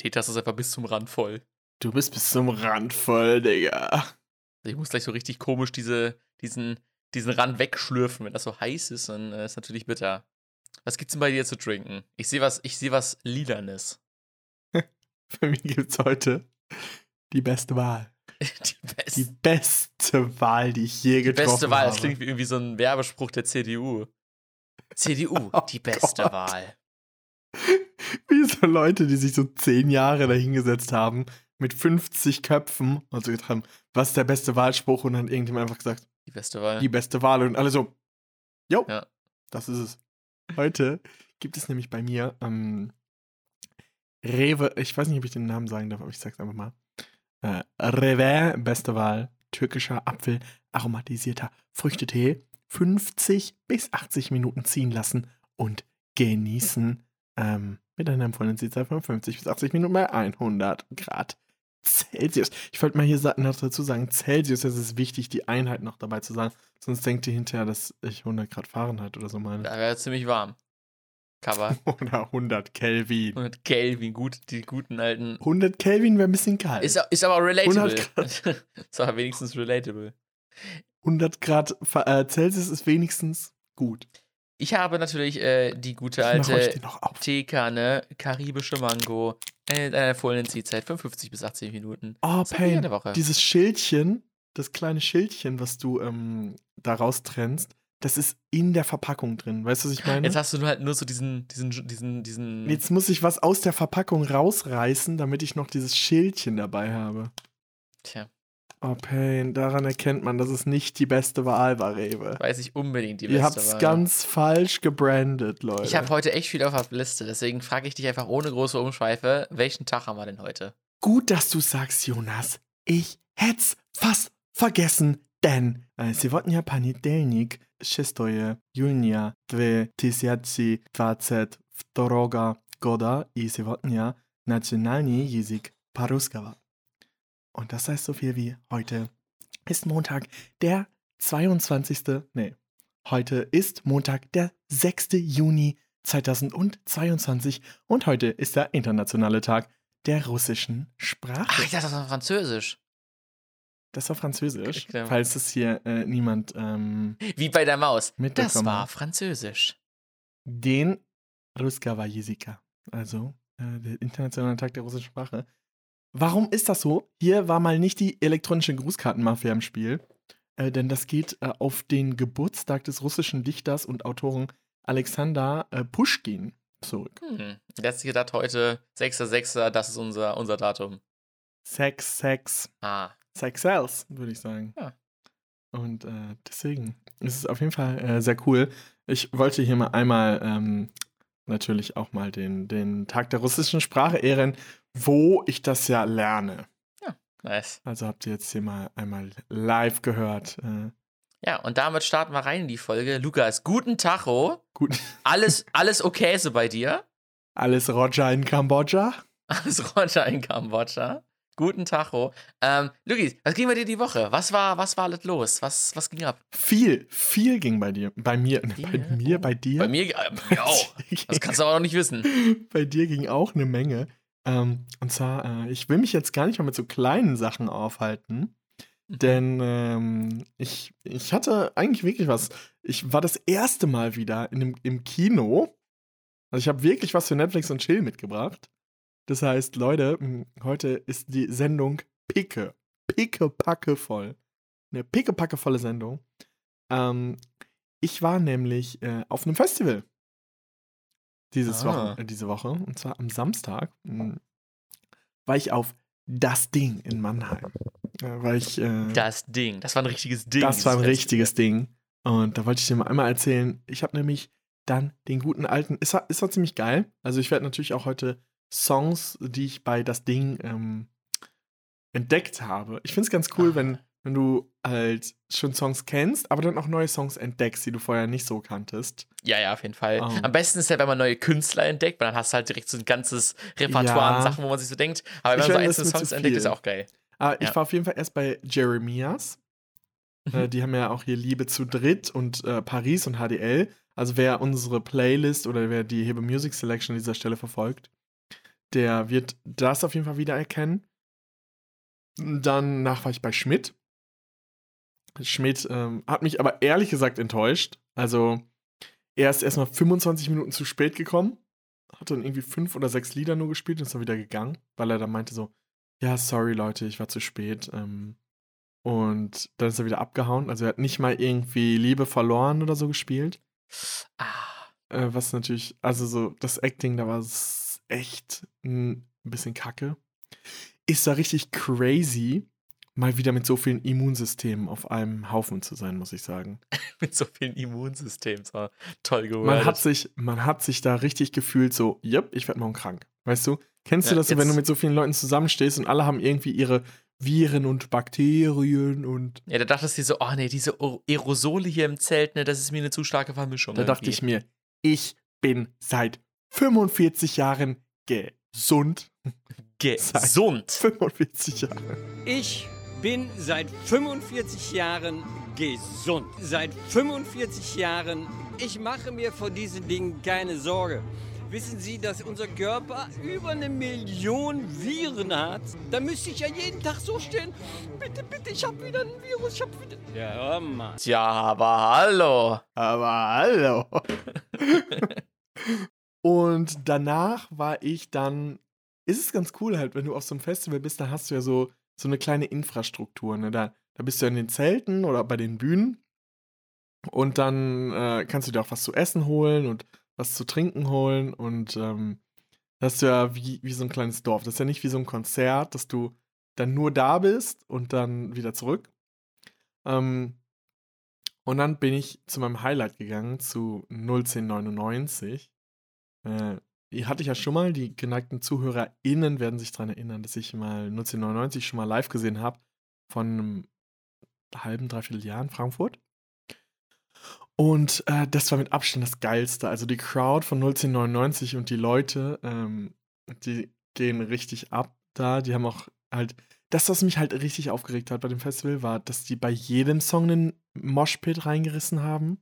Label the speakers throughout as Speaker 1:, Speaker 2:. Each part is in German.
Speaker 1: Teetasse ist einfach bis zum Rand voll.
Speaker 2: Du bist bis zum Rand voll, Digga.
Speaker 1: Ich muss gleich so richtig komisch diese, diesen, diesen Rand wegschlürfen. Wenn das so heiß ist, dann äh, ist natürlich bitter. Was gibt's denn bei dir zu trinken? Ich sehe was, ich sehe was Lilanes.
Speaker 2: Für mich gibt's heute die beste Wahl.
Speaker 1: Die, best
Speaker 2: Die beste Wahl, die ich je
Speaker 1: die
Speaker 2: getroffen
Speaker 1: beste Wahl.
Speaker 2: habe.
Speaker 1: Das klingt wie irgendwie so ein Werbespruch der CDU. CDU,
Speaker 2: Oh
Speaker 1: die beste
Speaker 2: Gott.
Speaker 1: Wahl.
Speaker 2: Wie so Leute, die sich so zehn Jahre dahingesetzt haben, mit 50 Köpfen und so gesagt haben, was ist der beste Wahlspruch? Und dann irgendjemand einfach gesagt,
Speaker 1: Die beste Wahl.
Speaker 2: die beste Wahl. Und alle so, jo,
Speaker 1: Ja.
Speaker 2: das ist es. Heute gibt es nämlich bei mir ähm, Rewe, ich weiß nicht, ob ich den Namen sagen darf, aber ich sag's einfach mal. Äh, Rewe, beste Wahl, türkischer Apfel, aromatisierter Früchtetee, 50 bis 80 Minuten ziehen lassen und genießen ähm, mit einer empfohlenen Zielzeit von 50 bis 80 Minuten bei 100 Grad Celsius. Ich wollte mal hier noch dazu sagen, Celsius, das ist wichtig, die Einheit noch dabei zu sagen, sonst denkt ihr hinterher, dass ich 100 Grad Fahrenheit oder so meine.
Speaker 1: Da wäre ziemlich warm. Cover.
Speaker 2: Oder 100 Kelvin.
Speaker 1: Und Kelvin, gut, die guten alten.
Speaker 2: 100 Kelvin wäre ein bisschen kalt.
Speaker 1: Ist, ist aber relatable.
Speaker 2: 100
Speaker 1: ist aber wenigstens relatable.
Speaker 2: 100 Grad äh, Celsius ist wenigstens gut.
Speaker 1: Ich habe natürlich äh, die gute alte. Teekanne, karibische Mango, äh, einer empfohlenen Zielzeit von 50 bis 80 Minuten.
Speaker 2: Oh,
Speaker 1: Das
Speaker 2: Pain. Dieses Schildchen, das kleine Schildchen, was du ähm, daraus trennst, das ist in der Verpackung drin. Weißt du, was ich meine?
Speaker 1: Jetzt hast du nur halt nur so diesen, diesen, diesen, diesen.
Speaker 2: Jetzt muss ich was aus der Verpackung rausreißen, damit ich noch dieses Schildchen dabei habe.
Speaker 1: Tja,
Speaker 2: Oh, Pain, daran erkennt man, dass es nicht die beste Wahl war, Rewe.
Speaker 1: Weiß ich unbedingt die beste Ihr
Speaker 2: habt's
Speaker 1: Wahl.
Speaker 2: Ihr habt es ganz falsch gebrandet, Leute.
Speaker 1: Ich habe heute echt viel auf der Liste, deswegen frage ich dich einfach ohne große Umschweife, welchen Tag haben wir denn heute?
Speaker 2: Gut, dass du sagst, Jonas. Ich hätt's fast vergessen, denn äh, sie wollten ja Panidelnik, Szestoje, Junia, Dwe, Tisiaci, Dwacet, Droga, Goda i sie wollten ja Nationalni Jisik Paruskawa. Und das heißt so viel wie heute ist Montag, der 22. Nee, heute ist Montag, der 6. Juni 2022 und heute ist der internationale Tag der russischen Sprache.
Speaker 1: Ach, ich dachte, das war Französisch.
Speaker 2: Das war Französisch,
Speaker 1: Okay.
Speaker 2: falls es hier äh, niemand ähm,
Speaker 1: Wie bei der Maus. Das war. Französisch.
Speaker 2: Den Ruskava Jezika, also äh, der internationale Tag der russischen Sprache. Warum ist das so? Hier war mal nicht die elektronische Grußkartenmafia im Spiel, äh, denn das geht äh, auf den Geburtstag des russischen Dichters und Autoren Alexander äh, Puschkin zurück.
Speaker 1: Hm. Der hat sich gedacht, heute 6.6., das ist unser, unser Datum.
Speaker 2: Sex, Sex,
Speaker 1: Ah.
Speaker 2: Sex Sells, würde ich sagen.
Speaker 1: Ja.
Speaker 2: Und äh, deswegen ist es auf jeden Fall äh, sehr cool. Ich wollte hier mal einmal ähm, natürlich auch mal den, den Tag der russischen Sprache ehren, wo ich das ja lerne.
Speaker 1: Nice.
Speaker 2: Also habt ihr jetzt hier mal einmal live gehört. Äh,
Speaker 1: Ja, und damit starten wir rein in die Folge. Lukas, guten Tacho.
Speaker 2: gut,
Speaker 1: Alles, alles okay so bei dir?
Speaker 2: alles Roger in Kambodscha.
Speaker 1: Alles Roger in Kambodscha. Guten Tacho. Ähm, Lukas, was ging bei dir die Woche? Was war, was war alles los? Was, was ging ab?
Speaker 2: Viel, viel ging bei dir. Bei mir, bei
Speaker 1: Dir?
Speaker 2: mir,
Speaker 1: Oh.
Speaker 2: bei dir.
Speaker 1: Bei mir, äh, bei auch. Das kannst du aber noch nicht wissen.
Speaker 2: Bei dir ging auch eine Menge. Ähm, und zwar, äh, ich will mich jetzt gar nicht mal mit so kleinen Sachen aufhalten,
Speaker 1: Mhm.
Speaker 2: denn ähm, ich, ich hatte eigentlich wirklich was. Ich war das erste Mal wieder in dem, im Kino. Also ich habe wirklich was für Netflix und Chill mitgebracht. Das heißt, Leute, mh, heute ist die Sendung Picke. Picke, packe voll. Eine picke, packe volle Sendung. Ähm, ich war nämlich äh, auf einem Festival. Dieses
Speaker 1: Ah.
Speaker 2: Wochen, äh, diese Woche. Und zwar am Samstag mh, war ich auf Das Ding in Mannheim. Äh, weil ich, äh,
Speaker 1: Das Ding. Das war ein richtiges Ding.
Speaker 2: das war ein richtiges Ding. Und da wollte ich dir mal einmal erzählen. Ich habe nämlich dann den guten alten. Es war, es war ziemlich geil. Also ich werde natürlich auch heute Songs, die ich bei das Ding ähm, entdeckt habe. Ich finde es ganz cool,
Speaker 1: Ah.
Speaker 2: wenn, wenn du halt schon Songs kennst, aber dann auch neue Songs entdeckst, die du vorher nicht so kanntest.
Speaker 1: Ja, ja, auf jeden Fall.
Speaker 2: Oh.
Speaker 1: Am besten ist ja, wenn man neue Künstler entdeckt, weil dann hast du halt direkt so ein ganzes Repertoire
Speaker 2: Ja.
Speaker 1: an Sachen, wo man sich so denkt. Aber wenn
Speaker 2: Ich
Speaker 1: man so einzelne Songs entdeckt, ist auch geil.
Speaker 2: Ich
Speaker 1: Ja.
Speaker 2: war auf jeden Fall erst bei Jeremias. Äh,
Speaker 1: Mhm.
Speaker 2: die haben ja auch hier Liebe zu Dritt und äh, Paris und HDL. Also wer unsere Playlist oder wer die Hebe Music Selection an dieser Stelle verfolgt, der wird das auf jeden Fall wiedererkennen. Danach war ich bei Schmidt. Schmidt ähm, hat mich aber ehrlich gesagt enttäuscht. Also, er ist erstmal 25 Minuten zu spät gekommen. Hat dann irgendwie fünf oder sechs Lieder nur gespielt und ist dann wieder gegangen, weil er dann meinte so, ja, sorry Leute, ich war zu spät. Ähm, und dann ist er wieder abgehauen. Also er hat nicht mal irgendwie Liebe verloren oder so gespielt.
Speaker 1: Ah.
Speaker 2: Äh, was natürlich, also so, das Acting, da war echt ein bisschen kacke. Ist da richtig crazy, mal wieder mit so vielen Immunsystemen auf einem Haufen zu sein, muss ich sagen.
Speaker 1: mit so vielen Immunsystemen, so toll geworden.
Speaker 2: Man hat sich, man hat sich da richtig gefühlt, so, yep, ich werde morgen krank. Weißt du? Kennst ja, du das, so, wenn du mit so vielen Leuten zusammenstehst und alle haben irgendwie ihre Viren und Bakterien und.
Speaker 1: Ja, da dachtest du so, oh nee, diese Aerosole hier im Zelt, ne, das ist mir eine zu starke Vermischung.
Speaker 2: Da irgendwie. dachte ich mir, ich bin seit 45 Jahren gesund.
Speaker 1: Gesund.
Speaker 2: 45 Jahre.
Speaker 3: Ich bin seit 45 Jahren gesund. Seit 45 Jahren. Ich mache mir vor diesen Dingen keine Sorge. Wissen Sie, dass unser Körper über eine Million Viren hat? Da müsste ich ja jeden Tag so stehen. Bitte, bitte, ich habe wieder ein Virus, ich habe wieder.
Speaker 1: Ja, oh Mann. Tja, aber hallo.
Speaker 2: Aber hallo. Und danach war ich dann. Ist es ganz cool halt, wenn du auf so einem Festival bist, da hast du ja so, so eine kleine Infrastruktur. Ne? Da, da bist du in den Zelten oder bei den Bühnen. Und dann äh, kannst du dir auch was zu essen holen und was zu trinken holen und ähm, das ist ja wie, wie so ein kleines Dorf. Das ist ja nicht wie so ein Konzert, dass du dann nur da bist und dann wieder zurück. Ähm, und dann bin ich zu meinem Highlight gegangen, zu 01099. Äh, die hatte ich ja schon mal, die geneigten ZuhörerInnen werden sich daran erinnern, dass ich mal 1999 schon mal live gesehen habe von einem halben, dreiviertel Jahr in Frankfurt. Und äh, das war mit Abstand das Geilste. Also die Crowd von 1999 und die Leute, ähm, die gehen richtig ab da. Die haben auch halt. Das, was mich halt richtig aufgeregt hat bei dem Festival, war, dass die bei jedem Song einen Moshpit reingerissen haben.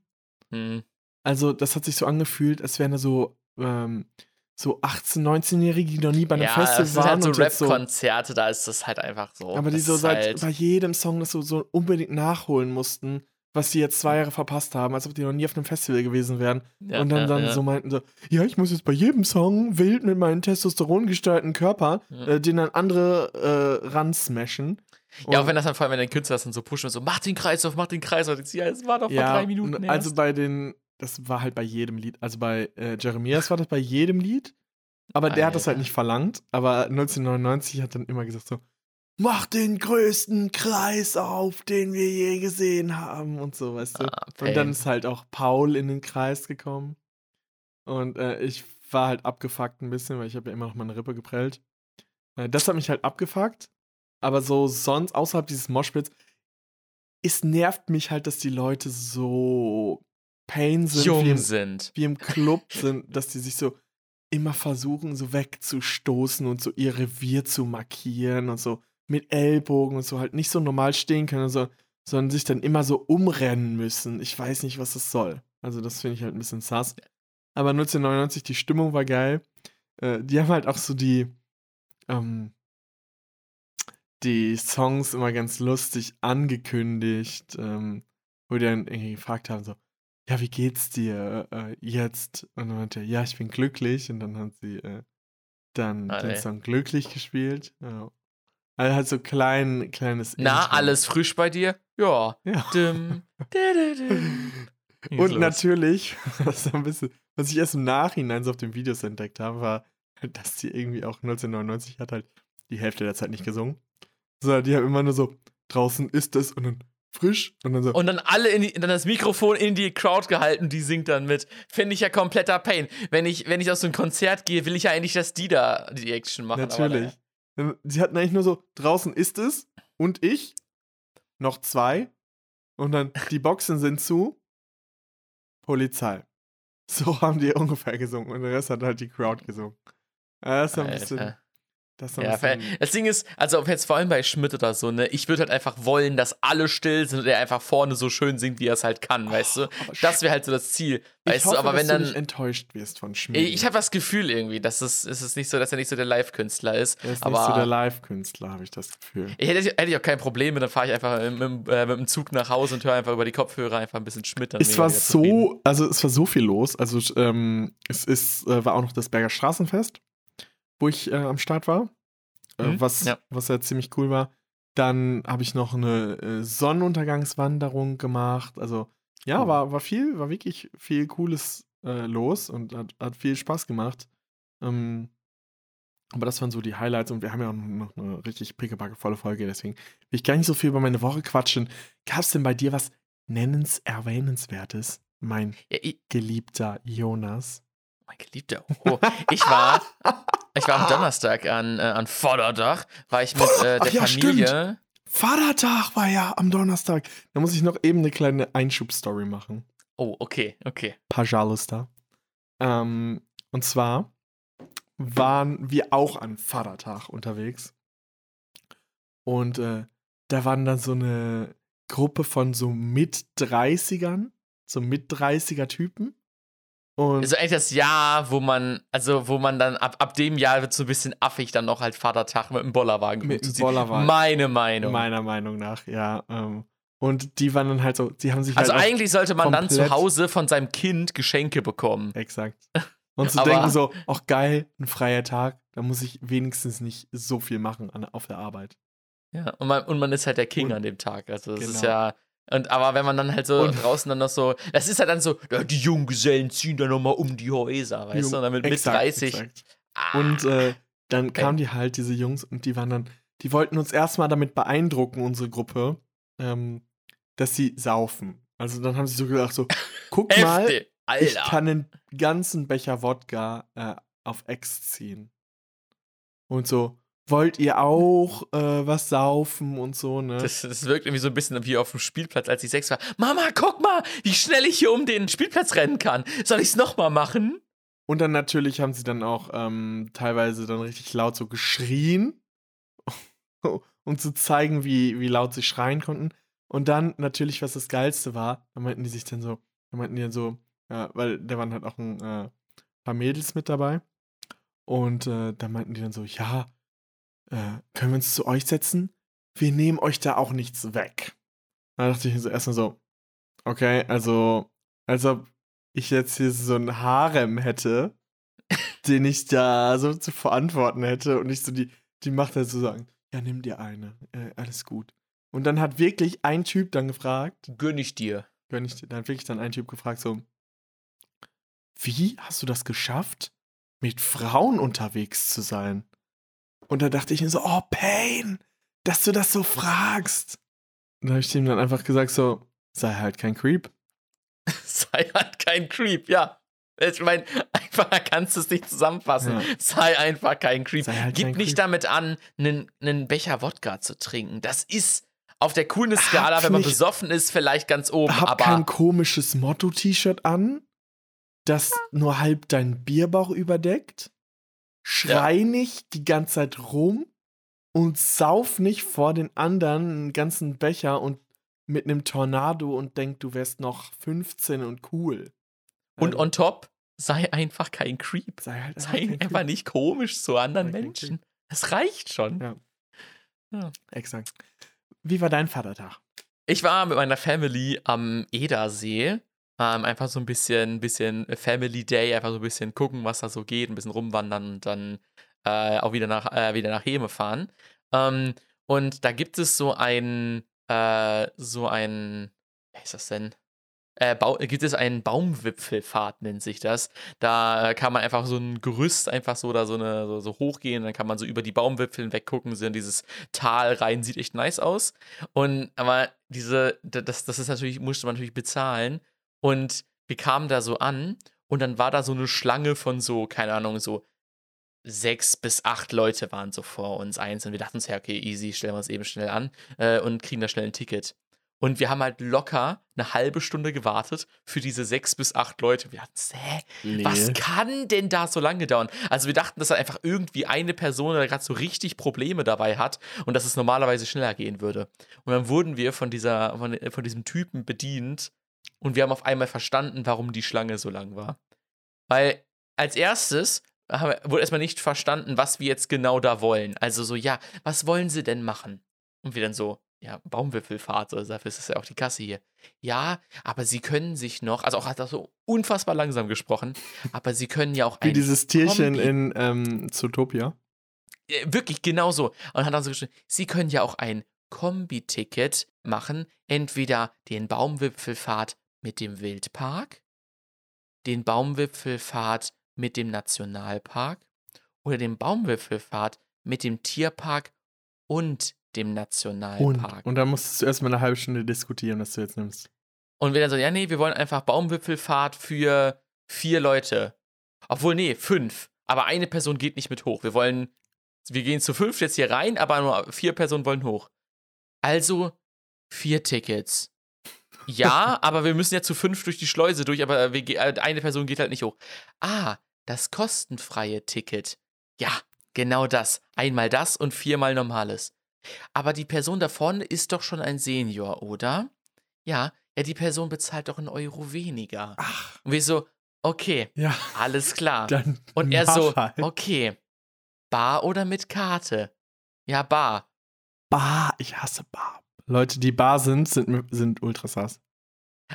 Speaker 2: Mhm. Also, das hat sich so angefühlt, als wären da so, ähm, so 18-, 19-Jährige, die noch nie bei einem
Speaker 1: ja,
Speaker 2: Festival
Speaker 1: das sind
Speaker 2: waren.
Speaker 1: Halt so Rap-Konzerte, so, da ist das halt einfach so.
Speaker 2: Aber die so seit halt bei jedem Song das so, so unbedingt nachholen mussten was sie jetzt zwei Jahre verpasst haben, als ob die noch nie auf einem Festival gewesen wären. Ja, und dann, ja, dann ja. so meinten so, ja, ich muss jetzt bei jedem Song wild mit meinem Testosteron gesteuerten Körper äh, den dann andere äh, ran smashen.
Speaker 1: Ja, auch wenn das dann vor allem, wenn der Künstler das dann so pushen und so, mach den Kreis auf, mach den Kreis auf. Ja, es war doch vor drei Minuten
Speaker 2: erst. Also bei den, das war halt bei jedem Lied. Also bei äh, Jeremias war das bei jedem Lied. Aber der Alter. hat das halt nicht verlangt. Aber 1999 hat dann immer gesagt so, mach den größten Kreis auf, den wir je gesehen haben und so, weißt du. Ah, und dann ist halt auch Paul in den Kreis gekommen. Und äh, ich war halt abgefuckt ein bisschen, weil ich habe ja immer noch meine Rippe geprellt. Äh, das hat mich halt abgefuckt. Aber so sonst, außerhalb dieses Moshpits, es nervt mich halt, dass die Leute so pain sind.
Speaker 1: Jung
Speaker 2: wie im,
Speaker 1: sind.
Speaker 2: Wie im Club sind, dass die sich so immer versuchen, so wegzustoßen und so ihr Revier zu markieren und so mit Ellbogen und so halt nicht so normal stehen können, so, sondern sich dann immer so umrennen müssen. Ich weiß nicht, was das soll. Also das finde ich halt ein bisschen sass. Aber 1999, die Stimmung war geil. Äh, die haben halt auch so die, ähm, die Songs immer ganz lustig angekündigt, ähm, wo die dann irgendwie gefragt haben, so, ja, wie geht's dir äh, jetzt? Und dann meinte er, ja, ich bin glücklich. Und dann hat sie äh, dann ah, den Song Glücklich gespielt. Ja. Also halt so klein, kleines.
Speaker 1: Na, Intro. alles frisch bei dir? Ja. ja. Dim,
Speaker 2: Und natürlich, was, bisschen, was ich erst im Nachhinein so auf den Videos entdeckt habe, war, dass die irgendwie auch 1999 hat halt die Hälfte der Zeit nicht gesungen. Sondern die haben immer nur so, draußen ist es und dann frisch und dann so.
Speaker 1: Und dann alle in die, dann das Mikrofon in die Crowd gehalten, die singt dann mit. Finde ich ja kompletter Pain. Wenn ich, wenn ich aus so einem Konzert gehe, will ich ja eigentlich, dass die da die Action machen.
Speaker 2: Natürlich. Sie hatten eigentlich nur so, draußen ist es und ich, noch zwei und dann die Boxen sind zu, Polizei. So haben die ungefähr gesungen und der Rest hat halt die Crowd gesungen. Das ist ein bisschen, Das, ist so ein
Speaker 1: Ja, das Ding ist, also ob jetzt vor allem bei Schmidt oder so, ne, ich würde halt einfach wollen, dass alle still sind und er einfach vorne so schön singt, wie er es halt kann, weißt du?
Speaker 2: Oh,
Speaker 1: Das wäre halt so das Ziel, weißt
Speaker 2: hoffe,
Speaker 1: du? Aber wenn
Speaker 2: dass
Speaker 1: dann.
Speaker 2: du nicht enttäuscht wirst von Schmidt.
Speaker 1: ich habe das Gefühl irgendwie, dass es, es ist nicht so, dass er nicht so der Live-Künstler ist.
Speaker 2: er ist
Speaker 1: aber
Speaker 2: nicht so der Live-Künstler, habe ich das Gefühl.
Speaker 1: ich hätte, hätte ich auch kein Problem mit, dann fahre ich einfach mit, mit, äh, mit dem Zug nach Hause und höre einfach über die Kopfhörer einfach ein bisschen Schmidt. Dann
Speaker 2: Es war so, also es war so viel los. Also ähm, es ist, äh, war auch noch das Berger Straßenfest, wo ich äh, am Start war, äh,
Speaker 1: Mhm,
Speaker 2: was,
Speaker 1: ja.
Speaker 2: was ja ziemlich cool war. Dann habe ich noch eine äh, Sonnenuntergangswanderung gemacht. Also ja,
Speaker 1: Cool.
Speaker 2: war, war viel, war wirklich viel Cooles äh, los und hat, hat viel Spaß gemacht. Ähm, aber das waren so die Highlights und wir haben ja auch noch eine richtig pickepacke volle Folge, deswegen will ich gar nicht so viel über meine Woche quatschen. Gab es denn bei dir was nennens erwähnenswertes, mein
Speaker 1: Ja, ich,
Speaker 2: geliebter Jonas?
Speaker 1: Mein Geliebter. Oh, ich war, ich war am Donnerstag an, äh, an Vorderdach, war ich mit äh,
Speaker 2: Ach
Speaker 1: der
Speaker 2: ja,
Speaker 1: Familie.
Speaker 2: Vatertag war ja am Donnerstag. Da muss ich noch eben eine kleine Einschubstory machen.
Speaker 1: Oh, okay, okay.
Speaker 2: Pajalis da. Ähm, und zwar waren wir auch an Vatertag unterwegs. Und äh, da waren dann so eine Gruppe von so Mit-30ern, so Mit-30er-Typen. Und
Speaker 1: Also eigentlich das Jahr, wo man, also wo man dann, ab, ab dem Jahr wird so ein bisschen affig dann noch halt Vatertag mit dem Bollerwagen
Speaker 2: Mit dem. Bollerwagen.
Speaker 1: Meine Meinung.
Speaker 2: meiner Meinung nach, ja. Ähm, und die waren dann halt so, die haben sich
Speaker 1: also
Speaker 2: halt
Speaker 1: eigentlich sollte man dann zu Hause von seinem Kind Geschenke bekommen.
Speaker 2: Exakt. Und zu denken so, auch geil, ein freier Tag, da muss ich wenigstens nicht so viel machen an, auf der Arbeit.
Speaker 1: Ja, und man, und man ist halt der King
Speaker 2: Und-
Speaker 1: an dem Tag. Also das ist
Speaker 2: Genau.
Speaker 1: ja. Und aber wenn man dann halt so
Speaker 2: Und-
Speaker 1: draußen dann noch so, das ist halt dann so, ja, die Junggesellen ziehen dann nochmal um die Häuser, weißt du? Und dann mit, mit
Speaker 2: Exakt,
Speaker 1: 30.
Speaker 2: exakt.
Speaker 1: Ah,
Speaker 2: Und äh, dann kamen die halt, diese Jungs, und die waren dann, die wollten uns erstmal damit beeindrucken, unsere Gruppe, ähm, dass sie saufen. Also dann haben sie so gedacht, so, guck mal,
Speaker 1: heftig.
Speaker 2: ich
Speaker 1: Alter.
Speaker 2: kann einen ganzen Becher Wodka äh, auf Ex ziehen. Und so, wollt ihr auch äh, was saufen und so, ne?
Speaker 1: Das, das wirkt irgendwie so ein bisschen wie auf dem Spielplatz, als ich sechs war. Mama, guck mal, wie schnell ich hier um den Spielplatz rennen kann. Soll ich es nochmal machen?
Speaker 2: Und dann natürlich haben sie dann auch ähm, teilweise dann richtig laut so geschrien, um zu zeigen, wie, wie laut sie schreien konnten. Und dann natürlich, was das Geilste war, da meinten die sich dann so, da meinten die dann so, ja, weil da waren halt auch ein äh, paar Mädels mit dabei. Und äh, da meinten die dann so, ja, äh, können wir uns zu euch setzen? Wir nehmen euch da auch nichts weg. Da dachte ich mir so erstmal so, okay, also, als ob ich jetzt hier so ein Harem hätte, den ich da so zu verantworten hätte und nicht so die, die Macht so sagen, ja, nimm dir eine, äh, alles gut. Und dann hat wirklich ein Typ dann gefragt,
Speaker 1: Gönn ich dir.
Speaker 2: gönn ich, dir- dann hat wirklich dann ein Typ gefragt so, wie hast du das geschafft, mit Frauen unterwegs zu sein? Und da dachte ich mir so, oh, Pain, dass du das so fragst. Und da habe ich ihm dann einfach gesagt so, sei halt kein Creep.
Speaker 1: Sei halt kein Creep, ja. Ich meine, einfacher kannst du es nicht zusammenfassen.
Speaker 2: Ja.
Speaker 1: Sei einfach kein Creep.
Speaker 2: Halt
Speaker 1: Gib
Speaker 2: kein
Speaker 1: nicht
Speaker 2: Creep.
Speaker 1: damit an, einen, einen Becher Wodka zu trinken. Das ist auf der coolen
Speaker 2: Hab
Speaker 1: Skala, wenn man
Speaker 2: nicht-
Speaker 1: besoffen ist, vielleicht ganz oben.
Speaker 2: Hab
Speaker 1: aber
Speaker 2: kein komisches Motto-T-Shirt an, das nur halb deinen Bierbauch überdeckt. Schrei nicht die ganze Zeit rum und sauf nicht vor den anderen einen ganzen Becher und mit einem Tornado und denk, du wärst noch 15 und cool.
Speaker 1: und
Speaker 2: Ähm,
Speaker 1: on top, sei einfach kein Creep.
Speaker 2: sei halt
Speaker 1: Sei einfach
Speaker 2: Creep.
Speaker 1: nicht komisch zu anderen
Speaker 2: Sei
Speaker 1: Menschen. Das reicht schon.
Speaker 2: Ja. Exakt. Wie war dein Vatertag?
Speaker 1: Ich war mit meiner Family am Edersee. Ähm, einfach so ein bisschen, bisschen Family Day, einfach so ein bisschen gucken, was da so geht, ein bisschen rumwandern und dann äh, auch wieder nach, äh, wieder nach Heme fahren. Ähm, und da gibt es so ein, äh, so ein, wie ist das denn? Äh, gibt es einen Baumwipfelfahrt, nennt sich das. Da äh, kann man einfach so ein Gerüst einfach so da so, eine, so, so hochgehen, dann kann man so über die Baumwipfel hinweg gucken, dieses Tal rein, sieht echt nice aus. Und aber diese, das, das ist natürlich, musste man natürlich bezahlen. Und wir kamen da so an und dann war da so eine Schlange von so, keine Ahnung, so sechs bis acht Leute waren so vor uns eins und wir dachten uns, ja, okay, easy, stellen wir uns eben schnell an äh, und kriegen da schnell ein Ticket. Und wir haben halt locker eine halbe Stunde gewartet für diese sechs bis acht Leute. Wir dachten, hä,
Speaker 2: Nee.
Speaker 1: was kann denn da so lange dauern? Also wir dachten, dass da einfach irgendwie eine Person da gerade so richtig Probleme dabei hat und dass es normalerweise schneller gehen würde. Und dann wurden wir von, dieser, von, von diesem Typen bedient und wir haben auf einmal verstanden, warum die Schlange so lang war. Weil als erstes wir, wurde erstmal nicht verstanden, was wir jetzt genau da wollen. Also so, ja, was wollen sie denn machen? Und wir dann so, ja, Baumwipfelfahrt, also dafür ist ja auch die Kasse hier. Ja, aber sie können sich noch, also auch hat er so unfassbar langsam gesprochen, aber sie können ja auch
Speaker 2: Wie
Speaker 1: ein
Speaker 2: dieses Tierchen
Speaker 1: Kombi-
Speaker 2: in ähm, Zootopia.
Speaker 1: äh, wirklich genau so. Und hat dann so geschrieben, Sie können ja auch ein Kombi-Ticket machen. Entweder den Baumwipfelfahrt mit dem Wildpark, den Baumwipfelfahrt mit dem Nationalpark oder den Baumwipfelfahrt mit dem Tierpark und dem
Speaker 2: Und,
Speaker 1: Nationalpark.
Speaker 2: und dann musstest du erstmal eine halbe Stunde diskutieren, was du jetzt nimmst.
Speaker 1: Und wir dann so, ja, nee, wir wollen einfach Baumwipfelfahrt für vier Leute. Obwohl, nee, fünf. Aber eine Person geht nicht mit hoch. Wir wollen, wir gehen zu fünf jetzt hier rein, aber nur vier Personen wollen hoch. Also vier Tickets. Ja, aber wir müssen ja zu fünf durch die Schleuse durch, aber wir, äh, eine Person geht halt nicht hoch. Ah, das kostenfreie Ticket. Ja, genau das. Einmal das und viermal normales. Aber die Person da vorne ist doch schon ein Senior, oder? Ja, ja, die Person bezahlt doch einen Euro weniger.
Speaker 2: Ach,
Speaker 1: Und wir so, okay,
Speaker 2: ja,
Speaker 1: alles klar.
Speaker 2: dann.
Speaker 1: Und er so,
Speaker 2: halt.
Speaker 1: okay, Bar oder mit Karte? Ja, Bar.
Speaker 2: Bar, ich hasse Bar. Leute, die Bar sind, sind, sind Ultrasars.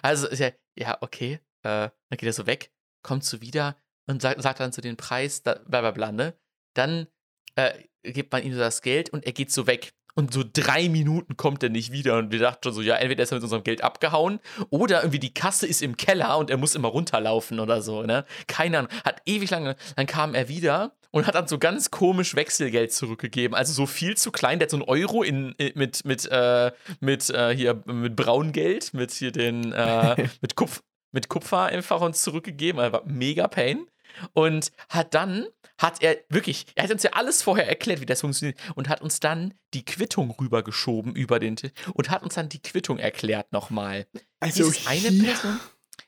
Speaker 1: Also, ja, ja, okay. Äh, dann geht er so weg, kommt so wieder und sagt, sagt dann so den Preis, da, bla bla bla, ne? Dann äh, gibt man ihm so das Geld und er geht so weg. Und so drei Minuten kommt er nicht wieder. Und wir dachten schon so, ja, entweder ist er mit unserem Geld abgehauen oder irgendwie die Kasse ist im Keller und er muss immer runterlaufen oder so, ne? Keine Ahnung. Hat ewig lange. Dann kam er wieder und hat dann so ganz komisch Wechselgeld zurückgegeben. Also so viel zu klein. Der hat so einen Euro in, in, mit, mit, äh, mit äh, hier, mit Braungeld, mit hier den, äh, mit, Kupf, mit Kupfer einfach uns zurückgegeben. War mega Pain. Und hat dann, hat er wirklich, er hat uns ja alles vorher erklärt, wie das funktioniert, und hat uns dann die Quittung rübergeschoben über den Tisch und hat uns dann die Quittung erklärt nochmal.
Speaker 2: Also
Speaker 1: ist eine
Speaker 2: hier-
Speaker 1: Person.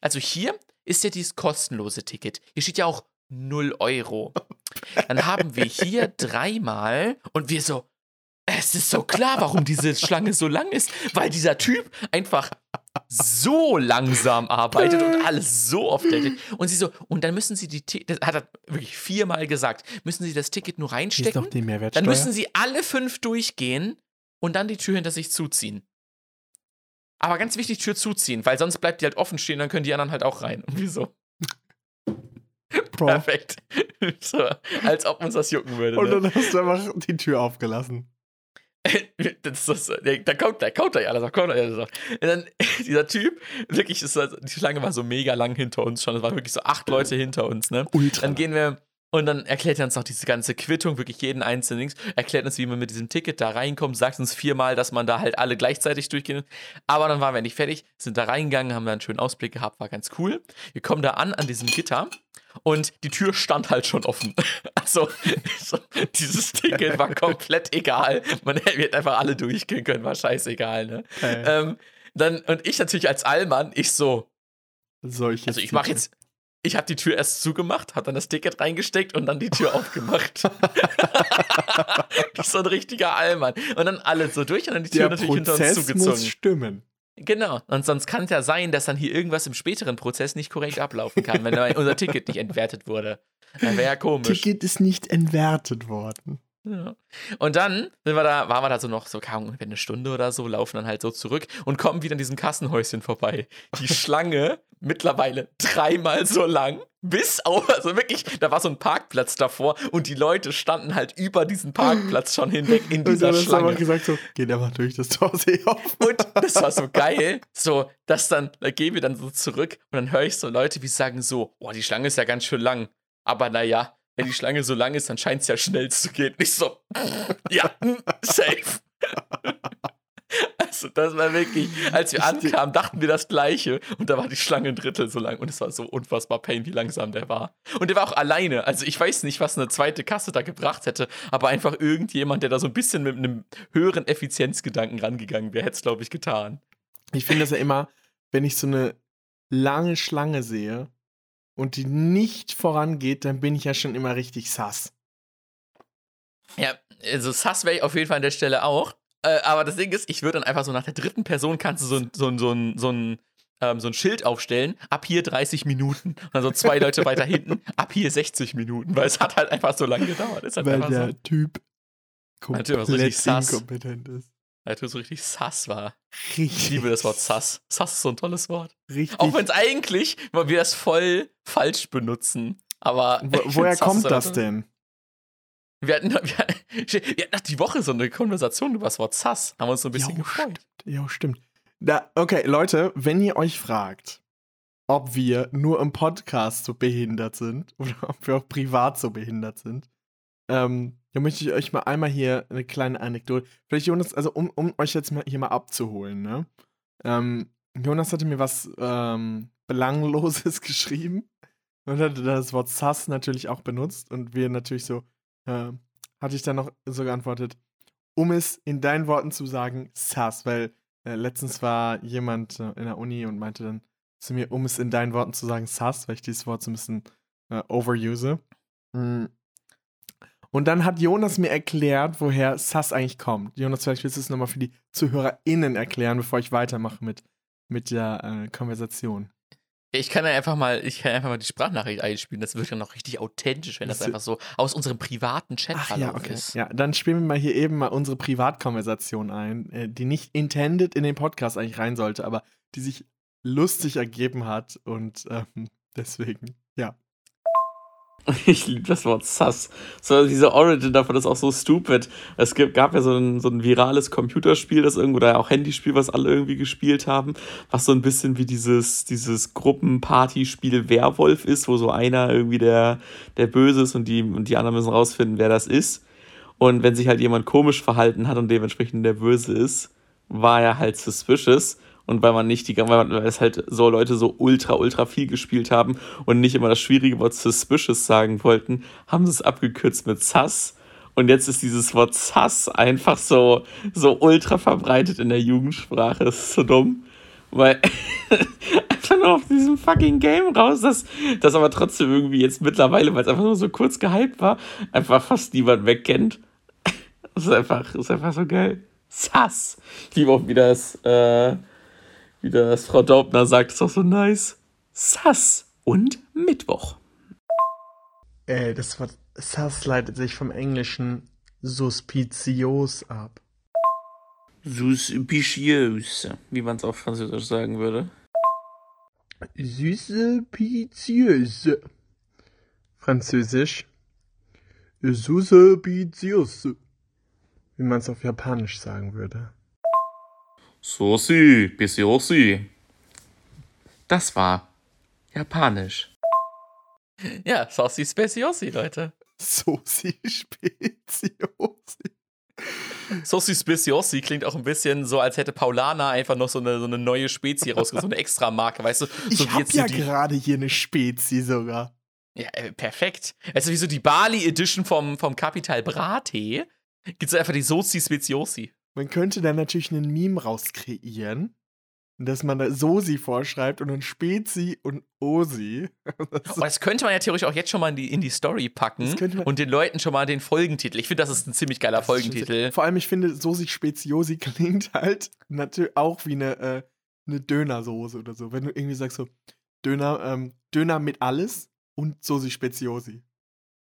Speaker 1: Also hier ist ja dieses kostenlose Ticket. Hier steht ja auch 0 Euro. Dann haben wir hier dreimal und wir so, es ist so klar, warum diese Schlange so lang ist, weil dieser Typ einfach so langsam arbeitet und alles so oft hält. Und sie so, und dann müssen sie die, das hat er wirklich viermal gesagt, müssen sie das Ticket nur
Speaker 2: Hier ist
Speaker 1: reinstecken,
Speaker 2: doch die Mehrwertsteuer.
Speaker 1: dann müssen sie alle fünf durchgehen und dann die Tür hinter sich zuziehen. Aber ganz wichtig, Tür zuziehen, weil sonst bleibt die halt offen stehen, dann können die anderen halt auch rein. Und wieso?
Speaker 2: Bro.
Speaker 1: Perfekt. so, als ob uns das jucken würde.
Speaker 2: Und
Speaker 1: Ne?
Speaker 2: dann hast du einfach die Tür aufgelassen.
Speaker 1: das das, da kommt, da kommt gleich alles noch, kommt alles. Und dann, dieser Typ, wirklich, ist die Schlange war so mega lang hinter uns schon. Es waren wirklich so acht Leute hinter uns, ne?
Speaker 2: Ultra.
Speaker 1: Dann gehen wir und dann erklärt er uns noch diese ganze Quittung, wirklich jeden einzelnen Dings, erklärt uns, wie man mit diesem Ticket da reinkommt, sagt uns viermal, dass man da halt alle gleichzeitig durchgehen. Aber dann waren wir nicht fertig, sind da reingegangen, haben da einen schönen Ausblick gehabt, war ganz cool. Wir kommen da an, an diesem Gitter. Und die Tür stand halt schon offen. Also, so, dieses Ticket war komplett egal. Man hätte einfach alle durchgehen können, war scheißegal, ne?
Speaker 2: Geil.
Speaker 1: Ähm, dann, und ich natürlich als Allmann, ich so,
Speaker 2: Solche
Speaker 1: also ich mache jetzt, ich habe die Tür erst zugemacht, habe dann das Ticket reingesteckt und dann die Tür aufgemacht. das ist so ein richtiger Allmann. Und dann alle so durch und dann die Tür
Speaker 2: Der
Speaker 1: natürlich hinter uns
Speaker 2: Prozess muss
Speaker 1: zugezogen.
Speaker 2: stimmen.
Speaker 1: Genau. Und sonst kann es ja sein, dass dann hier irgendwas im späteren Prozess nicht korrekt ablaufen kann, wenn unser Ticket nicht entwertet wurde. Dann wäre ja komisch.
Speaker 2: Ticket ist nicht entwertet worden.
Speaker 1: Ja. Und dann sind wir da, waren wir da so noch so, Ahnung, ungefähr eine Stunde oder so, laufen dann halt so zurück und kommen wieder an diesem Kassenhäuschen vorbei. Die Schlange mittlerweile dreimal so lang, bis auf, also wirklich, da war so ein Parkplatz davor und die Leute standen halt über diesen Parkplatz schon hinweg in
Speaker 2: Und
Speaker 1: dieser
Speaker 2: dann du aber
Speaker 1: Schlange.
Speaker 2: gesagt so, geht einfach durch, das Tor offen.
Speaker 1: Und das war so geil, so, dass dann, da gehen wir dann so zurück und dann höre ich so Leute, wie sagen so, boah, die Schlange ist ja ganz schön lang. Aber naja, wenn die Schlange so lang ist, dann scheint es ja schnell zu gehen. Nicht so, ja, safe. Also, das war wirklich, als wir ankamen, dachten wir das Gleiche. Und da war die Schlange ein Drittel so lang. Und es war so unfassbar pain, wie langsam der war. Und der war auch alleine. Also, ich weiß nicht, was eine zweite Kasse da gebracht hätte. Aber einfach irgendjemand, der da so ein bisschen mit einem höheren Effizienzgedanken rangegangen wäre, hätte es, glaube ich, getan.
Speaker 2: Ich finde das ja immer, wenn ich so eine lange Schlange sehe und die nicht vorangeht, dann bin ich ja schon immer richtig sass.
Speaker 1: Ja, also Sass wäre ich auf jeden Fall an der Stelle auch. Äh, aber das Ding ist, ich würde dann einfach so nach der dritten Person kannst du so ein, so so ein, so ein, ähm, so ein Schild aufstellen, ab hier 30 Minuten. Und dann so zwei Leute weiter hinten, ab hier 60 Minuten, weil es hat halt einfach so lange gedauert. Ist halt
Speaker 2: weil
Speaker 1: einfach
Speaker 2: der
Speaker 1: so,
Speaker 2: Typ
Speaker 1: so richtig sass.
Speaker 2: inkompetent ist.
Speaker 1: Weil du so richtig sass war.
Speaker 2: Richtig.
Speaker 1: Ich liebe das Wort sass. Sass ist so ein tolles Wort.
Speaker 2: Richtig.
Speaker 1: Auch wenn es eigentlich, weil wir das voll falsch benutzen. Aber.
Speaker 2: Wo, woher kommt das denn?
Speaker 1: Wir hatten, wir, wir hatten die Woche so eine Konversation über das Wort Sass. Haben uns so ein bisschen
Speaker 2: Jo,
Speaker 1: gefreut.
Speaker 2: Ja, stimmt. Da, okay, Leute, wenn ihr euch fragt, ob wir nur im Podcast so behindert sind oder ob wir auch privat so behindert sind, ähm, dann möchte ich euch mal einmal hier eine kleine Anekdote. Vielleicht Jonas, also um, um euch jetzt mal hier mal abzuholen, ne? Ähm, Jonas hatte mir was ähm, Belangloses geschrieben und hatte das Wort Sass natürlich auch benutzt und wir natürlich so, äh, hatte ich dann noch so geantwortet, um es in deinen Worten zu sagen, Sass, weil äh, letztens war jemand äh, in der Uni und meinte dann zu mir, um es in deinen Worten zu sagen, Sass, weil ich dieses Wort so ein bisschen äh, overuse. Mm. Und dann hat Jonas mir erklärt, woher Sass eigentlich kommt. Jonas, vielleicht willst du es nochmal für die ZuhörerInnen erklären, bevor ich weitermache mit, mit der äh, Konversation.
Speaker 1: Ich kann ja einfach mal, ich kann einfach mal die Sprachnachricht einspielen. Das wird ja noch richtig authentisch, wenn das
Speaker 2: Das-
Speaker 1: einfach so aus unserem privaten Chat
Speaker 2: Ach ja, okay.
Speaker 1: ist.
Speaker 2: Ja, dann spielen wir mal hier eben mal unsere Privatkonversation ein, äh, die nicht intended in den Podcast eigentlich rein sollte, aber die sich lustig ergeben hat und ähm, deswegen, ja.
Speaker 4: Ich liebe das Wort Sass. So, diese Origin davon ist auch so stupid. Es gibt, gab ja so ein, so ein virales Computerspiel, das irgendwo, oder auch Handyspiel, was alle irgendwie gespielt haben, was so ein bisschen wie dieses, dieses Gruppenpartyspiel Werwolf ist, wo so einer irgendwie der, der Böse ist und die, und die anderen müssen rausfinden, wer das ist. Und wenn sich halt jemand komisch verhalten hat und dementsprechend der Böse ist, war er halt suspicious. Und weil man nicht die, weil, weil es halt so Leute so ultra, ultra viel gespielt haben und nicht immer das schwierige Wort suspicious sagen wollten, haben sie es abgekürzt mit sus. Und jetzt ist dieses Wort sus einfach so, so ultra verbreitet in der Jugendsprache. Das ist so dumm. Weil einfach nur auf diesem fucking Game raus, das, das aber trotzdem irgendwie jetzt mittlerweile, weil es einfach nur so kurz gehypt war, einfach fast niemand wegkennt. Das ist einfach, das ist einfach so geil. Sass. Ich liebe auch, wie das, äh, wie das Frau Daubner sagt, ist auch so nice. Sass und Mittwoch.
Speaker 2: Ey, das Wort Sass leitet sich vom Englischen suspicios ab.
Speaker 4: Suspicious, wie man es auf Französisch sagen würde.
Speaker 2: Suspicious. Französisch. Suspicious. Wie man es auf Japanisch sagen würde.
Speaker 4: Sosi, Bisiosi. Das war Japanisch.
Speaker 1: Ja, Saucy Speciosi, Leute.
Speaker 2: Sosi Speziosi.
Speaker 1: Saucy Speciosi klingt auch ein bisschen so, als hätte Paulana einfach noch so eine, so eine neue Spezie rausgesucht, so eine extra Marke, weißt du?
Speaker 2: Ich
Speaker 1: so wie
Speaker 2: hab
Speaker 1: jetzt
Speaker 2: ja
Speaker 1: so die,
Speaker 2: gerade hier eine Spezi sogar.
Speaker 1: Ja, äh, perfekt. Also wie so die Bali Edition vom, vom Capital Brate. Gibt es einfach die Sozi Speciosi.
Speaker 2: Man könnte dann natürlich einen Meme rauskreieren, dass man da Sosi vorschreibt und dann Spezi und Osi. Das
Speaker 1: Aber das könnte man ja theoretisch auch jetzt schon mal in die, in die Story packen und den Leuten schon mal den Folgentitel. Ich finde, das ist ein ziemlich geiler Folgentitel.
Speaker 2: Vor allem, ich finde, Sosi Speziosi klingt halt natürlich auch wie eine, äh, eine Dönersoße oder so. Wenn du irgendwie sagst so, Döner, ähm, Döner mit alles und Sosi Speziosi.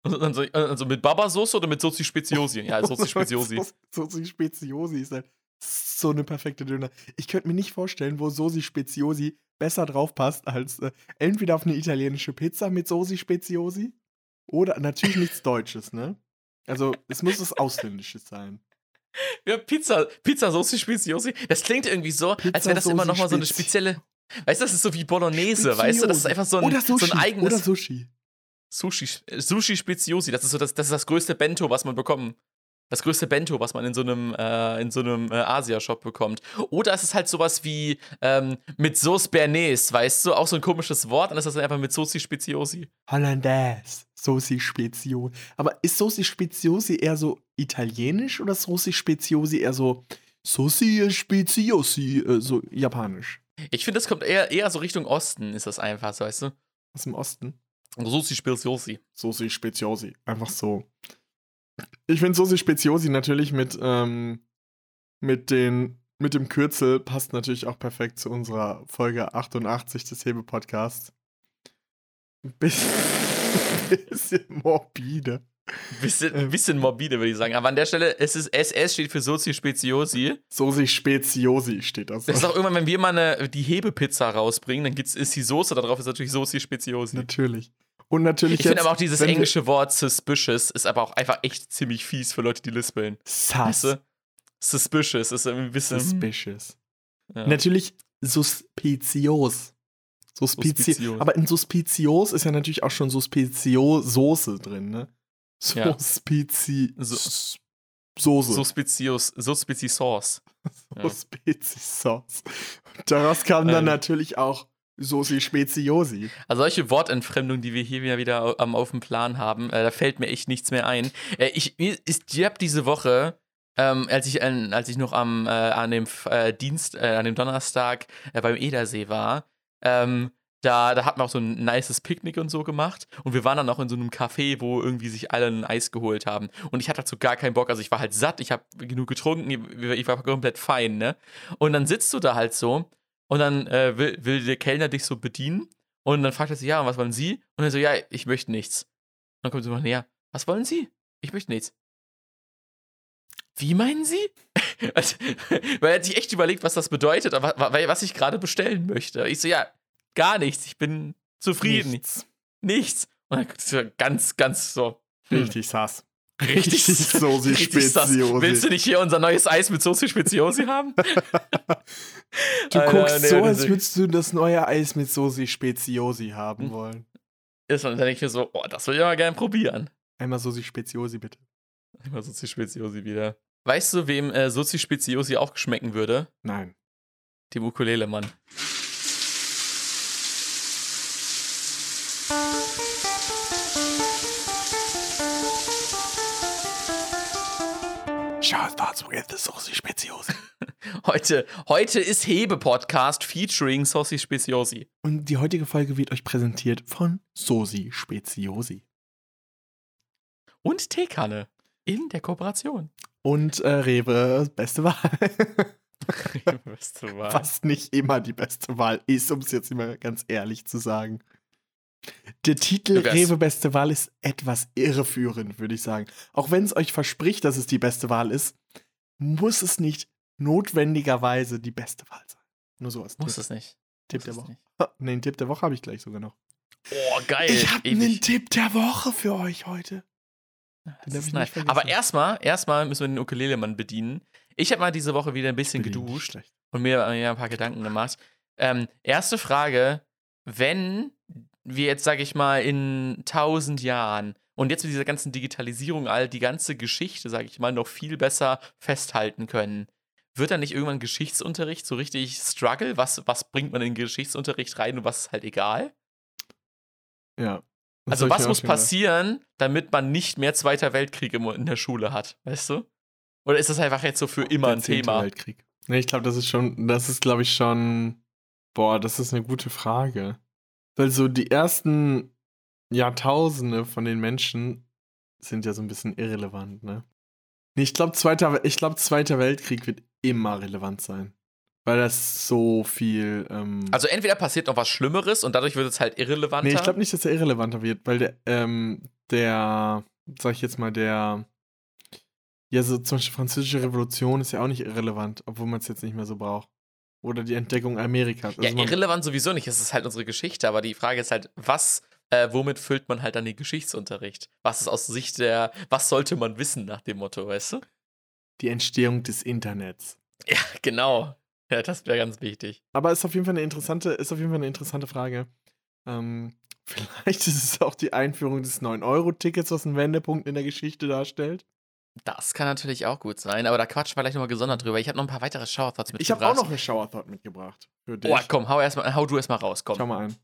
Speaker 1: Also, also mit Baba-Soße oder mit Sozi Speziosi? Ja, Sozi Speziosi.
Speaker 2: Sosi Speziosi ist halt so eine perfekte Döner. Ich könnte mir nicht vorstellen, wo Sosi Speziosi besser drauf passt als äh, entweder auf eine italienische Pizza mit Sosi Speziosi oder natürlich nichts Deutsches, ne? Also, es muss was Ausländisches sein.
Speaker 1: Ja, Pizza, Pizza Soße Speziosi. Das klingt irgendwie so, als
Speaker 2: Pizza
Speaker 1: wäre das immer
Speaker 2: Soße
Speaker 1: noch mal so eine
Speaker 2: Spezi-
Speaker 1: spezielle. Weißt du, das ist so wie Bolognese, weißt du? Das ist einfach so ein,
Speaker 2: oder Sushi,
Speaker 1: so ein eigenes
Speaker 2: Oder Sushi.
Speaker 1: Sushi, äh, Sushi Speziosi. Das ist so das, das ist das größte Bento, was man bekommen. Das größte Bento, was man in so einem, äh, in so einem äh, Asia-Shop bekommt. Oder es ist halt sowas wie ähm, mit Sauce Bernays, weißt du? Auch so ein komisches Wort. Und das ist dann einfach mit Soße Speziosi.
Speaker 2: Hollandaise. Sosi Speziosi. Aber ist Sosi Speziosi eher so italienisch oder ist Sosi Speziosi eher so Sosi Speziosi, äh, so japanisch.
Speaker 1: Ich finde, das kommt eher, eher so Richtung Osten, ist das einfach, so, weißt du?
Speaker 2: Aus dem Osten.
Speaker 1: Sosi Speziosi.
Speaker 2: Sosi Speziosi. Einfach so. Ich finde Sosi Speziosi natürlich mit, ähm, mit, den, mit dem Kürzel passt natürlich auch perfekt zu unserer Folge 88 des Hebe-Podcasts. Bisschen, bisschen morbide.
Speaker 1: Bisschen,
Speaker 2: Ähm.
Speaker 1: bisschen morbide, würde ich sagen. Aber an der Stelle, es ist SS steht für Sozi Speziosi.
Speaker 2: Sosi Speziosi steht das.
Speaker 1: Das ist auch irgendwann, wenn wir mal eine, die Hebepizza rausbringen, dann gibt's, ist die Soße da drauf, ist natürlich Sozi Speziosi.
Speaker 2: Natürlich. Und natürlich
Speaker 1: Ich finde aber auch dieses englische Wort suspicious ist aber auch einfach echt ziemlich fies für Leute, die lispeln.
Speaker 2: Sus.
Speaker 1: Weißt du? Suspicious ist irgendwie ein bisschen.
Speaker 2: Suspicious.
Speaker 1: Ja.
Speaker 2: Natürlich suspicios.
Speaker 1: Suspicios.
Speaker 2: Aber in suspicios ist ja natürlich auch schon Suspizio-Soße drin, ne?
Speaker 1: Ja.
Speaker 2: Suspizi...
Speaker 1: So-
Speaker 2: Soße.
Speaker 1: Suspicious, Suspici Sauce. ja.
Speaker 2: Suspicios. Daraus kam dann
Speaker 1: Ähm.
Speaker 2: natürlich auch Sosi Speziosi.
Speaker 1: Also solche Wortentfremdungen, die wir hier wieder, wieder am, auf dem Plan haben, äh, da fällt mir echt nichts mehr ein. Äh, ich ist, ich habe diese Woche, ähm, als, ich, an- als ich noch am, äh, an dem äh, Dienst, äh, an dem Donnerstag äh, beim Edersee war, ähm, da, da hat man auch so ein nices Picknick und so gemacht. Und wir waren dann auch in so einem Café, wo irgendwie sich alle ein Eis geholt haben. Und ich hatte dazu gar keinen Bock. Also ich war halt satt, ich habe genug getrunken, ich war komplett fein, ne? Und dann sitzt du da halt so und dann äh, will, will der Kellner dich so bedienen. Und dann fragt er sich, ja, was wollen Sie? Und er so, ja, ich möchte nichts. Und dann kommt so mal näher, was wollen Sie? Ich möchte nichts. Wie meinen Sie? Also, weil er hat sich echt überlegt, was das bedeutet, aber was ich gerade bestellen möchte. Ich so, ja, gar nichts, ich bin zufrieden.
Speaker 2: Nichts.
Speaker 1: Nichts. Und dann guckt so ganz, ganz so. hm,
Speaker 2: Richtig sass.
Speaker 1: Richtig, richtig sass.
Speaker 2: Speziosi.
Speaker 1: Willst du nicht hier unser neues Eis mit Soße Speziosi haben?
Speaker 2: Du
Speaker 1: Alter,
Speaker 2: guckst
Speaker 1: nee,
Speaker 2: so, als würdest du das neue Eis mit Sosi Speziosi haben
Speaker 1: Hm.
Speaker 2: wollen.
Speaker 1: Ist und dann denke ich mir so, oh, das will ich aber gerne probieren.
Speaker 2: Einmal Sosi Speziosi, bitte.
Speaker 1: Immer Sozi Speziosi wieder. Weißt du, wem äh, Sozi Speziosi auch schmecken würde?
Speaker 2: Nein.
Speaker 1: Dem Ukulele-Mann.
Speaker 2: Shout starts with the Sosi Speziosi.
Speaker 1: Heute, heute ist Hebe-Podcast featuring Sozi Speziosi.
Speaker 2: Und die heutige Folge wird euch präsentiert von Sosi Speziosi.
Speaker 1: Und Teekanne. In der Kooperation.
Speaker 2: Und äh, Rewe, beste Wahl.
Speaker 1: Weißt du was?
Speaker 2: Was nicht immer die beste Wahl ist, um es jetzt immer ganz ehrlich zu sagen. Der Titel Rewe beste Wahl ist etwas irreführend, würde ich sagen. Auch wenn es euch verspricht, dass es die beste Wahl ist, muss es nicht notwendigerweise die beste Wahl sein. Nur so als
Speaker 1: Muss
Speaker 2: Tipp,
Speaker 1: es nicht.
Speaker 2: Tipp
Speaker 1: Muss
Speaker 2: der Woche.
Speaker 1: nicht.
Speaker 2: Ne, den Tipp der Woche habe ich gleich sogar noch.
Speaker 1: Oh, geil.
Speaker 2: Ich habe einen Tipp der Woche für euch heute. Ich
Speaker 1: nice. Aber erstmal, erstmal müssen wir den Ukulele-Mann bedienen. Ich habe mal diese Woche wieder ein bisschen geduscht und mir ja, ein paar Gedanken gemacht. Ähm, erste Frage: Wenn wir jetzt, sag ich mal, in tausend Jahren und jetzt mit dieser ganzen Digitalisierung all die ganze Geschichte, sag ich mal, noch viel besser festhalten können, wird dann nicht irgendwann Geschichtsunterricht so richtig struggle? Was, was bringt man in den Geschichtsunterricht rein und was ist halt egal?
Speaker 2: Ja.
Speaker 1: Also, was muss
Speaker 2: gedacht.
Speaker 1: passieren, damit man nicht mehr Zweiter Weltkrieg in der Schule hat? Weißt du? Oder ist das einfach jetzt so für immer
Speaker 2: Der
Speaker 1: ein Thema?
Speaker 2: Weltkrieg. Nee, ich glaube, das ist schon, das ist, glaube ich, schon, boah, das ist eine gute Frage. Weil so die ersten Jahrtausende von den Menschen sind ja so ein bisschen irrelevant, ne? Ich glaube, Zweiter, ich glaub, Zweiter Weltkrieg wird immer relevant sein. Weil das so viel. Ähm,
Speaker 1: Also, entweder passiert noch was Schlimmeres und dadurch wird es halt irrelevanter.
Speaker 2: nee, ich glaube nicht, dass er irrelevanter wird, weil der, ähm, der, sag ich jetzt mal, der, ja, so zum Beispiel Französische Revolution ist ja auch nicht irrelevant, obwohl man es jetzt nicht mehr so braucht. Oder die Entdeckung Amerikas.
Speaker 1: ja,
Speaker 2: Also man-
Speaker 1: irrelevant sowieso nicht. Es ist halt unsere Geschichte. Aber die Frage ist halt, was, äh, womit füllt man halt dann den Geschichtsunterricht? Was ist aus Sicht der, was sollte man wissen nach dem Motto, weißt du?
Speaker 2: die Entstehung des Internets.
Speaker 1: Ja, genau. Ja, das wäre ganz wichtig.
Speaker 2: Aber ist auf jeden Fall eine interessante, ist auf jeden Fall eine interessante Frage. Ähm, vielleicht ist es auch die Einführung des 9-Euro-Tickets, was einen Wendepunkt in der Geschichte darstellt.
Speaker 1: Das kann natürlich auch gut sein, aber da quatschen wir gleich nochmal gesondert drüber. Ich habe noch ein paar weitere Shower-Thoughts
Speaker 2: Ich habe
Speaker 1: mitgebracht.
Speaker 2: auch noch eine Shower Thought mitgebracht. Für dich.
Speaker 1: Oh, komm, hau, erst mal, hau du erstmal raus, komm.
Speaker 2: Schau mal ein.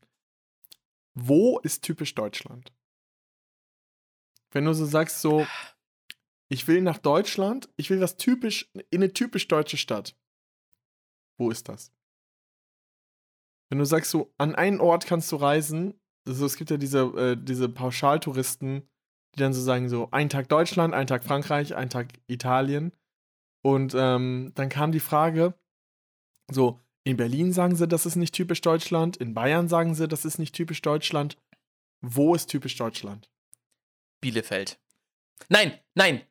Speaker 2: Wo ist typisch Deutschland? Wenn du so sagst, so, ich will nach Deutschland, ich will was typisch, in eine typisch deutsche Stadt. Wo ist das? Wenn du sagst, so, an einen Ort kannst du reisen, also es gibt ja diese, äh, diese Pauschaltouristen, die dann so sagen, so, ein Tag Deutschland, ein Tag Frankreich, ein Tag Italien. Und ähm, dann kam die Frage, so, in Berlin sagen sie, das ist nicht typisch Deutschland, in Bayern sagen sie, das ist nicht typisch Deutschland. Wo ist typisch Deutschland?
Speaker 1: Bielefeld. Nein, nein,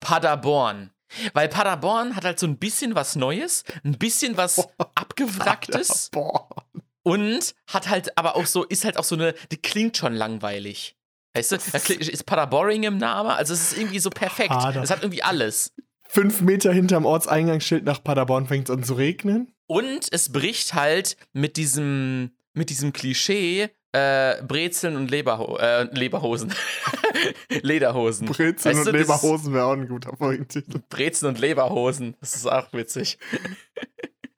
Speaker 1: Paderborn. Weil Paderborn hat halt so ein bisschen was Neues, ein bisschen was abgewracktes
Speaker 2: Paderborn.
Speaker 1: und hat halt aber auch so, ist halt auch so eine, die klingt schon langweilig. Weißt du, ist Paderboring im Namen, also es ist irgendwie so perfekt.
Speaker 2: Pader-
Speaker 1: Es hat irgendwie alles.
Speaker 2: Fünf Meter hinterm Ortseingangsschild nach Paderborn fängt es an zu regnen.
Speaker 1: Und es bricht halt mit diesem, mit diesem Klischee äh, Brezeln und Leberho äh, Leberhosen. Lederhosen.
Speaker 2: Brezeln
Speaker 1: Weißt
Speaker 2: und
Speaker 1: du, ist-
Speaker 2: Leberhosen wäre auch ein guter Folgentitel.
Speaker 1: Brezeln und Leberhosen. Das ist auch witzig.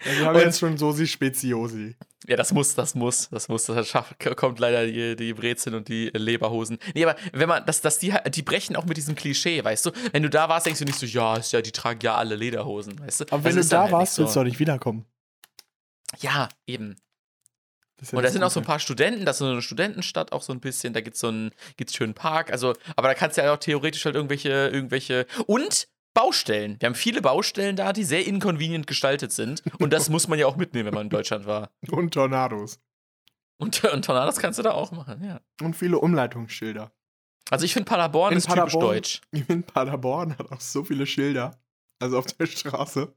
Speaker 2: Ja, wir haben
Speaker 1: Und-
Speaker 2: jetzt schon Sosi Speziosi.
Speaker 1: Ja, das muss, das muss, das muss. Das schafft, kommt leider die, die Brezeln und die Leberhosen. Nee, aber wenn man, das, das, die, die brechen auch mit diesem Klischee, weißt du? Wenn du da warst, denkst du nicht so, ja, ist ja, die tragen ja alle Lederhosen, weißt du?
Speaker 2: Aber
Speaker 1: Das
Speaker 2: wenn du da
Speaker 1: halt
Speaker 2: warst,
Speaker 1: nicht
Speaker 2: willst du auch nicht wiederkommen.
Speaker 1: Ja, eben.
Speaker 2: Ja
Speaker 1: Und da sind auch so ein paar Studenten, das ist so eine Studentenstadt auch so ein bisschen, da gibt's so einen, gibt's schönen Park, also, aber da kannst du ja auch theoretisch halt irgendwelche, irgendwelche, und Baustellen. Wir haben viele Baustellen da, die sehr inconvenient gestaltet sind. Und das muss man ja auch mitnehmen, wenn man in Deutschland war.
Speaker 2: Und Tornados.
Speaker 1: Und, und Tornados kannst du da auch machen, ja.
Speaker 2: Und viele Umleitungsschilder.
Speaker 1: Also ich finde Paderborn
Speaker 2: In
Speaker 1: ist typisch
Speaker 2: Paderborn-
Speaker 1: deutsch.
Speaker 2: Ich finde, Paderborn hat auch so viele Schilder. Also auf der Straße.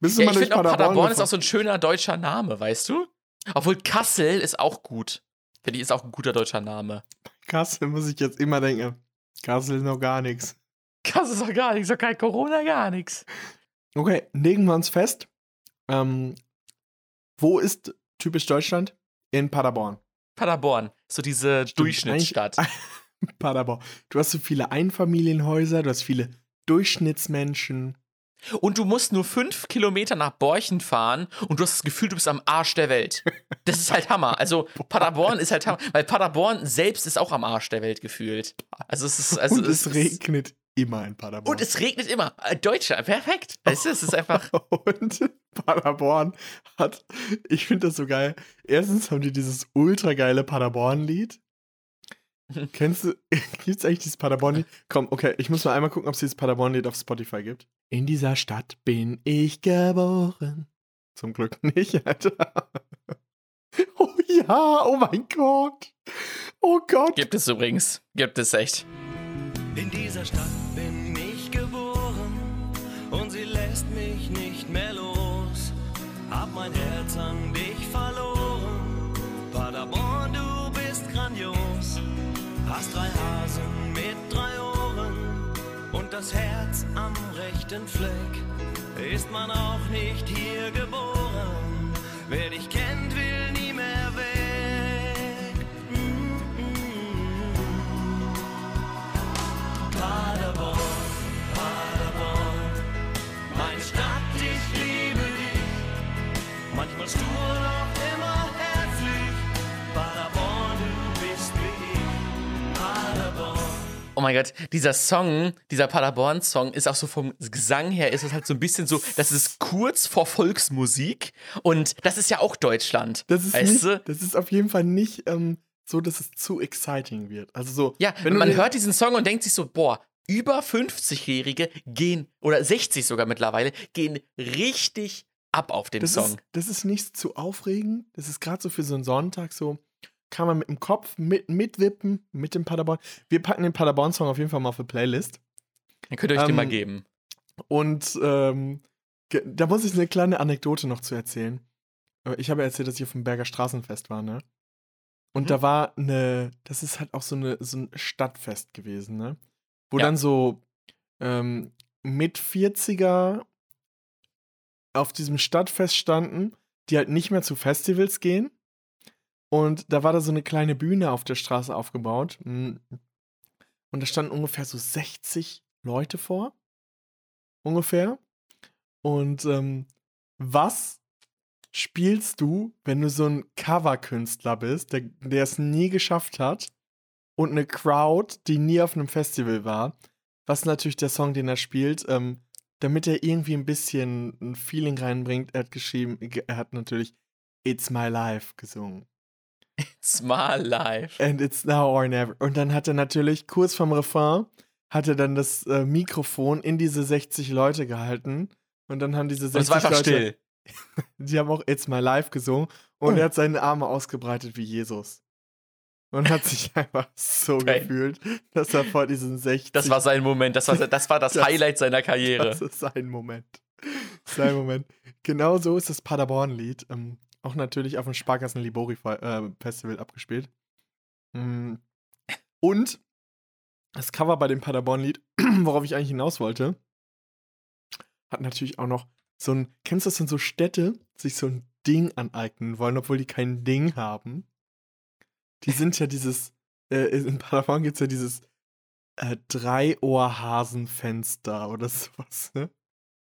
Speaker 2: Bist du
Speaker 1: Ja,
Speaker 2: mal
Speaker 1: ich finde auch Paderborn ist
Speaker 2: gefahren?
Speaker 1: auch so ein schöner deutscher Name, weißt du? Obwohl Kassel ist auch gut. Finde ich, ist auch ein guter deutscher Name.
Speaker 2: Kassel muss ich jetzt immer denken. Kassel ist noch gar nichts.
Speaker 1: Kassel ist doch gar nichts, doch kein Corona, gar nichts.
Speaker 2: Okay, legen wir uns fest. Ähm, wo ist typisch Deutschland? In Paderborn.
Speaker 1: Paderborn, so diese
Speaker 2: Stimmt,
Speaker 1: Durchschnittsstadt.
Speaker 2: Paderborn. Du hast so viele Einfamilienhäuser, du hast viele Durchschnittsmenschen.
Speaker 1: Und du musst nur fünf Kilometer nach Borchen fahren und du hast das Gefühl, du bist am Arsch der Welt. Das ist halt Hammer. Also Paderborn ist halt Hammer, weil Paderborn selbst ist auch am Arsch der Welt gefühlt. Also es ist also
Speaker 2: und es
Speaker 1: ist-
Speaker 2: regnet immer in Paderborn.
Speaker 1: und es regnet immer. Äh, Deutschland, perfekt. Weißt du, es ist einfach
Speaker 2: Und Paderborn hat, ich finde das so geil. Erstens haben die dieses ultra geile Paderborn-Lied. Kennst du, gibt's eigentlich dieses Paderborn-Lied? Komm, okay, ich muss mal einmal gucken, ob es dieses Paderborn-Lied auf Spotify gibt. In dieser Stadt bin ich geboren. Zum Glück nicht, Alter. Oh ja, oh mein Gott. Oh Gott.
Speaker 1: gibt es übrigens. Gibt es echt.
Speaker 5: In dieser Stadt Hab mein Herz an dich verloren. Paderborn, du bist grandios. Hast drei Hasen mit drei Ohren und das Herz am rechten Fleck. Ist man auch nicht hier geboren. Wer dich kennt, will Manchmal stur, doch immer herzlich. Paderborn, du bist wie ich. Paderborn.
Speaker 1: Oh mein Gott, dieser Song, dieser Paderborn-Song ist auch so vom Gesang her, ist es halt so ein bisschen so, das ist kurz vor Volksmusik und das ist ja auch Deutschland.
Speaker 2: Das ist,
Speaker 1: weißt
Speaker 2: nicht, das ist auf jeden Fall nicht ähm, so, dass es zu exciting wird. Also so,
Speaker 1: Ja,
Speaker 2: wenn
Speaker 1: man hört diesen Song und denkt sich so, boah, über 50-Jährige gehen, oder 60 sogar mittlerweile, gehen richtig ab auf den
Speaker 2: das
Speaker 1: Song.
Speaker 2: Ist, das ist nicht zu aufregend. Das ist gerade so für so einen Sonntag so. Kann man mit dem Kopf mit, mitwippen mit dem Paderborn. Wir packen den Paderborn-Song auf jeden Fall mal auf die Playlist.
Speaker 1: Dann könnt ihr euch den
Speaker 2: ähm,
Speaker 1: mal geben.
Speaker 2: Und ähm, da muss ich eine kleine Anekdote noch zu erzählen. Äh, Ich habe ja erzählt, dass ich auf dem Berger Straßenfest war, ne? Und
Speaker 1: Mhm.
Speaker 2: da war eine, das ist halt auch so, eine, so ein Stadtfest gewesen, ne? Wo
Speaker 1: Ja.
Speaker 2: dann so ähm, mit 40er auf diesem Stadtfest standen, die halt nicht mehr zu Festivals gehen. Und da war da so eine kleine Bühne auf der Straße aufgebaut. Mm. Und da standen ungefähr so 60 Leute vor. Ungefähr. Und ähm, was spielst du, wenn du so ein Coverkünstler bist, der, der es nie geschafft hat und eine Crowd, die nie auf einem Festival war, was natürlich der Song, den er spielt, ähm, damit er irgendwie ein bisschen ein Feeling reinbringt, er hat geschrieben, er hat natürlich It's My Life gesungen.
Speaker 1: It's my life.
Speaker 2: And it's now or never. Und dann hat er natürlich kurz vorm Refrain, hat er dann das äh, Mikrofon in diese 60 Leute gehalten. Und dann haben diese
Speaker 1: Und es
Speaker 2: 60
Speaker 1: war einfach
Speaker 2: Leute,
Speaker 1: still.
Speaker 2: die haben auch It's My Life gesungen. Und
Speaker 1: Oh.
Speaker 2: er hat seine Arme ausgebreitet wie Jesus. Und hat sich einfach so
Speaker 1: Geil.
Speaker 2: gefühlt, dass er vor diesen 60
Speaker 1: Das war sein Moment. Das war, das, war das,
Speaker 2: Das-
Speaker 1: Highlight seiner Karriere.
Speaker 2: Das ist sein Moment. Sein Moment. Genau so ist das Paderborn-Lied. Ähm, auch natürlich auf dem Sparkassen Libori äh, Festival abgespielt. Mm. Und das Cover bei dem Paderborn-Lied, worauf ich eigentlich hinaus wollte, hat natürlich auch noch so ein. Kennst du das, wenn so Städte sich so ein Ding aneignen wollen, obwohl die kein Ding haben? Die sind ja dieses. Äh, in Paderborn gibt es ja dieses äh, Dreiohrhasenfenster oder sowas, ne?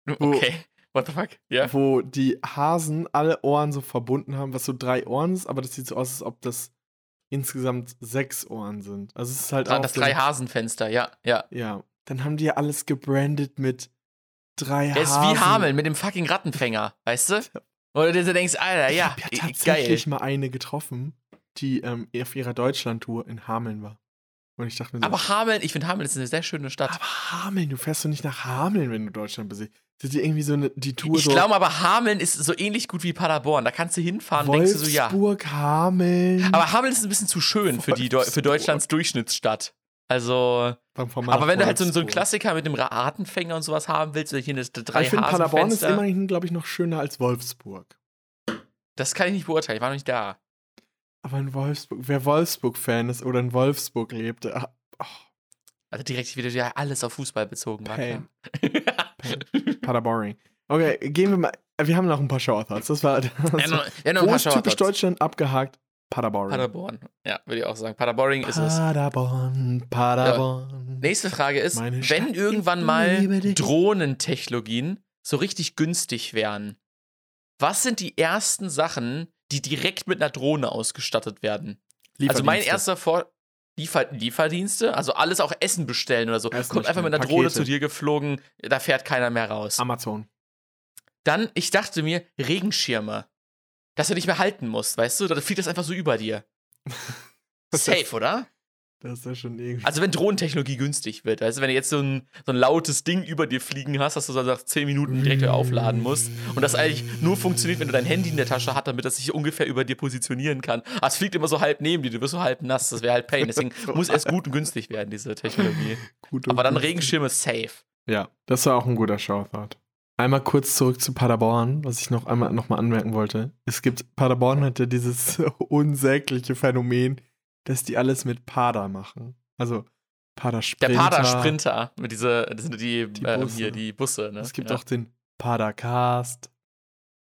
Speaker 1: Okay. What the fuck? Ja.
Speaker 2: Wo die Hasen alle Ohren so verbunden haben, was so drei Ohren ist, aber das sieht so aus, als ob das insgesamt sechs Ohren sind. Also es ist halt
Speaker 1: Ah,
Speaker 2: auch
Speaker 1: das drei Hasenfenster, ja, ja.
Speaker 2: Ja. Dann haben die ja alles gebrandet mit drei
Speaker 1: Er ist
Speaker 2: Hasen.
Speaker 1: wie Hameln mit dem fucking Rattenfänger, weißt du? Oder du denkst, Alter,
Speaker 2: Ich
Speaker 1: ja,
Speaker 2: hab ja tatsächlich
Speaker 1: geil.
Speaker 2: mal eine getroffen, die ähm, auf ihrer Deutschlandtour in Hameln war. Und ich dachte mir so,
Speaker 1: Aber Hameln, ich finde Hameln ist eine sehr schöne Stadt.
Speaker 2: aber Hameln, du fährst doch nicht nach Hameln, wenn du Deutschland besiehst. Das ist irgendwie so eine, die Tour
Speaker 1: Ich
Speaker 2: so
Speaker 1: glaube aber, Hameln ist so ähnlich gut wie Paderborn. Da kannst du hinfahren und denkst du so, ja.
Speaker 2: Wolfsburg, Hameln.
Speaker 1: Aber Hameln ist ein bisschen zu schön für, die für
Speaker 2: Wolfsburg.
Speaker 1: Deutschlands Durchschnittsstadt. Also, aber wenn du halt so, so einen
Speaker 2: Wolfsburg.
Speaker 1: Klassiker mit dem Rattenfänger und sowas haben willst, oder hier eine drei
Speaker 2: ich finde, Paderborn ist immerhin, glaube ich, noch schöner als Wolfsburg.
Speaker 1: das kann ich nicht beurteilen. Ich war noch nicht da.
Speaker 2: Aber in Wolfsburg, wer Wolfsburg-Fan ist oder in Wolfsburg lebt, ah, oh,
Speaker 1: Also direkt wieder ja alles auf Fußball bezogen war.
Speaker 2: Pain. Paderboring. Okay, gehen wir mal. Wir haben noch ein paar Show-Thoughts. Das war. Das
Speaker 1: ja, noch, ja, noch ein
Speaker 2: wo
Speaker 1: paar
Speaker 2: ist typisch. Deutschland abgehakt? Paderboring.
Speaker 1: Paderborn. Ja, würde ich auch sagen. Paderboring ist es.
Speaker 2: Paderborn, Paderborn.
Speaker 1: Nächste Frage ist,
Speaker 2: Meine
Speaker 1: wenn
Speaker 2: Stadt,
Speaker 1: irgendwann mal. Drohnentechnologien so richtig günstig wären, was sind die ersten Sachen, die direkt mit einer Drohne ausgestattet werden? Also mein erster Vor Liefer Lieferdienste, also alles auch Essen bestellen oder so.
Speaker 2: Essen
Speaker 1: Kommt einfach mit einer Drohne zu dir geflogen, da fährt keiner mehr raus.
Speaker 2: Amazon.
Speaker 1: Dann, ich dachte mir, Regenschirme. Dass du nicht mehr halten musst, weißt du? Da fliegt das einfach so über dir. Safe, oder?
Speaker 2: Das ist ja schon irgendwie.
Speaker 1: Also wenn Drohnentechnologie günstig wird, also wenn du jetzt so ein, so ein lautes Ding über dir fliegen hast, dass du so nach 10 Minuten direkt aufladen musst und das eigentlich nur funktioniert, wenn du dein Handy in der Tasche hast, damit das sich ungefähr über dir positionieren kann. Aber es fliegt immer so halb neben dir, du wirst so halb nass, das wäre halt Pain. Deswegen muss erst gut und günstig werden, diese Technologie. Aber dann. Regenschirme safe.
Speaker 2: Ja, das war auch ein guter Showthought. Einmal kurz zurück zu Paderborn, was ich noch einmal noch mal anmerken wollte. Es gibt, Paderborn hat ja dieses unsägliche Phänomen, dass die alles mit Pader machen. Also
Speaker 1: Der
Speaker 2: Padersprinter.
Speaker 1: Pader-Sprinter, mit diese, das sind die,
Speaker 2: Die
Speaker 1: ähm,
Speaker 2: Busse.
Speaker 1: hier, die Busse, ne?
Speaker 2: Es gibt
Speaker 1: ja.
Speaker 2: auch den Padercast.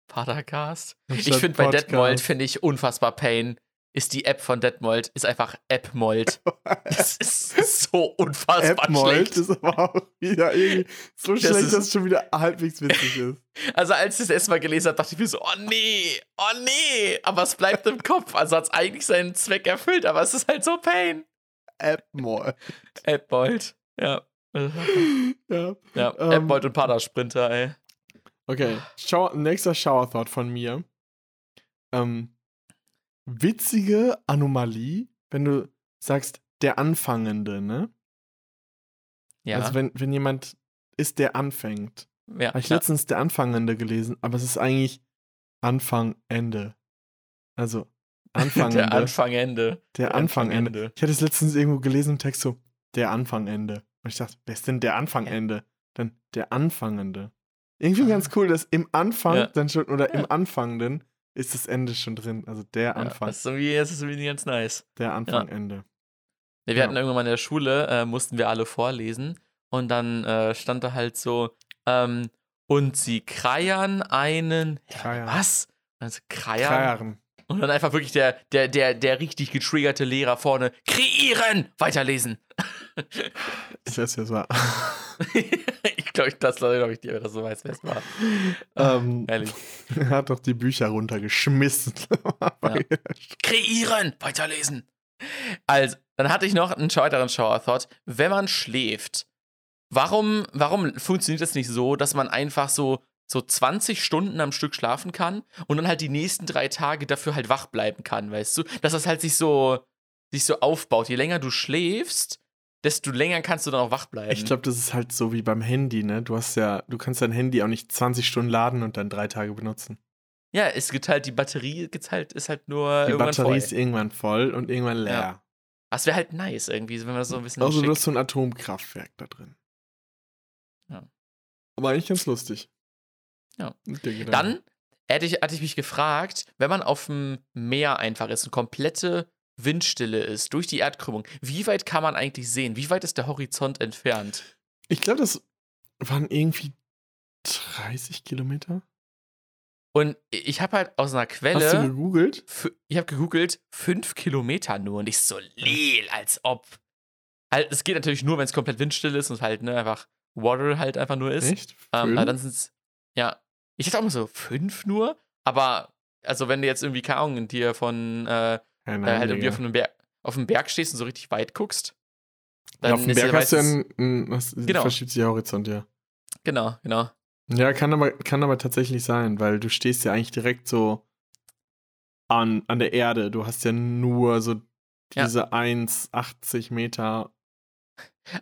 Speaker 1: Padercast. Ich finde bei
Speaker 2: Podcast.
Speaker 1: Detmold, finde ich unfassbar Pain, ist die App von Detmold, ist einfach Appmold. Das ist so unfassbar
Speaker 2: Appmold
Speaker 1: schlecht.
Speaker 2: ist aber auch wieder irgendwie so
Speaker 1: Das
Speaker 2: schlecht, dass es schon wieder halbwegs witzig ist.
Speaker 1: Also als ich das erste Mal gelesen habe, dachte ich mir so, oh nee, oh nee. Aber es bleibt im Kopf. Also hat es eigentlich seinen Zweck erfüllt, aber es ist halt so Pain.
Speaker 2: Appmold.
Speaker 1: Appmold. Ja.
Speaker 2: ja.
Speaker 1: Ja,
Speaker 2: Ähm,
Speaker 1: Appmold und Padersprinter, ey.
Speaker 2: Okay, Schau nächster Shower Thought von mir. Ähm, witzige Anomalie, wenn du sagst, der Anfangende, ne?
Speaker 1: Ja.
Speaker 2: Also wenn, wenn jemand ist, der anfängt.
Speaker 1: ja,
Speaker 2: Habe ich
Speaker 1: ja.
Speaker 2: letztens der Anfangende gelesen, aber es ist eigentlich Anfang, Ende. Also Anfangende.
Speaker 1: Der Anfang, Ende.
Speaker 2: Der Anfang, Ende. Ich hatte es letztens irgendwo gelesen im Text so, der Anfang, Ende. Und ich dachte, wer ist denn der Anfang, Ende? Dann der Anfangende. Irgendwie ganz cool, dass im Anfang
Speaker 1: Ja.
Speaker 2: dann schon, oder im Anfangenden ist das Ende schon drin. Also der
Speaker 1: Ja,
Speaker 2: Anfang,
Speaker 1: das ist irgendwie, das ist irgendwie ganz nice.
Speaker 2: der Anfang, Ende.
Speaker 1: Ja, wir
Speaker 2: Ja.
Speaker 1: hatten irgendwann mal in der Schule, äh, mussten wir alle vorlesen und dann äh, stand da halt so, ähm, und sie kreiern einen. Ja,
Speaker 2: Kreiern.
Speaker 1: was? Also kreiern.
Speaker 2: Kreieren.
Speaker 1: Und dann einfach wirklich der, der, der, der richtig getriggerte Lehrer vorne, kreieren! Weiterlesen.
Speaker 2: Ich weiß, wer es war.
Speaker 1: ich glaube, das glaube ich dir, wer das so weiß, wer es war.
Speaker 2: ähm,
Speaker 1: Ehrlich.
Speaker 2: er hat doch die Bücher runtergeschmissen.
Speaker 1: Kreieren! Weiterlesen! Also, dann hatte ich noch einen weiteren Shower Thought. Wenn man schläft, warum, warum funktioniert das nicht so, dass man einfach so, so 20 Stunden am Stück schlafen kann und dann halt die nächsten drei Tage dafür halt wach bleiben kann, weißt du? Dass das halt sich so, sich so aufbaut. Je länger du schläfst, desto länger kannst du dann auch wach bleiben.
Speaker 2: Ich glaube, das ist halt so wie beim Handy, ne? Du hast ja, du kannst dein Handy auch nicht 20 Stunden laden und dann drei Tage benutzen.
Speaker 1: ja, es gibt halt, die Batterie gibt's halt, ist halt nur
Speaker 2: Die Batterie
Speaker 1: voll.
Speaker 2: ist irgendwann voll und irgendwann leer.
Speaker 1: Ja. Das wäre halt nice irgendwie, wenn man so ein bisschen
Speaker 2: Also du hast so ein Atomkraftwerk da drin.
Speaker 1: Ja.
Speaker 2: Aber eigentlich ganz lustig.
Speaker 1: Ja. Dann hätte ich, hatte ich mich gefragt, wenn man auf dem Meer einfach ist und komplette Windstille ist durch die Erdkrümmung, wie weit kann man eigentlich sehen? Wie weit ist der Horizont entfernt?
Speaker 2: Ich glaube, das waren irgendwie 30 Kilometer.
Speaker 1: Und ich habe halt aus einer
Speaker 2: Hast du
Speaker 1: Quelle,
Speaker 2: gegoogelt?
Speaker 1: ich habe gegoogelt, fünf Kilometer nur und ich so, leel, als ob. Halt, es geht natürlich nur, wenn es komplett windstill ist und halt, ne, einfach Water halt einfach nur ist.
Speaker 2: Echt?
Speaker 1: Ähm, dann sind es, ja, ich hätte auch mal so fünf nur, aber, also wenn du jetzt irgendwie, Ahnung, dir von, äh,
Speaker 2: ja, nein,
Speaker 1: äh, halt irgendwie auf einem, Berg, auf einem Berg stehst und so richtig weit guckst,
Speaker 2: ja, auf dem
Speaker 1: ist
Speaker 2: Berg hast du ja
Speaker 1: meistens-
Speaker 2: ein, ein was,
Speaker 1: Genau.
Speaker 2: verschiebt sich der Horizont, ja.
Speaker 1: Genau, genau.
Speaker 2: Ja, kann aber, kann aber tatsächlich sein, weil du stehst ja eigentlich direkt so an, an der Erde. Du hast ja nur so
Speaker 1: Ja.
Speaker 2: diese 1,80 Meter.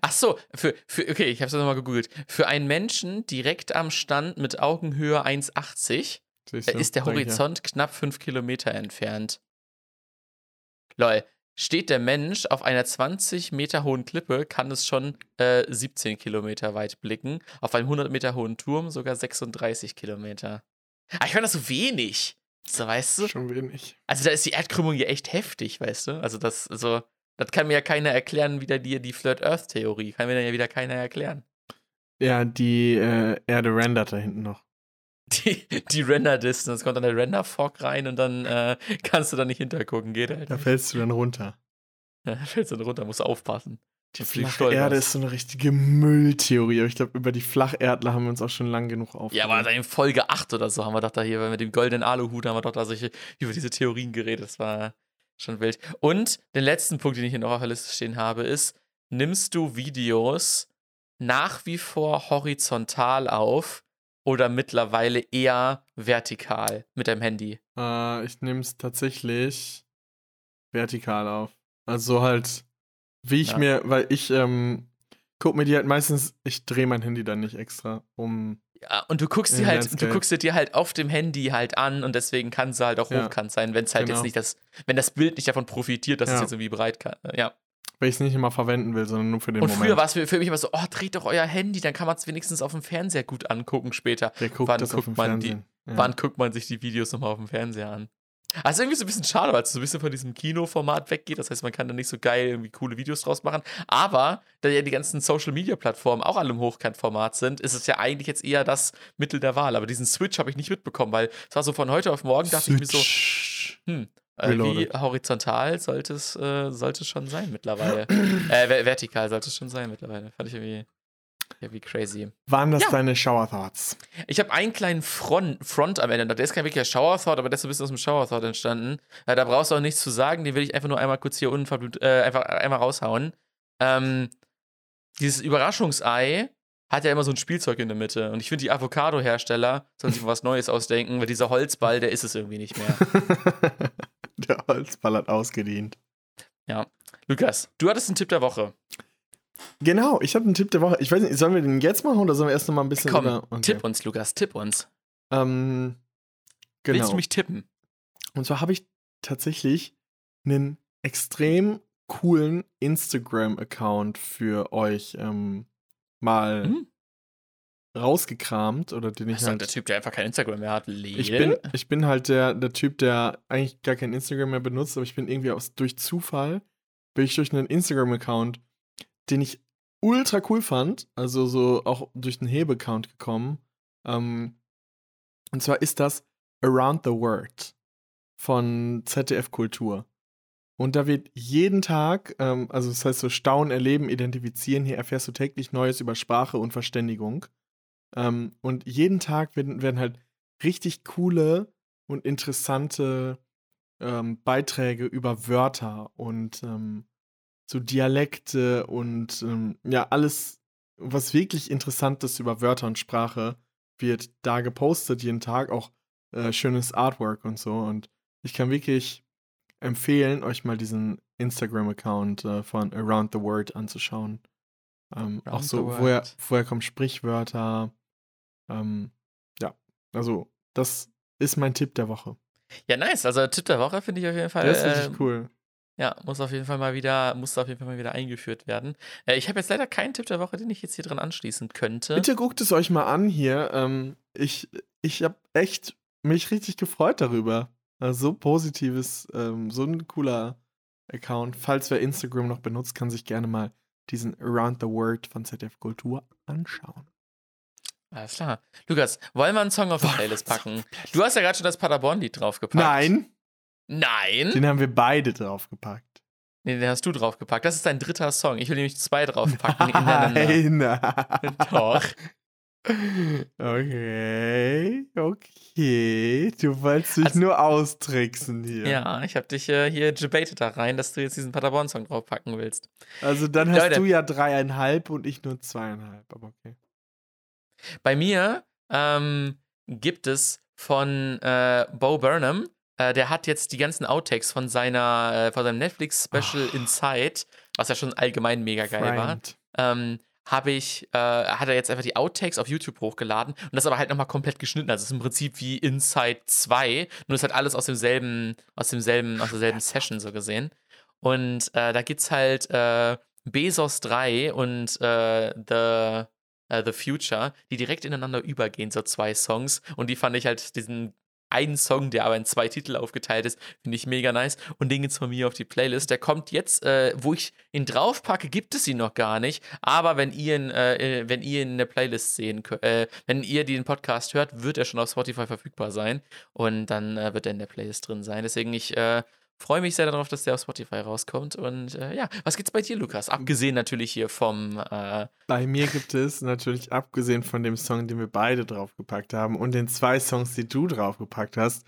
Speaker 1: Ach so, für, für okay, ich habe es nochmal gegoogelt. Für einen Menschen direkt am Stand mit Augenhöhe 1,80
Speaker 2: Siehst
Speaker 1: äh, ist der. Horizont knapp 5 Kilometer entfernt. Lol. Steht der Mensch auf einer 20 Meter hohen Klippe, kann es schon äh, 17 Kilometer weit blicken. Auf einem 100 Meter hohen Turm sogar 36 Kilometer. Aber ich fand das so wenig. So, weißt du?
Speaker 2: Schon wenig.
Speaker 1: Also da ist die Erdkrümmung ja echt heftig, weißt du? Also das, also, das kann mir ja keiner erklären, wieder die, die Flat Earth Theorie. Kann mir dann ja wieder keiner erklären.
Speaker 2: Ja, die äh, Erde rendert da hinten noch.
Speaker 1: Die, die Render Distance, kommt dann der Render Fog rein und dann äh, kannst du da nicht hintergucken, geht halt.
Speaker 2: Da
Speaker 1: nicht.
Speaker 2: fällst du dann runter.
Speaker 1: Ja, da fällst du dann runter, musst aufpassen.
Speaker 2: Die
Speaker 1: Auf
Speaker 2: flache. Erde ist so eine richtige Mülltheorie. Aber ich glaube, über die Flacherdler haben wir uns auch schon lang genug aufgeregt.
Speaker 1: Ja, aber in Folge 8 oder so haben wir doch da hier mit dem goldenen Aluhut haben wir doch da solche, über diese Theorien geredet. Das war schon wild. Und den letzten Punkt, den ich hier noch auf der Liste stehen habe, ist, nimmst du Videos nach wie vor horizontal auf oder mittlerweile eher vertikal mit deinem Handy?
Speaker 2: Äh, ich nehme es tatsächlich vertikal auf. Also halt, wie ich
Speaker 1: Ja.
Speaker 2: mir, weil ich ähm, guck mir die halt meistens, ich drehe mein Handy dann nicht extra, um.
Speaker 1: Ja, und du guckst sie halt, du guckst dir die halt auf dem Handy halt an und deswegen kann sie halt auch
Speaker 2: Ja.
Speaker 1: hochkant sein, wenn es halt
Speaker 2: Genau.
Speaker 1: jetzt nicht das, wenn das Bild nicht davon profitiert, dass es
Speaker 2: Ja.
Speaker 1: jetzt irgendwie breit kann. Ja.
Speaker 2: Weil ich es nicht immer verwenden will, sondern nur für den
Speaker 1: Und
Speaker 2: Moment.
Speaker 1: früher war es für, für mich immer so, oh, dreht doch euer Handy, dann kann man es wenigstens auf dem Fernseher gut angucken später.
Speaker 2: Wer guckt
Speaker 1: wann
Speaker 2: das auf dem
Speaker 1: guckt man die-
Speaker 2: Fernsehen? Ja.
Speaker 1: Wann guckt man sich die Videos nochmal auf dem Fernseher an? Also irgendwie so ein bisschen schade, weil es so ein bisschen von diesem Kinoformat weggeht. Das heißt, man kann da nicht so geil irgendwie coole Videos draus machen. Aber da ja die ganzen Social-Media-Plattformen auch alle im Hochkantformat sind, ist es ja eigentlich jetzt eher das Mittel der Wahl. Aber diesen Switch habe ich nicht mitbekommen, weil es war so von heute auf morgen, dachte ich mir so,
Speaker 2: Switch.
Speaker 1: hm, wie
Speaker 2: Reloaded.
Speaker 1: horizontal sollte es, äh, sollte schon sein mittlerweile. äh, ver- vertikal sollte es schon sein mittlerweile. Fand ich irgendwie, irgendwie crazy.
Speaker 2: Waren das
Speaker 1: Ja.
Speaker 2: deine Shower Thoughts?
Speaker 1: Ich habe einen kleinen Front, Front am Ende. Der ist kein wirklicher Shower Thought, aber der ist so ein bisschen aus dem Shower Thought entstanden. Äh, da brauchst du auch nichts zu sagen. Den will ich einfach nur einmal kurz hier unverblümt, äh, einfach einmal raushauen. Ähm, dieses Überraschungsei hat ja immer so ein Spielzeug in der Mitte. Und ich finde, die Avocado-Hersteller sollen sich was Neues ausdenken, weil dieser Holzball, der ist es irgendwie nicht mehr.
Speaker 2: der Holzball hat ausgedient.
Speaker 1: Lukas, du hattest einen Tipp der Woche.
Speaker 2: Genau, ich habe einen Tipp der Woche. Ich weiß nicht, sollen wir den jetzt machen oder sollen wir erst noch mal ein bisschen
Speaker 1: Komm,
Speaker 2: okay.
Speaker 1: tipp uns, Lukas, tipp uns.
Speaker 2: Ähm, genau.
Speaker 1: Willst du mich tippen?
Speaker 2: Und zwar habe ich tatsächlich einen extrem coolen Instagram-Account für euch ähm, mal
Speaker 1: Hm?
Speaker 2: rausgekramt oder den ich
Speaker 1: Das ist halt der Typ, der einfach kein Instagram mehr hat. Leel.
Speaker 2: Ich bin, ich bin halt der, der Typ, der eigentlich gar kein Instagram mehr benutzt, aber ich bin irgendwie aus, durch Zufall, bin ich durch einen Instagram-Account, den ich ultra cool fand, also so auch durch einen Hebe-Account gekommen. Ähm, und zwar ist das Around the World von ZDF Kultur. Und da wird jeden Tag, ähm, also das heißt so Staunen, Erleben, Identifizieren, hier erfährst du täglich Neues über Sprache und Verständigung. Ähm, und jeden Tag werden, werden halt richtig coole und interessante ähm, Beiträge über Wörter und ähm, so Dialekte und ähm, ja, alles was wirklich Interessantes über Wörter und Sprache wird da gepostet jeden Tag, auch äh, schönes Artwork und so. Und ich kann wirklich empfehlen, euch mal diesen Instagram-Account äh, von Around the World anzuschauen. Ähm, auch so, woher, woher kommen Sprichwörter. Ähm, ja, also das ist mein Tipp der Woche.
Speaker 1: Ja, nice. Also Tipp der Woche finde ich auf jeden Fall.
Speaker 2: Der ist
Speaker 1: äh,
Speaker 2: richtig cool.
Speaker 1: Ja, muss auf jeden Fall mal wieder, muss auf jeden Fall mal wieder eingeführt werden. Äh, ich habe jetzt leider keinen Tipp der Woche, den ich jetzt hier dran anschließen könnte.
Speaker 2: Bitte guckt es euch mal an hier. Ähm, ich ich habe echt mich richtig gefreut darüber. Also so positives, ähm, so ein cooler Account. Falls wer Instagram noch benutzt, kann sich gerne mal diesen Around the World von ZDF Kultur anschauen.
Speaker 1: Alles klar. Lukas, wollen wir einen Song auf die Playlist packen? Du hast ja gerade schon das Paderborn-Lied draufgepackt.
Speaker 2: Nein,
Speaker 1: Nein?
Speaker 2: den haben wir beide draufgepackt.
Speaker 1: Nee, den hast du draufgepackt. Das ist dein dritter Song. Ich will nämlich zwei draufpacken hintereinander.
Speaker 2: Nein.
Speaker 1: Doch.
Speaker 2: Okay, okay. Du wolltest dich
Speaker 1: Also-
Speaker 2: nur austricksen hier.
Speaker 1: Ja, ich habe dich äh, hier debated da rein, dass du jetzt diesen Paderborn-Song draufpacken willst.
Speaker 2: Also dann hast
Speaker 1: Leute.
Speaker 2: du ja dreieinhalb und ich nur zweieinhalb, aber okay.
Speaker 1: Bei mir ähm, gibt es von äh, Bo Burnham, äh, der hat jetzt die ganzen Outtakes von seiner, äh, von seinem Netflix-Special
Speaker 2: Ah.
Speaker 1: Inside, was ja schon allgemein mega geil war.
Speaker 2: Framed.
Speaker 1: ähm, habe ich, äh, hat er jetzt einfach die Outtakes auf YouTube hochgeladen und das aber halt nochmal komplett geschnitten. Also es ist im Prinzip wie Inside 2, nur ist halt alles aus demselben, aus demselben, aus derselben Session so gesehen. Und äh, da gibt's halt äh, Bezos 3 und äh, The, äh, The Future, die direkt ineinander übergehen, so zwei Songs. Und die fand ich halt diesen einen Song, der aber in zwei Titel aufgeteilt ist, finde ich mega nice. Und den gibt's von mir auf die Playlist. Der kommt jetzt, äh, wo ich ihn draufpacke, gibt es ihn noch gar nicht. Aber wenn ihr ihn, äh, äh, wenn ihr ihn in der Playlist sehen könnt, äh, wenn ihr den Podcast hört, wird er schon auf Spotify verfügbar sein. Und dann äh, wird er in der Playlist drin sein. Deswegen, ich äh, freue mich sehr darauf, dass der auf Spotify rauskommt. Und äh, ja, was gibt's bei dir, Lukas? Abgesehen natürlich hier vom äh,
Speaker 2: Bei mir gibt es natürlich, abgesehen von dem Song, den wir beide draufgepackt haben und den zwei Songs, die du draufgepackt hast,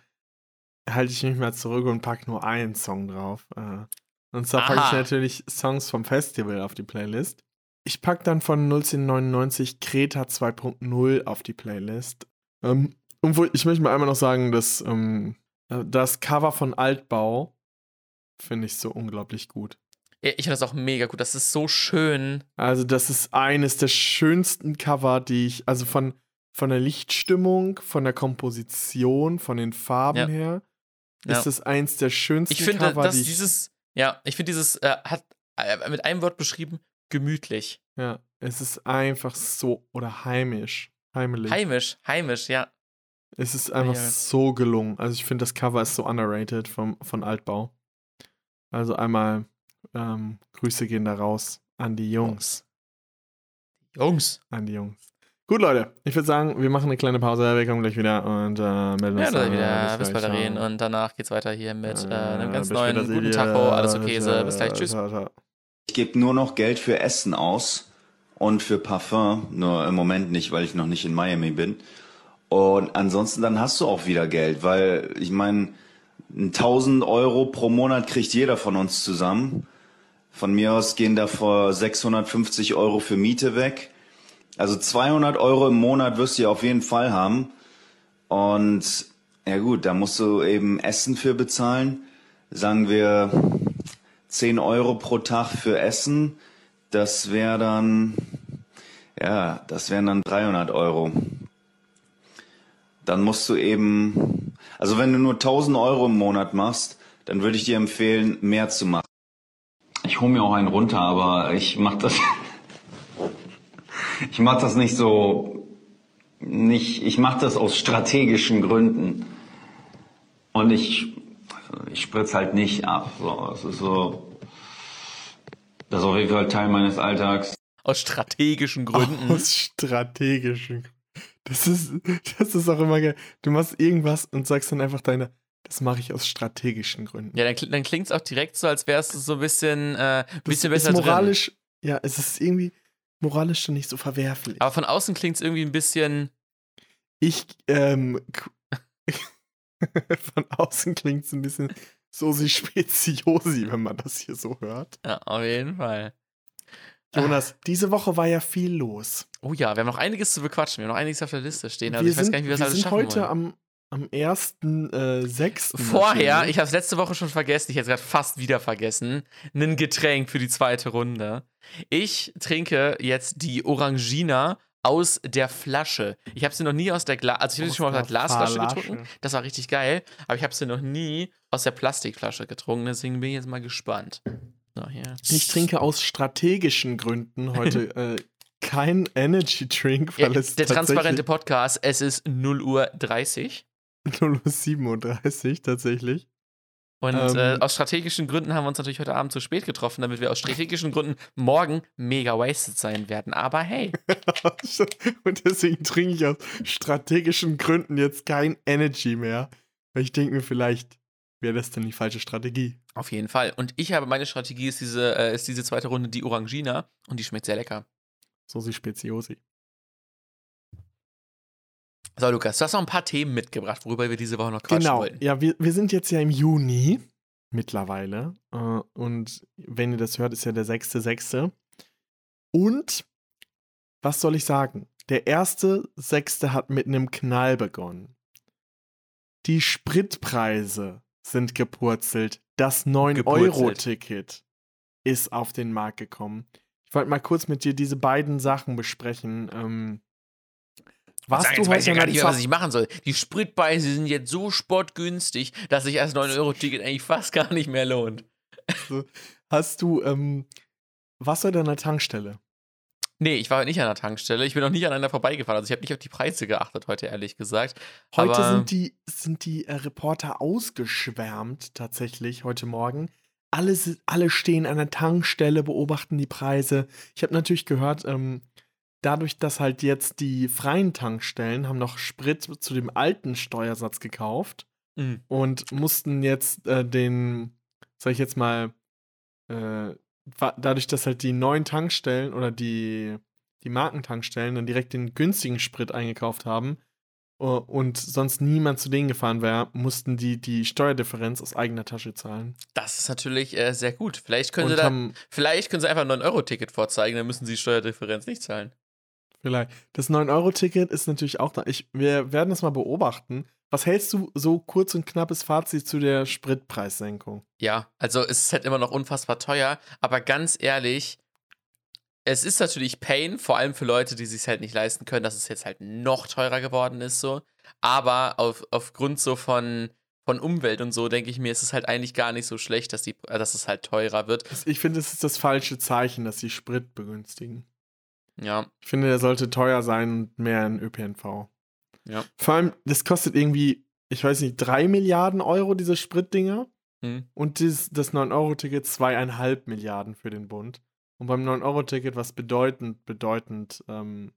Speaker 2: halte ich mich mal zurück und packe nur einen Song drauf. Äh, Und zwar packe ich natürlich Songs vom Festival auf die Playlist. Ich packe dann von 1999 Kreta 2.0 auf die Playlist. Ähm, wo, ich möchte mal einmal noch sagen, dass ähm, äh, das Cover von Altbau finde ich so unglaublich gut.
Speaker 1: Ja, Ich finde das auch mega gut. Das ist so schön.
Speaker 2: Also, das ist eines der schönsten Cover, die ich, also von, von der Lichtstimmung, von der Komposition, von den Farben
Speaker 1: Ja.
Speaker 2: her,
Speaker 1: Ja.
Speaker 2: ist es eins der schönsten
Speaker 1: Ich finde,
Speaker 2: Cover,
Speaker 1: dass
Speaker 2: die ich,
Speaker 1: dieses, ja, ich finde dieses, äh, hat äh, mit einem Wort beschrieben, gemütlich.
Speaker 2: Ja, es ist einfach so, oder heimisch, heimelig.
Speaker 1: Heimisch, heimisch, ja.
Speaker 2: es ist einfach
Speaker 1: Ja.
Speaker 2: so gelungen. Also, ich finde, das Cover ist so underrated vom, von Altbau. Also, einmal ähm, Grüße gehen da raus an die Jungs.
Speaker 1: Jungs.
Speaker 2: An die Jungs. Gut, Leute, ich würde sagen, wir machen eine kleine Pause, wir kommen gleich wieder und äh, melden
Speaker 1: Ja,
Speaker 2: uns
Speaker 1: dann
Speaker 2: dann,
Speaker 1: wieder bis bald reden und danach geht's weiter hier mit äh, einem
Speaker 2: Äh,
Speaker 1: ganz
Speaker 2: bis
Speaker 1: neuen
Speaker 2: später,
Speaker 1: guten
Speaker 2: Silja.
Speaker 1: Tacho. Alles okay, so, bis gleich. Tschüss.
Speaker 2: ciao, ciao.
Speaker 6: Ich gebe nur noch Geld für Essen aus und für Parfum, nur im Moment nicht, weil ich noch nicht in Miami bin. Und ansonsten dann hast du auch wieder Geld, weil ich meine, 1000 Euro pro Monat kriegt jeder von uns zusammen. Von mir aus gehen da vor 650 Euro für Miete weg. Also 200 Euro im Monat wirst du ja auf jeden Fall haben. Und ja gut, da musst du eben Essen für bezahlen. Sagen wir 10 Euro pro Tag für Essen. Das wäre dann, ja, das wären dann 300 Euro. Dann musst du eben, also wenn du nur 1000 Euro im Monat machst, dann würde ich dir empfehlen, mehr zu machen.
Speaker 7: Ich hole mir auch einen runter, aber ich mach das. ich mach das nicht so. Nicht, ich mache das aus strategischen Gründen. Und ich, ich spritz halt nicht ab. So, es ist so. Das ist auf jeden Fall Teil meines Alltags.
Speaker 1: Aus strategischen Gründen.
Speaker 2: Aus strategischen. Das ist, das ist auch immer geil. Du machst irgendwas und sagst dann einfach deine, das mache ich aus strategischen Gründen.
Speaker 1: Ja, dann, dann klingt es auch direkt so, als wärst du so ein bisschen, äh, bisschen
Speaker 2: ist
Speaker 1: besser drin.
Speaker 2: moralisch, ja, es ist irgendwie moralisch schon nicht so verwerflich.
Speaker 1: Aber von außen klingt es irgendwie ein bisschen.
Speaker 2: Ich, ähm, von außen klingt es ein bisschen so sie speziosi, wenn man das hier so hört.
Speaker 1: Ja, auf jeden Fall.
Speaker 2: Jonas, diese Woche war ja viel los.
Speaker 1: Oh ja, wir haben noch einiges zu bequatschen. Wir haben noch einiges auf der Liste stehen. Also
Speaker 2: wir
Speaker 1: ich weiß
Speaker 2: sind,
Speaker 1: gar nicht, wie wir das
Speaker 2: wir
Speaker 1: alles
Speaker 2: sind
Speaker 1: schaffen
Speaker 2: heute
Speaker 1: wollen.
Speaker 2: am, am 1.6.
Speaker 1: Vorher,
Speaker 2: natürlich.
Speaker 1: ich habe es letzte Woche schon vergessen, ich hätte es gerade fast wieder vergessen, ein Getränk für die zweite Runde. Ich trinke jetzt die Orangina aus der Flasche. Ich habe sie noch nie aus der Glas, also ich habe sie schon mal aus der Glasflasche
Speaker 2: Flasche.
Speaker 1: getrunken. Das war richtig geil, aber ich habe sie noch nie aus der Plastikflasche getrunken, deswegen bin ich jetzt mal gespannt. So, hier.
Speaker 2: Ich trinke aus strategischen Gründen heute äh, kein Energy Drink,
Speaker 1: Ja,
Speaker 2: weil es
Speaker 1: der transparente Podcast, es ist 0 Uhr 30.
Speaker 2: 0.37 Uhr tatsächlich.
Speaker 1: Und
Speaker 2: Ähm.
Speaker 1: äh, aus strategischen Gründen haben wir uns natürlich heute Abend zu spät getroffen, damit wir aus strategischen Gründen morgen mega wasted sein werden. Aber hey,
Speaker 2: Und deswegen trinke ich aus strategischen Gründen jetzt kein Energy mehr. Weil ich denke mir, vielleicht wäre das dann die falsche Strategie.
Speaker 1: Auf jeden Fall. Und ich habe meine Strategie ist diese, äh, ist diese zweite Runde die Orangina und die schmeckt sehr lecker.
Speaker 2: So sie Speziosi.
Speaker 1: So, Lukas, du hast noch ein paar Themen mitgebracht, worüber wir diese Woche noch quatschen
Speaker 2: Genau.
Speaker 1: wollten.
Speaker 2: Ja, wir, wir sind jetzt ja im Juni mittlerweile. Äh, und wenn ihr das hört, ist ja der 6.6. Und was soll ich sagen? Der erste Sechste hat mit einem Knall begonnen. Die Spritpreise sind gepurzelt. Das 9-Euro-Ticket ist auf den Markt gekommen. Ich wollte mal kurz mit dir diese beiden Sachen besprechen. Ähm, warst
Speaker 1: Sagen,
Speaker 2: du
Speaker 1: jetzt weiß ja
Speaker 2: heute
Speaker 1: gar nicht was ich machen soll. Die Spritpreise sind jetzt so sportgünstig, dass sich das 9-Euro-Ticket eigentlich fast gar nicht mehr lohnt.
Speaker 2: Hast du, ähm, warst du heute an der Tankstelle?
Speaker 1: Nee, ich war nicht an der Tankstelle. Ich bin noch nicht an einer vorbeigefahren. Also ich habe nicht auf die Preise geachtet heute, ehrlich gesagt.
Speaker 2: Heute
Speaker 1: Aber-
Speaker 2: sind die, sind die äh, Reporter ausgeschwärmt, tatsächlich, heute Morgen. Alle, alle stehen an der Tankstelle, beobachten die Preise. Ich habe natürlich gehört, ähm, dadurch, dass halt jetzt die freien Tankstellen haben noch Sprit zu dem alten Steuersatz gekauft
Speaker 1: Mhm.
Speaker 2: und mussten jetzt äh, den, sag ich jetzt mal, äh, dadurch, dass halt die neuen Tankstellen oder die, die Markentankstellen dann direkt den günstigen Sprit eingekauft haben und sonst niemand zu denen gefahren wäre, mussten die die Steuerdifferenz aus eigener Tasche zahlen.
Speaker 1: Das ist natürlich äh, sehr gut. Vielleicht können,
Speaker 2: und
Speaker 1: sie da,
Speaker 2: haben
Speaker 1: vielleicht können sie einfach ein 9-Euro-Ticket vorzeigen, dann müssen sie die Steuerdifferenz nicht zahlen.
Speaker 2: vielleicht. Das 9-Euro-Ticket ist natürlich auch da. Ich, wir werden das mal beobachten. Was hältst du so kurz und knappes Fazit zu der Spritpreissenkung?
Speaker 1: Ja, also es ist halt immer noch unfassbar teuer, aber ganz ehrlich, es ist natürlich Pain, vor allem für Leute, die sich halt nicht leisten können, dass es jetzt halt noch teurer geworden ist so. Aber auf, aufgrund so von, von Umwelt und so, denke ich mir, ist es halt eigentlich gar nicht so schlecht, dass, die, dass es halt teurer wird.
Speaker 2: Ich finde, es ist das falsche Zeichen, dass sie Sprit begünstigen.
Speaker 1: Ja,
Speaker 2: Ich finde, der sollte teuer sein und mehr in ÖPNV.
Speaker 1: Ja.
Speaker 2: Vor allem, das kostet irgendwie, ich weiß nicht, drei Milliarden Euro, diese Spritdinger.
Speaker 1: hm.
Speaker 2: Und das, das 9-Euro-Ticket zweieinhalb Milliarden für den Bund. Und beim 9-Euro-Ticket was bedeutend, bedeutend ähm,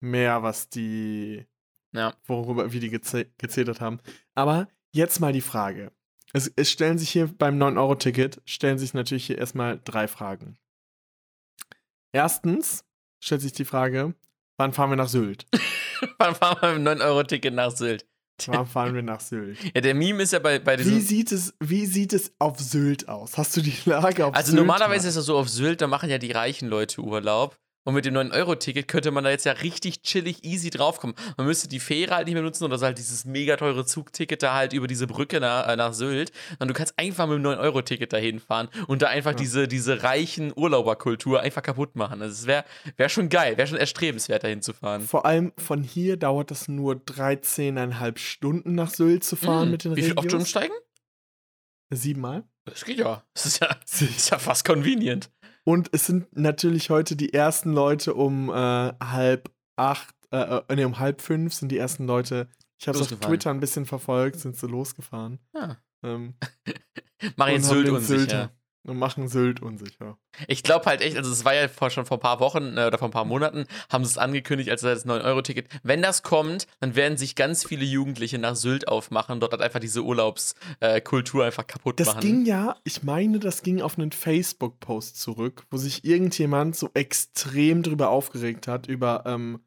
Speaker 2: mehr, was die,
Speaker 1: Ja.
Speaker 2: worüber, wie die geze gezetert haben. Aber jetzt mal die Frage. Es, es stellen sich hier beim 9-Euro-Ticket, stellen sich natürlich hier erstmal drei Fragen. Erstens stellt sich die Frage, wann fahren wir nach Sylt?
Speaker 1: Wann fahren wir mit dem 9-Euro-Ticket nach Sylt?
Speaker 2: Wann fahren wir nach Sylt?
Speaker 1: Ja, der Meme ist ja bei, bei
Speaker 2: Wie
Speaker 1: diesem.
Speaker 2: sieht, es, wie sieht es auf Sylt aus? Hast du die Lage auf
Speaker 1: Also
Speaker 2: Sylt?
Speaker 1: normalerweise
Speaker 2: mal?
Speaker 1: ist es so auf Sylt, da machen ja die reichen Leute Urlaub. Und mit dem 9-Euro-Ticket könnte man da jetzt ja richtig chillig, easy draufkommen. Man müsste die Fähre halt nicht mehr nutzen oder so halt dieses mega teure Zugticket da halt über diese Brücke nach, äh, nach Sylt. Und du kannst einfach mit dem 9-Euro-Ticket dahin fahren und da einfach
Speaker 2: Ja.
Speaker 1: diese, diese reichen Urlauberkultur einfach kaputt machen. Also es wäre wär schon geil, wäre schon erstrebenswert, dahin zu fahren.
Speaker 2: Vor allem von hier dauert es nur 13,5 Stunden nach Sylt zu fahren
Speaker 1: Hm,
Speaker 2: mit den
Speaker 1: Wie viel oft umsteigen?
Speaker 2: Siebenmal.
Speaker 1: Das geht ja. Das ist ja, das ist ja fast convenient.
Speaker 2: Und es sind natürlich heute die ersten Leute um äh, halb acht, äh, äh, nee, um halb fünf sind die ersten Leute. Ich habe es auf. Twitter ein bisschen verfolgt, sind sie losgefahren.
Speaker 1: Ja.
Speaker 2: Ähm, haben
Speaker 1: Sylt unsicher.
Speaker 2: Und machen Sylt unsicher.
Speaker 1: Ich glaube halt echt, also es war ja vor, schon vor ein paar Wochen äh, oder vor ein paar Monaten, haben sie es angekündigt als das 9-Euro-Ticket. Wenn das kommt, dann werden sich ganz viele Jugendliche nach Sylt aufmachen, dort halt einfach diese Urlaubskultur einfach kaputt
Speaker 2: Das
Speaker 1: machen.
Speaker 2: ging ja, ich meine, das ging auf einen Facebook-Post zurück, wo sich irgendjemand so extrem drüber aufgeregt hat, über ähm,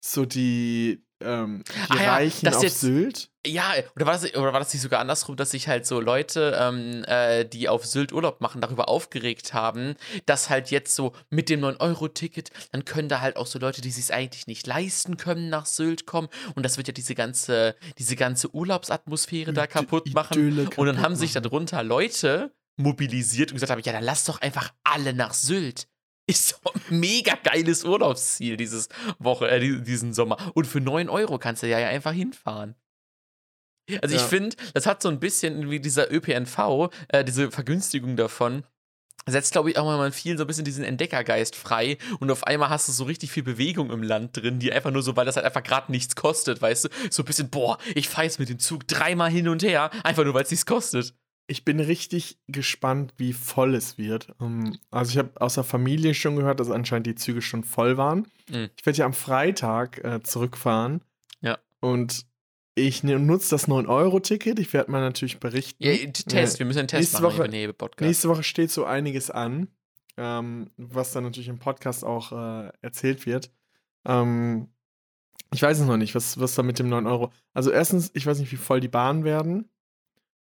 Speaker 2: so die ähm, die
Speaker 1: Ah ja,
Speaker 2: Reichen
Speaker 1: das
Speaker 2: auf
Speaker 1: jetzt-
Speaker 2: Sylt.
Speaker 1: Ja, oder war, das, oder war das nicht sogar andersrum, dass sich halt so Leute, ähm, äh, die auf Sylt Urlaub machen, darüber aufgeregt haben, dass halt jetzt so mit dem 9-Euro-Ticket, dann können da halt auch so Leute, die sich eigentlich nicht leisten können, nach Sylt kommen. Und das wird ja diese ganze, diese ganze Urlaubsatmosphäre da kaputt machen.
Speaker 2: Idylle
Speaker 1: Und dann
Speaker 2: kaputt
Speaker 1: haben sich darunter Leute mobilisiert und gesagt haben, ja, dann lass doch einfach alle nach Sylt. Ist so ein mega geiles Urlaubsziel dieses Woche, äh, die- diesen Sommer. Und für 9 Euro kannst du ja einfach hinfahren. Also ich
Speaker 2: Ja.
Speaker 1: finde, das hat so ein bisschen wie dieser ÖPNV, äh, diese Vergünstigung davon, setzt, glaube ich, auch mal viel so ein bisschen diesen Entdeckergeist frei und auf einmal hast du so richtig viel Bewegung im Land drin, die einfach nur so, weil das halt einfach gerade nichts kostet, weißt du? So ein bisschen, boah, ich fahre jetzt mit dem Zug dreimal hin und her, einfach nur, weil es nichts kostet.
Speaker 2: Ich bin richtig gespannt, wie voll es wird. Ähm, Also ich habe aus der Familie schon gehört, dass anscheinend die Züge schon voll waren.
Speaker 1: Mhm.
Speaker 2: Ich werde ja am Freitag äh, zurückfahren.
Speaker 1: Ja.
Speaker 2: Und ich ne- nutze das 9-Euro-Ticket. Ich werde mal natürlich berichten.
Speaker 1: Ja, Test, wir müssen einen Test
Speaker 2: Nächste
Speaker 1: machen
Speaker 2: Woche-. Nächste Woche steht so einiges an, ähm, was dann natürlich im Podcast auch äh, erzählt wird. Ähm, ich weiß es noch nicht, was, was da mit dem 9 Euro. Also erstens, ich weiß nicht, wie voll die Bahnen werden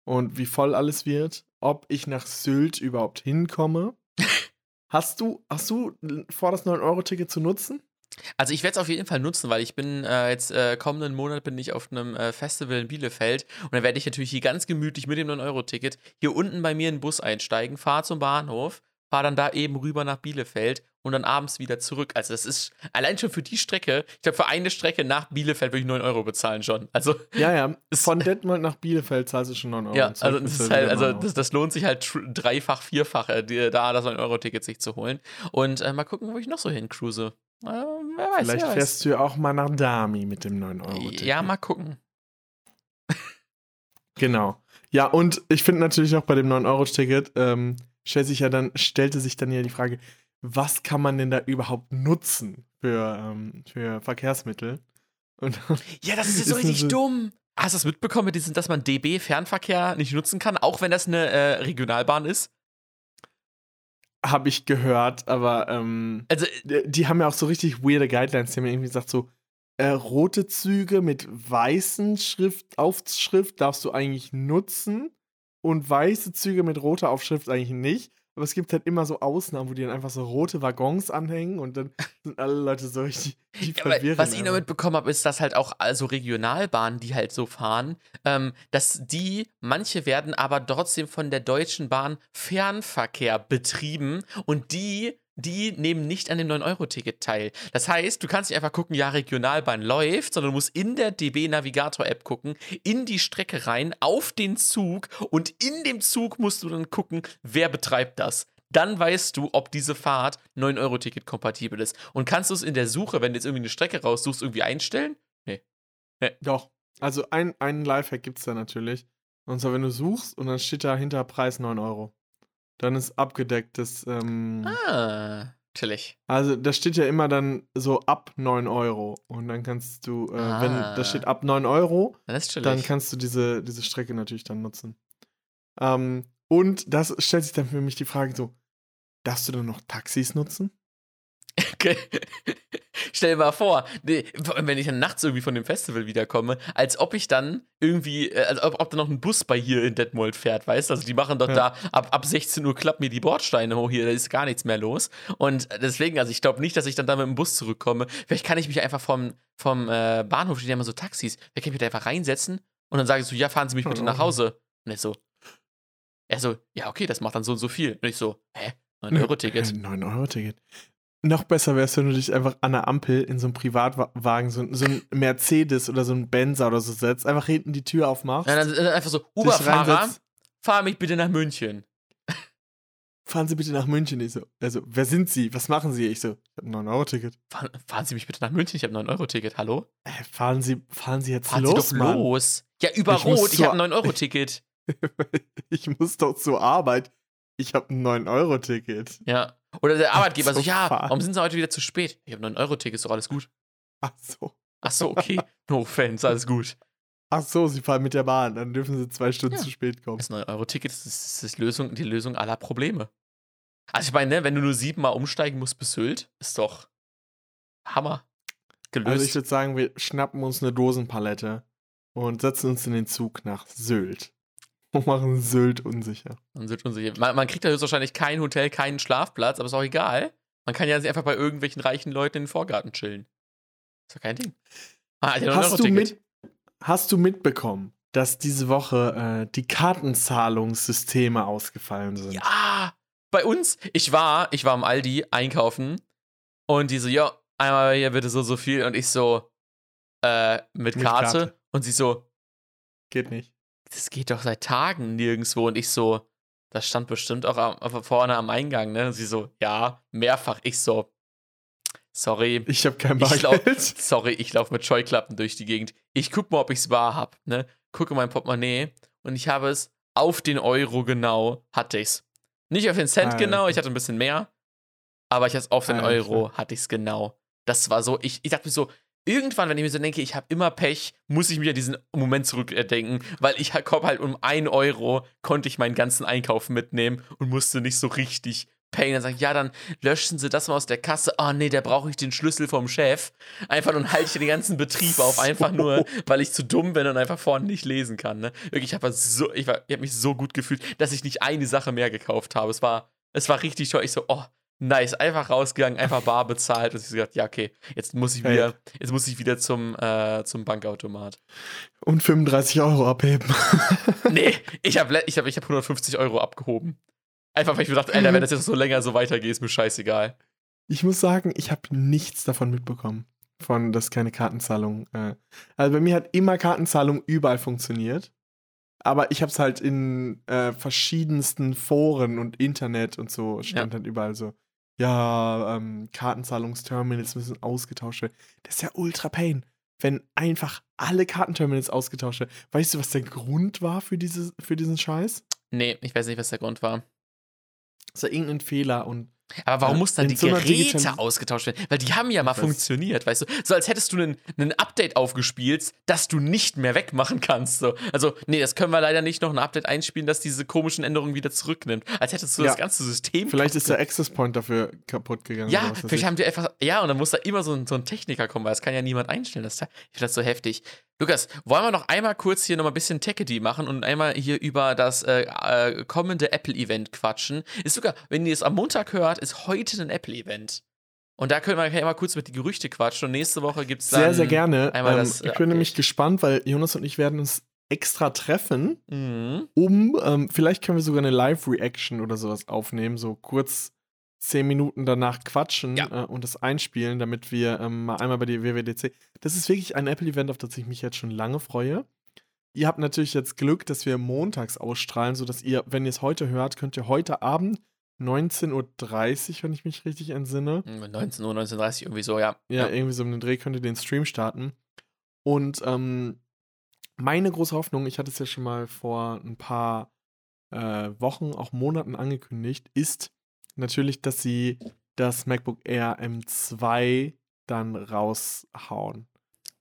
Speaker 2: und wie voll alles wird, ob ich nach Sylt überhaupt hinkomme. Hast du, hast du vor, das 9-Euro-Ticket zu nutzen?
Speaker 1: Also ich werde es auf jeden Fall nutzen, weil ich bin äh, jetzt äh, kommenden Monat bin ich auf einem äh, Festival in Bielefeld und dann werde ich natürlich hier ganz gemütlich mit dem 9-Euro-Ticket hier unten bei mir in den Bus einsteigen, fahre zum Bahnhof, fahre dann da eben rüber nach Bielefeld und dann abends wieder zurück. Also das ist allein schon für die Strecke, ich glaube für eine Strecke nach Bielefeld würde ich 9 Euro bezahlen schon. Also
Speaker 2: Ja, ja. Von Detmold nach Bielefeld zahlst du schon 9 Euro.
Speaker 1: ja, also, das, ist halt, also das, das lohnt sich halt dreifach, vierfach, äh, da das 9-Euro-Ticket sich zu holen. Und äh, mal gucken, wo ich noch so hincruise. Äh, wer weiß,
Speaker 2: Vielleicht
Speaker 1: wer weiß.
Speaker 2: fährst du ja auch mal nach Dami mit dem 9-Euro-Ticket.
Speaker 1: Ja, mal gucken.
Speaker 2: Genau. Ja, und ich finde natürlich auch bei dem 9-Euro-Ticket, ähm, stellt sich ja dann, stellte sich dann ja die Frage, was kann man denn da überhaupt nutzen für, ähm, für Verkehrsmittel? Und
Speaker 1: Ja, das ist jetzt so richtig dumm. Hast du das mitbekommen dass man DB-Fernverkehr nicht nutzen kann, auch wenn das eine äh, Regionalbahn ist?
Speaker 2: Habe ich gehört, aber ähm,
Speaker 1: Also,
Speaker 2: die, haben ja auch so richtig weirde Guidelines. Die haben irgendwie gesagt, so äh, rote Züge mit weißen Schrift, Aufschrift darfst du eigentlich nutzen und weiße Züge mit roter Aufschrift eigentlich nicht. Aber es gibt halt immer so Ausnahmen, wo die dann einfach so rote Waggons anhängen und dann sind alle Leute so richtig die
Speaker 1: ja,
Speaker 2: verwirren.
Speaker 1: was ich nur
Speaker 2: aber.
Speaker 1: mitbekommen habe, ist, dass halt auch also Regionalbahnen, die halt so fahren, ähm, dass die, manche werden aber trotzdem von der Deutschen Bahn Fernverkehr betrieben und die, die nehmen nicht an dem 9-Euro-Ticket teil. Das heißt, du kannst nicht einfach gucken, ja, Regionalbahn läuft, sondern du musst in der DB-Navigator-App gucken, in die Strecke rein, auf den Zug und in dem Zug musst du dann gucken, wer betreibt das. Dann weißt du, ob diese Fahrt 9-Euro-Ticket kompatibel ist. Und kannst du es in der Suche, wenn du jetzt irgendwie eine Strecke raussuchst, irgendwie einstellen?
Speaker 2: Doch. Also ein, einen Lifehack gibt es da natürlich. Und zwar, wenn du suchst und dann steht da hinter Preis 9 Euro. Dann ist abgedeckt das. Ähm,
Speaker 1: Ah, chillig.
Speaker 2: Also da steht ja immer dann so ab 9 Euro. Und dann kannst du, äh, wenn
Speaker 1: Ah.
Speaker 2: da steht ab 9 Euro,
Speaker 1: dann
Speaker 2: kannst du diese, diese Strecke natürlich dann nutzen. Ähm, und das stellt sich dann für mich die Frage so, darfst du dann noch Taxis nutzen?
Speaker 1: Okay. Stell dir mal vor, nee, wenn ich dann nachts irgendwie von dem Festival wiederkomme, als ob ich dann irgendwie, äh, als ob, ob da noch ein Bus bei hier in Detmold fährt, weißt du? Also die machen doch
Speaker 2: Ja.
Speaker 1: da, ab, ab 16 Uhr klappen mir die Bordsteine hoch hier, da ist gar nichts mehr los. Und deswegen, also ich glaube nicht, dass ich dann da mit dem Bus zurückkomme. Vielleicht kann ich mich einfach vom, vom äh, Bahnhof, stehen ja immer so Taxis, vielleicht kann ich mich da einfach reinsetzen und dann sage ich so, ja, fahren Sie mich bitte nach Hause. Und er so, er so, ja, okay, das macht dann so und so viel. Und ich so, hä? 9-Euro-Ticket.
Speaker 2: 9-Euro-Ticket. Noch besser wäre es, wenn du dich einfach an der Ampel in so einem Privatwagen, so, so ein Mercedes oder so ein Benzer oder so setzt, einfach hinten die Tür aufmachst.
Speaker 1: Ja, dann, dann einfach so, Uberfahrer, fahr mich bitte nach München.
Speaker 2: Fahren Sie bitte nach München. Ich so, also, wer sind Sie? Was machen Sie? Ich so, ich habe ein 9-Euro-Ticket.
Speaker 1: Fahren, fahren Sie mich bitte nach München, ich habe ein 9-Euro-Ticket, hallo?
Speaker 2: Äh, fahren Sie, fahren Sie jetzt
Speaker 1: Fahren
Speaker 2: los,
Speaker 1: Sie doch
Speaker 2: Mann.
Speaker 1: los. Ja, über
Speaker 2: Ich
Speaker 1: Rot, ich habe ein 9-Euro-Ticket.
Speaker 2: ich muss doch zur Arbeit. Ich habe ein 9-Euro-Ticket.
Speaker 1: Ja. Oder der Arbeitgeber so,
Speaker 2: so
Speaker 1: ja, warum sind Sie heute wieder zu spät? Ich habe ein 9-Euro-Ticket, ist doch alles gut.
Speaker 2: Ach so.
Speaker 1: Ach so, okay. no Fans, alles gut.
Speaker 2: Ach so, Sie fahren mit der Bahn. Dann dürfen Sie zwei Stunden
Speaker 1: Ja.
Speaker 2: zu spät kommen.
Speaker 1: Das 9-Euro-Ticket ist, ist, Lösung, die Lösung aller Probleme. Also ich meine, ne, wenn du nur siebenmal umsteigen musst bis Sylt, ist doch Hammer. gelöst.
Speaker 2: Also ich würde sagen, wir schnappen uns eine Dosenpalette und setzen uns in den Zug nach Sylt. Und machen Sylt unsicher.
Speaker 1: Man, wird unsicher. Man, man kriegt da höchstwahrscheinlich kein Hotel, keinen Schlafplatz, aber ist auch egal. Man kann ja einfach bei irgendwelchen reichen Leuten in den Vorgarten chillen. Ist doch kein Ding. Ah,
Speaker 2: Hast du, mit, hast du mitbekommen, dass diese Woche äh, die Kartenzahlungssysteme ausgefallen sind?
Speaker 1: Ja, bei uns, ich war, ich war am Aldi einkaufen und die so, ja, einmal hier bitte so, so viel und ich so, äh, mit
Speaker 2: Mit
Speaker 1: Karte.
Speaker 2: Karte.
Speaker 1: und sie so,
Speaker 2: Geht nicht.
Speaker 1: Das geht doch seit Tagen nirgendwo und ich so, das stand bestimmt auch am, vorne am Eingang, ne? Und sie so, ja, mehrfach. Ich so, sorry,
Speaker 2: Ich habe kein
Speaker 1: Ich glaub,
Speaker 2: Bargeld.
Speaker 1: sorry, ich laufe mit Scheuklappen durch die Gegend. Ich guck mal, ob ich's wahr hab, ne? Gucke mein Portemonnaie und ich habe es auf den Euro genau, hatte ich's. Nicht auf den Cent
Speaker 2: Alter.
Speaker 1: genau, ich hatte ein bisschen mehr, aber ich hatte es auf den
Speaker 2: Alter.
Speaker 1: Euro, hatte ich's genau. Das war so, ich, ich dachte mir so, irgendwann, wenn ich mir so denke, ich habe immer Pech, muss ich mich an diesen Moment zurückdenken, weil ich komme halt um 1 Euro, konnte ich meinen ganzen Einkauf mitnehmen und musste nicht so richtig payen. Dann sagen, ja, dann löschen Sie das mal aus der Kasse. Oh nee, da brauche ich den Schlüssel vom Chef. Einfach und halte ich den ganzen Betrieb auf, einfach nur, weil ich zu dumm bin und einfach vorne nicht lesen kann. Ne? Wirklich, ich habe so, ich, war- ich habe mich so gut gefühlt, dass ich nicht eine Sache mehr gekauft habe. Es war, es war richtig toll. Ich so, oh, nice, einfach rausgegangen, einfach bar bezahlt und ich so gesagt, ja, okay, jetzt muss ich wieder, jetzt muss ich wieder zum, äh, zum Bankautomat.
Speaker 2: Und 35 Euro abheben.
Speaker 1: Nee, ich habe ich hab, ich hab 150 Euro abgehoben. Einfach, weil ich mir dachte, Alter, wenn das jetzt so länger so weitergeht, ist mir scheißegal.
Speaker 2: Ich muss sagen, ich habe nichts davon mitbekommen. Von, dass keine Kartenzahlung. Äh, also bei mir hat immer Kartenzahlung überall funktioniert. Aber ich habe es halt in äh, verschiedensten Foren und Internet und so stand halt überall so. Ja, ähm, Kartenzahlungsterminals müssen ausgetauscht werden. Das ist ja ultra pain, wenn einfach alle Kartenterminals ausgetauscht werden. Weißt du, was der Grund war für, dieses, für diesen Scheiß?
Speaker 1: Nee, ich weiß nicht, was der Grund war.
Speaker 2: Das war irgendein Fehler und
Speaker 1: Aber warum
Speaker 2: Ja,
Speaker 1: muss dann die Geräte ausgetauscht werden? Weil die haben ja mal funktioniert, weißt du? So als hättest du einen Update aufgespielt, das du nicht mehr wegmachen kannst. So. Also, nee, das können wir leider nicht noch ein Update einspielen, das diese komischen Änderungen wieder zurücknimmt. Als hättest du
Speaker 2: Ja.
Speaker 1: das ganze System
Speaker 2: vielleicht ist der Access Point dafür kaputt gegangen.
Speaker 1: Ja, vielleicht
Speaker 2: ich.
Speaker 1: haben die einfach, ja, und dann muss da immer so ein, so ein Techniker kommen, weil das kann ja niemand einstellen. Das, ich finde das so heftig. Lukas, wollen wir noch einmal kurz hier nochmal ein bisschen Techedy machen und einmal hier über das äh, äh, kommende Apple-Event quatschen? Ist sogar, wenn ihr es am Montag hört, ist heute ein Apple-Event. Und da können wir ja mal kurz mit die Gerüchte quatschen und nächste Woche gibt es dann.
Speaker 2: Sehr, sehr gerne.
Speaker 1: einmal
Speaker 2: Ähm,
Speaker 1: das, äh,
Speaker 2: ich bin nämlich gespannt, weil Jonas und ich werden uns extra treffen,
Speaker 1: Mhm.
Speaker 2: um, ähm, vielleicht können wir sogar eine Live-Reaction oder sowas aufnehmen, so kurz zehn Minuten danach quatschen
Speaker 1: Ja.
Speaker 2: äh, und das einspielen, damit wir ähm, mal einmal bei der WWDC. Das ist wirklich ein Apple-Event, auf das ich mich jetzt schon lange freue. Ihr habt natürlich jetzt Glück, dass wir montags ausstrahlen, sodass ihr, wenn ihr es heute hört, könnt ihr heute Abend 19.30 Uhr, wenn ich mich richtig entsinne,
Speaker 1: 19 Uhr, 19.30 Uhr, irgendwie so, ja.
Speaker 2: ja, irgendwie so um den Dreh könnt ihr den Stream starten. Und ähm, meine große Hoffnung, ich hatte es ja schon mal vor ein paar äh, Wochen, auch Monaten angekündigt, ist natürlich, dass sie das MacBook Air M2 dann raushauen.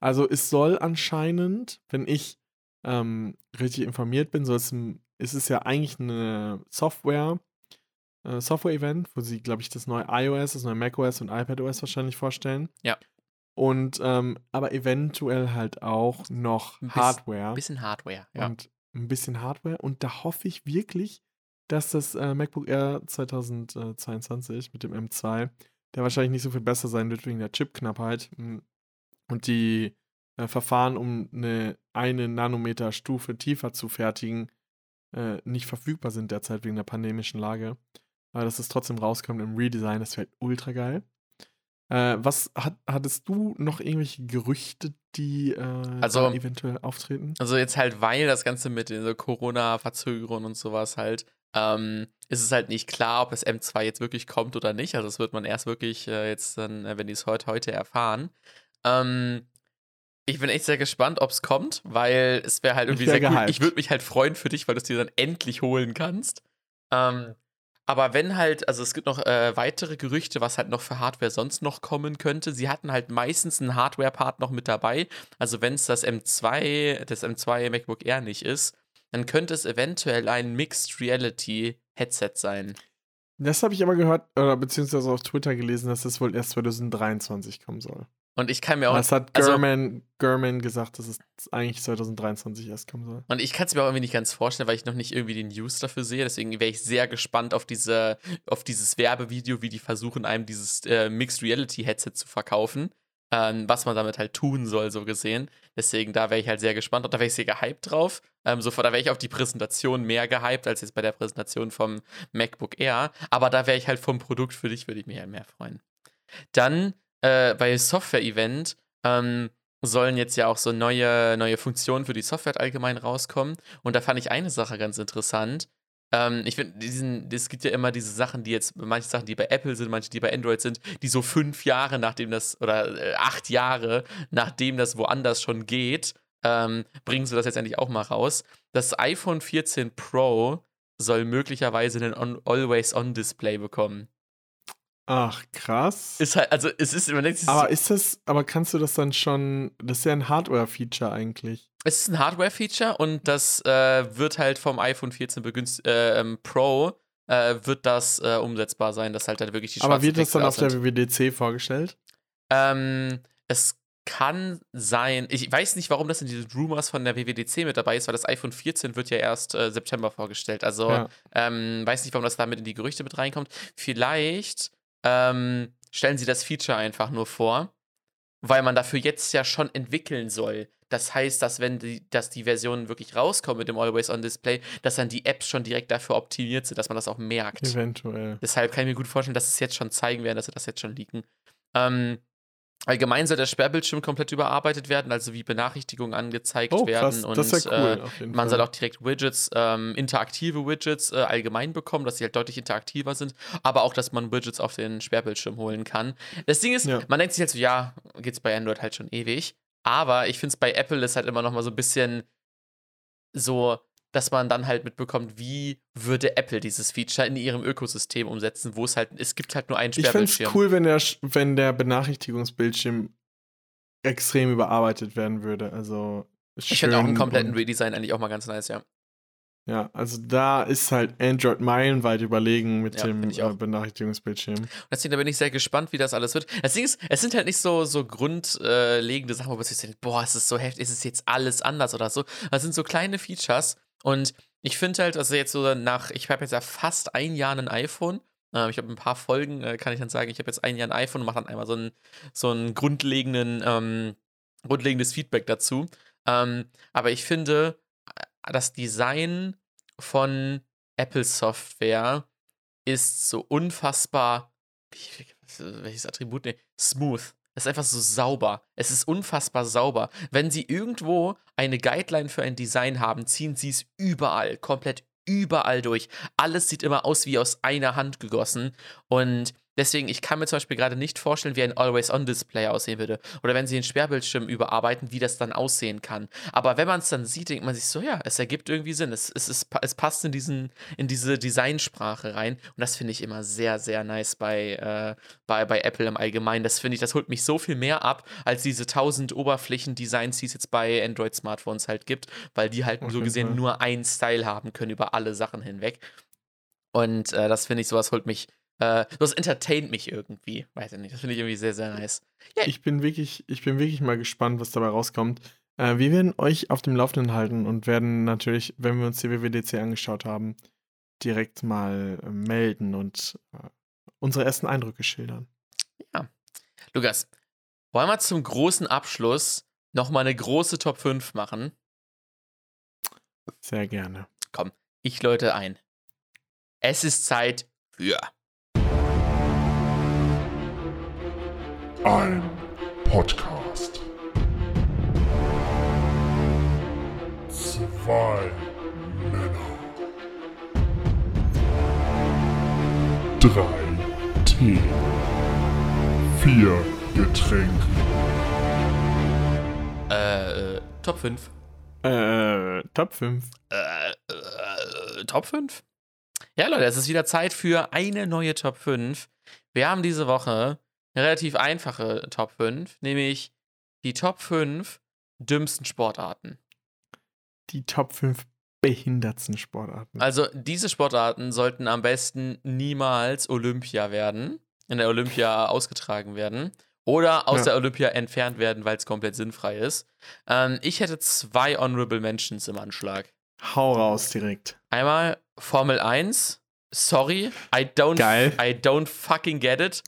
Speaker 2: Also es soll anscheinend, wenn ich ähm, richtig informiert bin, soll es, ein- ist es ja eigentlich eine Software, äh, Software-Event, wo sie, glaube ich, das neue iOS, das neue macOS und iPadOS wahrscheinlich vorstellen.
Speaker 1: Ja.
Speaker 2: Und aber aber eventuell halt auch noch Hardware
Speaker 1: Ein bisschen Hardware, ja.
Speaker 2: und ein bisschen Hardware. Und da hoffe ich wirklich, dass das äh, MacBook Air 2022 mit dem M2, der wahrscheinlich nicht so viel besser sein wird wegen der Chipknappheit m, und die äh, Verfahren, um eine eine Nanometer Stufe tiefer zu fertigen, äh, nicht verfügbar sind derzeit wegen der pandemischen Lage. Aber dass es trotzdem rauskommt im Redesign, das wäre ultra geil. Äh, was hat, hattest du noch irgendwelche Gerüchte, die äh,
Speaker 1: Also-
Speaker 2: eventuell auftreten?
Speaker 1: Also jetzt halt, weil das Ganze mit den so Corona-Verzögerungen und sowas halt, ähm, ist es halt nicht klar, ob das M2 jetzt wirklich kommt oder nicht. Also das wird man erst wirklich äh, jetzt dann, äh, wenn die es heute, heute erfahren. Ähm, ich bin echt sehr gespannt, ob es kommt, weil es wäre halt irgendwie
Speaker 2: wär
Speaker 1: sehr cool. Ich würde mich halt freuen für dich, weil du es dir dann endlich holen kannst. Ähm, aber wenn halt, also es gibt noch äh, weitere Gerüchte, was halt noch für Hardware sonst noch kommen könnte. Sie hatten halt meistens einen Hardware-Part noch mit dabei. Also wenn es das M2, das M2 MacBook Air nicht ist, dann könnte es eventuell ein Mixed Reality Headset sein.
Speaker 2: Das habe ich aber gehört, oder beziehungsweise auf Twitter gelesen, dass das wohl erst 2023 kommen soll.
Speaker 1: Und ich kann mir auch.
Speaker 2: Das hat
Speaker 1: also-
Speaker 2: Gurman, Gurman gesagt, dass es eigentlich 2023 erst kommen soll.
Speaker 1: Und ich kann es mir auch irgendwie nicht ganz vorstellen, weil ich noch nicht irgendwie die News dafür sehe. Deswegen wäre ich sehr gespannt auf, diese, auf dieses Werbevideo, wie die versuchen, einem dieses äh, Mixed Reality Headset zu verkaufen. Ähm, was man damit halt tun soll, so gesehen. Deswegen, da wäre ich halt sehr gespannt und da wäre ich sehr gehypt drauf. Ähm, sofort, da wäre ich auf die Präsentation mehr gehypt als jetzt bei der Präsentation vom MacBook Air. Aber da wäre ich halt vom Produkt für dich, würde ich mich halt mehr freuen. Dann äh, bei Software-Event ähm, sollen jetzt ja auch so neue, neue Funktionen für die Software allgemein rauskommen. Und da fand ich eine Sache ganz interessant. Ähm, ich finde, es gibt ja immer diese Sachen, die jetzt, manche Sachen, die bei Apple sind, manche, die bei Android sind, die so fünf Jahre nachdem das, oder äh, acht Jahre nachdem das woanders schon geht, ähm, bringen sie das jetzt endlich auch mal raus. Das iPhone 14 Pro soll möglicherweise einen On- Always-On-Display bekommen.
Speaker 2: Ach, krass.
Speaker 1: Ist halt, also es ist, man denkt sich,
Speaker 2: aber ist das, aber kannst du das dann schon, das ist ja ein Hardware-Feature eigentlich.
Speaker 1: Es ist ein Hardware-Feature und das äh, wird halt vom iPhone 14 begünst äh, ähm, Pro äh, wird das äh, umsetzbar sein, dass halt dann wirklich die
Speaker 2: Aber wird das dann auf der. WWDC vorgestellt?
Speaker 1: Ähm, es kann sein, ich weiß nicht, warum das in diesen Rumors von der WWDC mit dabei ist, weil das iPhone 14 wird ja erst äh, September vorgestellt. Also
Speaker 2: Ja.
Speaker 1: ähm, weiß nicht, warum das damit in die Gerüchte mit reinkommt. Vielleicht ähm, stellen sie das Feature einfach nur vor, weil man dafür jetzt ja schon entwickeln soll. Das heißt, dass wenn die, dass die Versionen wirklich rauskommen mit dem Always-On-Display, dass dann die Apps schon direkt dafür optimiert sind, dass man das auch merkt.
Speaker 2: Eventuell.
Speaker 1: Deshalb kann ich mir gut vorstellen, dass sie es jetzt schon zeigen werden, dass sie das jetzt schon leaken. Ähm, allgemein soll der Sperrbildschirm komplett überarbeitet werden, also wie Benachrichtigungen angezeigt
Speaker 2: Oh,
Speaker 1: werden. Und
Speaker 2: cool,
Speaker 1: äh, man soll auch direkt Widgets, ähm, interaktive Widgets äh, allgemein bekommen, dass sie halt deutlich interaktiver sind, aber auch, dass man Widgets auf den Sperrbildschirm holen kann. Das Ding ist,
Speaker 2: Ja.
Speaker 1: man denkt sich halt so, ja, geht's bei Android halt schon ewig. Aber ich finde es bei Apple ist halt immer noch mal so ein bisschen so, dass man dann halt mitbekommt, wie würde Apple dieses Feature in ihrem Ökosystem umsetzen, wo es halt, es gibt halt nur einen
Speaker 2: Ich fände es
Speaker 1: Sperrbildschirm.
Speaker 2: cool, wenn der, wenn der Benachrichtigungsbildschirm extrem überarbeitet werden würde. Also
Speaker 1: Ich finde auch einen kompletten Redesign eigentlich auch mal ganz nice, ja.
Speaker 2: Ja, also da ist halt Android meilenweit überlegen mit
Speaker 1: Ja,
Speaker 2: dem äh, Benachrichtigungsbildschirm.
Speaker 1: Und deswegen da bin ich sehr gespannt, wie das alles wird. Das Ding ist, es sind halt nicht so, so grundlegende Sachen, wo man sich denkt, boah, es ist so heftig, ist es jetzt alles anders oder so. Das sind so kleine Features und ich finde halt, also jetzt so nach, ich habe jetzt ja fast ein Jahr ein iPhone. Äh, ich habe ein paar Folgen, äh, kann ich dann sagen, ich habe jetzt ein Jahr ein iPhone und mache dann einmal so einen, so einen grundlegenden, ähm, grundlegendes Feedback dazu. Ähm, aber ich finde, äh, das Design von Apple Software ist so unfassbar, welches Attribut? Nee, smooth. Es ist einfach so sauber. Es ist unfassbar sauber. Wenn sie irgendwo eine Guideline für ein Design haben, ziehen sie es überall, komplett überall durch. Alles sieht immer aus wie aus einer Hand gegossen. Und deswegen, ich kann mir zum Beispiel gerade nicht vorstellen, wie ein Always-On-Display aussehen würde. Oder wenn sie den Sperrbildschirm überarbeiten, wie das dann aussehen kann. Aber wenn man es dann sieht, denkt man sich so, ja, es ergibt irgendwie Sinn. Es, es, ist, es passt in, diesen, in diese Designsprache rein. Und das finde ich immer sehr, sehr nice bei, äh, bei, bei Apple im Allgemeinen. Das finde ich, das holt mich so viel mehr ab, als diese tausend Oberflächen-Designs, die es jetzt bei Android-Smartphones halt gibt, weil die halt
Speaker 2: Auf
Speaker 1: so gesehen
Speaker 2: Fall.
Speaker 1: nur einen Style haben können über alle Sachen hinweg. Und äh, das finde ich, sowas holt mich, äh, das entertaint mich irgendwie. Weiß ich nicht. Das finde ich irgendwie sehr, sehr nice.
Speaker 2: Ich bin wirklich, ich bin wirklich mal gespannt, was dabei rauskommt. Äh, wir werden euch auf dem Laufenden halten und werden natürlich, wenn wir uns die WWDC angeschaut haben, direkt mal äh, melden und äh, unsere ersten Eindrücke schildern.
Speaker 1: Lukas, wollen wir zum großen Abschluss nochmal eine große Top 5 machen?
Speaker 2: Sehr gerne.
Speaker 1: Ich läute ein. Es ist Zeit für.
Speaker 8: Ein Podcast. Zwei Männer. Drei Tee. Vier Getränke.
Speaker 1: Äh, äh, Top 5.
Speaker 2: Äh, Top 5.
Speaker 1: Äh, äh, Top 5? Ja, Leute, es ist wieder Zeit für eine neue Top 5. Wir haben diese Woche eine relativ einfache Top 5, nämlich die Top 5 dümmsten Sportarten.
Speaker 2: Die Top 5 behindertsten Sportarten.
Speaker 1: Also, diese Sportarten sollten am besten niemals Olympia werden, in der Olympia ausgetragen werden. oder aus
Speaker 2: Ja.
Speaker 1: der Olympia entfernt werden, weil es komplett sinnfrei ist. Ähm, ich hätte zwei Honorable Mentions im Anschlag.
Speaker 2: Hau raus direkt.
Speaker 1: Einmal Formel 1. Sorry, I don't,
Speaker 2: Geil.
Speaker 1: I don't fucking get it.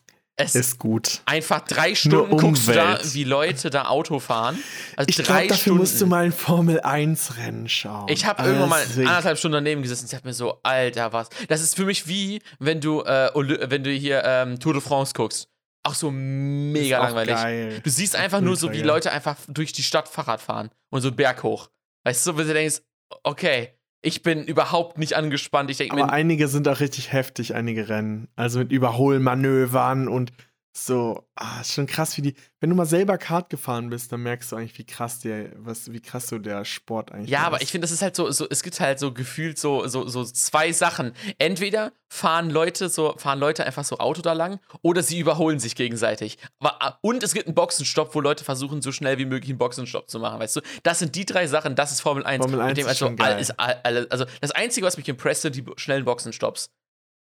Speaker 1: Es
Speaker 2: Ist gut.
Speaker 1: einfach drei Stunden guckst du da, wie Leute da Auto fahren. Also
Speaker 2: Ich glaube, dafür
Speaker 1: Stunden.
Speaker 2: musst du mal ein Formel 1 Rennen schauen.
Speaker 1: Ich habe
Speaker 2: Also
Speaker 1: irgendwann mal
Speaker 2: wirklich-
Speaker 1: anderthalb Stunden daneben gesessen und ich dachte mir so, Alter, was? Das ist für mich wie, wenn du, äh, wenn du hier ähm, Tour de France guckst. Auch so mega
Speaker 2: auch
Speaker 1: langweilig.
Speaker 2: geil.
Speaker 1: Du siehst einfach nur so, wie. Leute einfach durch die Stadt Fahrrad fahren und so einen Berg hoch. Weißt du, wo du denkst, okay, ich bin überhaupt nicht angespannt. Ich denke
Speaker 2: Aber einige sind auch richtig heftig, einige Rennen. Also mit Überholmanövern und so. Ah, ist schon krass, wie die. Wenn du mal selber Kart gefahren bist, dann merkst du eigentlich, wie krass der, was, wie krass so der Sport eigentlich
Speaker 1: Ja,
Speaker 2: ist.
Speaker 1: aber ich finde, das ist halt so, so, es gibt halt so gefühlt so, so, so zwei Sachen. Entweder fahren Leute so, fahren Leute einfach so Auto da lang oder sie überholen sich gegenseitig. Aber, ah, und es gibt einen Boxenstopp, wo Leute versuchen, so schnell wie möglich einen Boxenstopp zu machen, weißt du? Das sind die drei Sachen, das ist Formel 1.
Speaker 2: Formel 1
Speaker 1: mit dem
Speaker 2: ist
Speaker 1: also,
Speaker 2: schon geil.
Speaker 1: all- ist all- also das Einzige, was mich impresst, sind die schnellen Boxenstopps.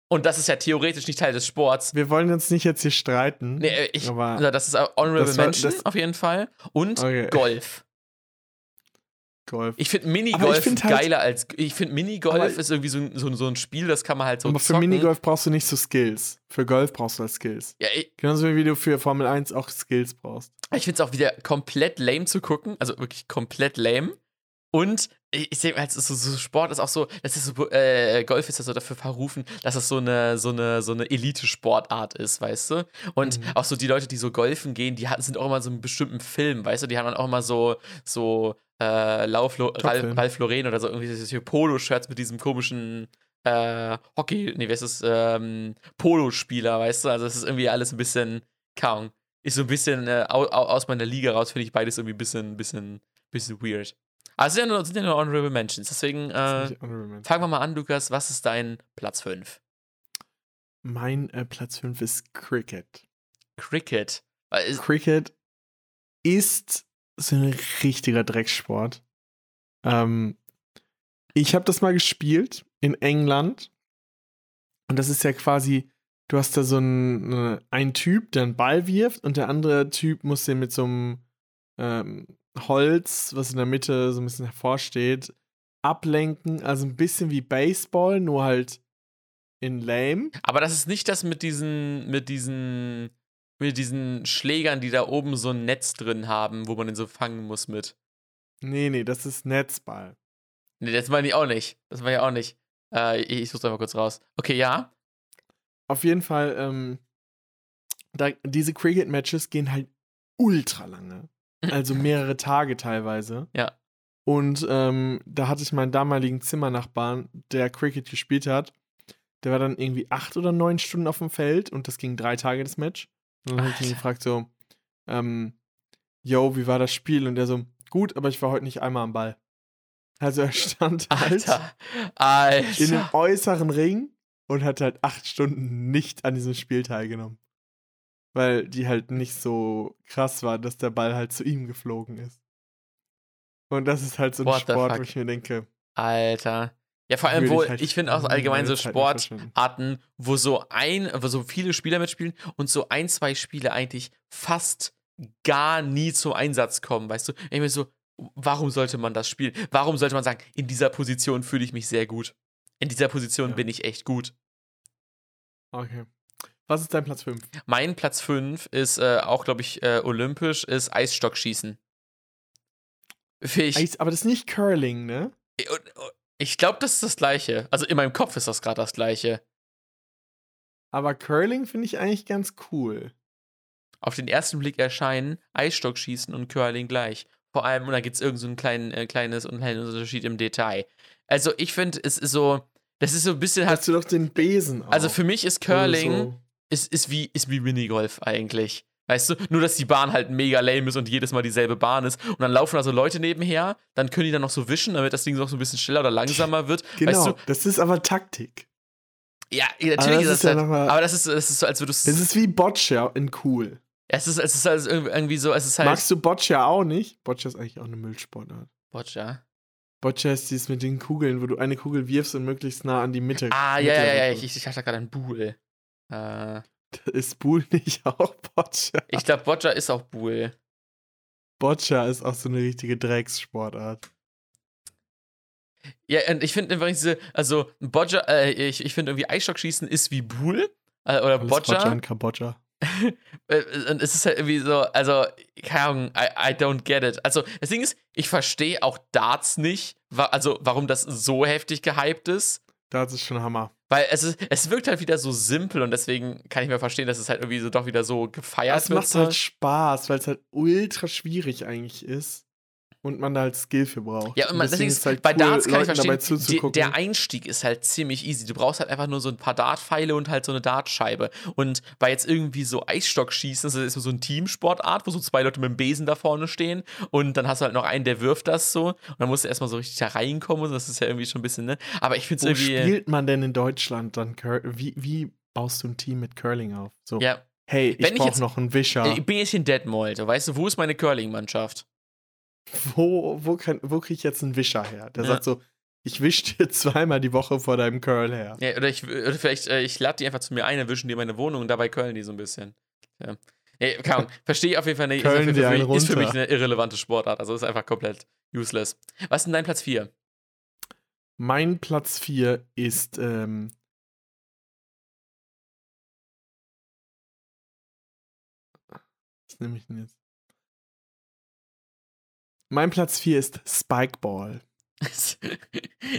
Speaker 1: Und das ist ja theoretisch nicht Teil des Sports.
Speaker 2: Wir wollen uns nicht jetzt hier streiten.
Speaker 1: Nee, äh, ich, also das ist auch Honorable
Speaker 2: das war-
Speaker 1: Mention
Speaker 2: das-
Speaker 1: auf jeden Fall. Und
Speaker 2: Okay.
Speaker 1: Golf.
Speaker 2: Golf.
Speaker 1: Ich finde Minigolf
Speaker 2: find halt-
Speaker 1: geiler als. Ich finde Minigolf ist irgendwie so, ein- so, so ein Spiel, das kann man halt so.
Speaker 2: aber für. Minigolf brauchst du nicht so Skills. Für Golf brauchst du halt Skills.
Speaker 1: Ja, ich,
Speaker 2: Genauso wie du für Formel 1 auch Skills brauchst.
Speaker 1: ich finde es auch wieder komplett lame zu gucken. Also wirklich komplett lame. Und ich, sehe, also so, so Sport ist auch so, das ist so, äh, Golf ist ja so dafür verrufen, dass es so eine, so eine, so eine Elite-Sportart ist, weißt du? Und
Speaker 2: Mhm.
Speaker 1: auch so die Leute, die so golfen gehen, die sind auch immer so in bestimmten Film, weißt du? Die haben dann auch immer so, so, äh, Lauf, Ralf. Ralf Lauren oder so, irgendwie so Polo-Shirts mit diesem komischen, äh, Hockey, nee, wie heißt das, ähm, Polospieler, weißt du? Also es ist irgendwie alles ein bisschen, kaum. Ist so ein bisschen äh, au, au, aus meiner Liga raus, finde ich beides irgendwie ein bisschen, bisschen, bisschen weird. Also sind ja nur, sind ja nur Honorable Mentions. Deswegen äh,
Speaker 2: ist nicht honorable mention.
Speaker 1: fangen wir mal an, Lukas. Was ist dein Platz 5?
Speaker 2: Mein äh, Platz 5 ist Cricket.
Speaker 1: Cricket. Es-
Speaker 2: Cricket ist so ein richtiger Dreckssport. Ähm, ich habe das mal gespielt in England. Und das ist ja quasi, du hast da so einen, einen Typ, der einen Ball wirft und der andere Typ muss den mit so einem ähm, Holz, was in der Mitte so ein bisschen hervorsteht, ablenken. Also ein bisschen wie Baseball, nur halt in lame.
Speaker 1: Aber das ist nicht das mit diesen, mit diesen, mit diesen Schlägern, die da oben so ein Netz drin haben, wo man den so fangen muss mit.
Speaker 2: Nee, nee, das ist Netzball.
Speaker 1: Nee, das meine ich auch nicht. Das meine ich auch nicht. Äh, ich ich such's einfach kurz raus. Okay, ja.
Speaker 2: Auf jeden Fall, ähm, da, diese Cricket-Matches gehen halt ultra lange. Also mehrere Tage teilweise.
Speaker 1: Ja.
Speaker 2: Und ähm, da hatte ich meinen damaligen Zimmernachbarn, der Cricket gespielt hat. Der war dann irgendwie acht oder neun Stunden auf dem Feld und das ging drei Tage das Match. Und dann habe ich ihn
Speaker 1: Alter.
Speaker 2: gefragt so, ähm, yo, wie war das Spiel? Und der so, gut, aber ich war heute nicht einmal am Ball. Also er stand halt
Speaker 1: Alter.
Speaker 2: in dem
Speaker 1: Alter.
Speaker 2: äußeren Ring und hat halt acht Stunden nicht an diesem Spiel teilgenommen. Weil die halt nicht so krass war, dass der Ball halt zu ihm geflogen ist. Und das ist halt so ein
Speaker 1: What
Speaker 2: Sport, wo ich mir denke,
Speaker 1: Alter. Ja, vor allem, wo
Speaker 2: ich halt
Speaker 1: ich finde auch allgemein so
Speaker 2: meine verschwenden.
Speaker 1: Sportarten, wo so ein, wo so viele Spieler mitspielen und so ein, zwei Spiele eigentlich fast gar nie zum Einsatz kommen, weißt du? Ich mir so, warum sollte man das spielen? Warum sollte man sagen, in dieser Position fühle ich mich sehr gut? In dieser Position
Speaker 2: Ja.
Speaker 1: bin ich echt gut.
Speaker 2: okay. Was ist dein Platz 5?
Speaker 1: Mein Platz 5 ist äh, auch, glaube ich, äh, olympisch, ist Eisstockschießen. Ich,
Speaker 2: Aber das ist nicht Curling, ne?
Speaker 1: ich glaube, das ist das Gleiche. Also in meinem Kopf ist das gerade das Gleiche.
Speaker 2: Aber Curling finde ich eigentlich ganz cool.
Speaker 1: Auf den ersten Blick erscheinen Eisstockschießen und Curling gleich. Vor allem, und da gibt es irgend so ein kleinen, äh, kleines und kleinen Unterschied im Detail. Also ich finde, es ist so, das ist so ein bisschen halt,
Speaker 2: Hast du doch den Besen auch.
Speaker 1: also für mich ist Curling,
Speaker 2: So,
Speaker 1: ist, ist, wie, ist wie Minigolf eigentlich. Weißt du, nur dass die Bahn halt mega lame ist und jedes Mal dieselbe Bahn ist. Und dann laufen da so Leute nebenher, dann können die dann noch so wischen, damit das Ding noch so ein bisschen schneller oder langsamer wird.
Speaker 2: genau,
Speaker 1: Weißt du,
Speaker 2: das ist aber Taktik.
Speaker 1: ja,
Speaker 2: Aber
Speaker 1: natürlich
Speaker 2: das
Speaker 1: ist das
Speaker 2: ist ja
Speaker 1: halt,
Speaker 2: mal-
Speaker 1: aber das ist, das ist so, als würdest
Speaker 2: Es ist wie Boccia in cool.
Speaker 1: es ist, es ist halt irgendwie so, es ist halt.
Speaker 2: Magst du Boccia auch nicht? Boccia ist eigentlich auch eine Müllsportart.
Speaker 1: Boccia.
Speaker 2: Boccia ist dieses mit den Kugeln, wo du eine Kugel wirfst und möglichst nah an die Mitte.
Speaker 1: Ah, ja, ja, ja, ich, ich hatte gerade einen Buhl. Äh,
Speaker 2: Ist Bull nicht auch Boccia?
Speaker 1: Ich glaube, Boccia ist auch Bull.
Speaker 2: Boccia ist auch so eine richtige Dreckssportart.
Speaker 1: Ja, und ich finde einfach diese, also Boccia, äh, ich, ich finde irgendwie Eisstockschießen ist wie Bull äh, oder
Speaker 2: Alles
Speaker 1: Boccia.
Speaker 2: und Kambodscha.
Speaker 1: Äh, Und es ist halt irgendwie so, also, keine Ahnung, I, I don't get it. Also, das Ding ist, ich verstehe auch Darts nicht, wa also warum das so heftig gehypt ist.
Speaker 2: Das ist schon Hammer.
Speaker 1: Weil es, ist, es wirkt halt wieder so simpel und deswegen kann ich mir verstehen, dass es halt irgendwie so doch wieder so gefeiert
Speaker 2: Es
Speaker 1: wird.
Speaker 2: macht
Speaker 1: so.
Speaker 2: halt Spaß, weil es halt ultra schwierig eigentlich ist und man da halt Skill für braucht.
Speaker 1: Ja, und man,
Speaker 2: deswegen
Speaker 1: deswegen ist,
Speaker 2: halt
Speaker 1: bei
Speaker 2: cool,
Speaker 1: Darts kann ich
Speaker 2: Leuten dabei
Speaker 1: verstehen, der Einstieg ist halt ziemlich easy. Du brauchst halt einfach nur so ein paar Dartpfeile und halt so eine Dartscheibe. Und bei jetzt irgendwie so Eisstockschießen, das ist so ein Teamsportart, wo so zwei Leute mit dem Besen da vorne stehen und dann hast du halt noch einen, der wirft das so und dann musst du erstmal so richtig da reinkommen und das ist ja irgendwie schon ein bisschen, ne? Aber ich finde es irgendwie.
Speaker 2: spielt man denn in Deutschland dann wie, wie baust du ein Team mit Curling auf? So,
Speaker 1: Ja,
Speaker 2: hey, ich
Speaker 1: ich
Speaker 2: brauche
Speaker 1: jetzt-
Speaker 2: noch einen Wischer.
Speaker 1: ich bin jetzt in Detmold. Weißt du, wo ist meine Curling-Mannschaft?
Speaker 2: Wo wo, kann- wo kriege ich jetzt einen Wischer her? Der
Speaker 1: Ja.
Speaker 2: sagt so, ich wisch dir zweimal die Woche vor deinem Curl her.
Speaker 1: Ja, oder ich oder vielleicht, äh, ich lade die einfach zu mir ein, erwischen die meine Wohnung und dabei curlen die so ein bisschen. Ja. Keine Ahnung. Verstehe ich auf jeden Fall nicht. Ist,
Speaker 2: Curlen
Speaker 1: Fall für mich, ist für mich eine irrelevante Sportart. Also ist einfach komplett useless. Was ist denn dein Platz 4?
Speaker 2: Mein Platz 4 ist ähm, Was nehme ich denn jetzt? Mein Platz 4 ist Spikeball.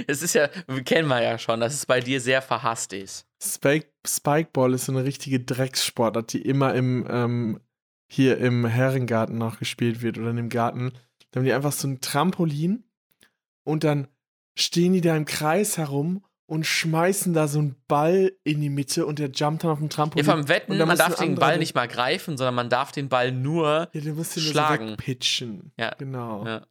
Speaker 1: Es ist ja, kennen wir ja schon, dass es bei dir sehr verhasst ist.
Speaker 2: Spike, Spikeball ist so eine richtige Dreckssportart, die immer im ähm, hier im Herrengarten noch gespielt wird oder in dem Garten. Da haben die einfach so ein Trampolin und dann stehen die da im Kreis herum und schmeißen da so einen Ball in die Mitte und der jumpt dann auf dem
Speaker 1: Ja,
Speaker 2: Trampolin.
Speaker 1: vom Wetten, man darf den Ball
Speaker 2: den-
Speaker 1: nicht mal greifen, sondern man darf den Ball nur.
Speaker 2: Ja, du musst nur
Speaker 1: schlagen.
Speaker 2: so wegpitchen.
Speaker 1: Ja.
Speaker 2: Genau.
Speaker 1: Ja.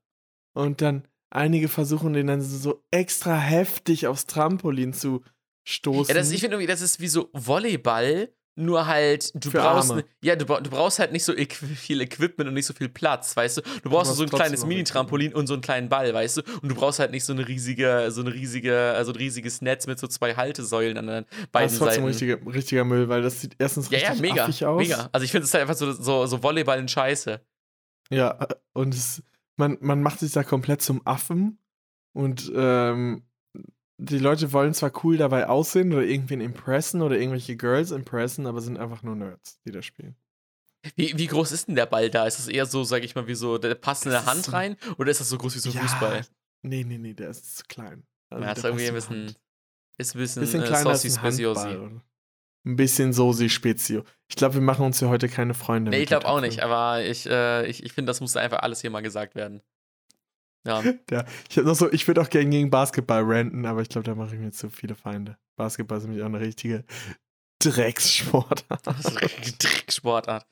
Speaker 2: Und dann einige versuchen den dann so, so extra heftig aufs Trampolin zu stoßen.
Speaker 1: Ja, das, ich finde irgendwie, das ist wie so Volleyball, nur halt, du
Speaker 2: Für
Speaker 1: brauchst,
Speaker 2: Arme.
Speaker 1: ja, du, du brauchst halt nicht so viel Equipment und nicht so viel Platz, weißt du? Du brauchst
Speaker 2: brauchst
Speaker 1: so ein kleines Mini-Trampolin und so einen kleinen Ball, weißt du? Und du brauchst halt nicht so eine riesige, so eine riesige, also ein riesiges Netz mit so zwei Haltesäulen an den
Speaker 2: das
Speaker 1: beiden
Speaker 2: ist trotzdem
Speaker 1: Seiten.
Speaker 2: richtiger, richtiger Müll, weil das sieht erstens
Speaker 1: ja,
Speaker 2: richtig
Speaker 1: ja, mega,
Speaker 2: aus.
Speaker 1: mega. Also ich finde es halt einfach so, so, so Volleyball in Scheiße.
Speaker 2: Ja, und es, man, man macht sich da komplett zum Affen und ähm, die Leute wollen zwar cool dabei aussehen oder irgendwen impressen oder irgendwelche Girls impressen, aber sind einfach nur Nerds, die da spielen.
Speaker 1: Wie, wie groß ist denn der Ball da? Ist das eher so, sag ich mal, wie so, der passt in
Speaker 2: Das
Speaker 1: der
Speaker 2: ist
Speaker 1: Hand rein? Oder ist das so groß wie so ein Fußball?
Speaker 2: Nee, nee, nee, der ist zu klein. Also
Speaker 1: Ja, ist irgendwie ein bisschen,
Speaker 2: Hand.
Speaker 1: ist ein bisschen,
Speaker 2: bisschen
Speaker 1: äh,
Speaker 2: kleiner als
Speaker 1: saucy
Speaker 2: oder? Ein bisschen sosi spezio. Ich glaube, wir machen uns hier heute keine Freunde.
Speaker 1: Nee, ich glaube auch nicht, aber ich, äh, ich, ich finde, das musste einfach alles hier mal gesagt werden. Ja.
Speaker 2: Ja, ich habe noch so, ich würde auch gerne gegen Basketball ranten, aber ich glaube, da mache ich mir zu viele Feinde. Basketball ist nämlich auch eine richtige Dreckssportart.
Speaker 1: Das ist eine.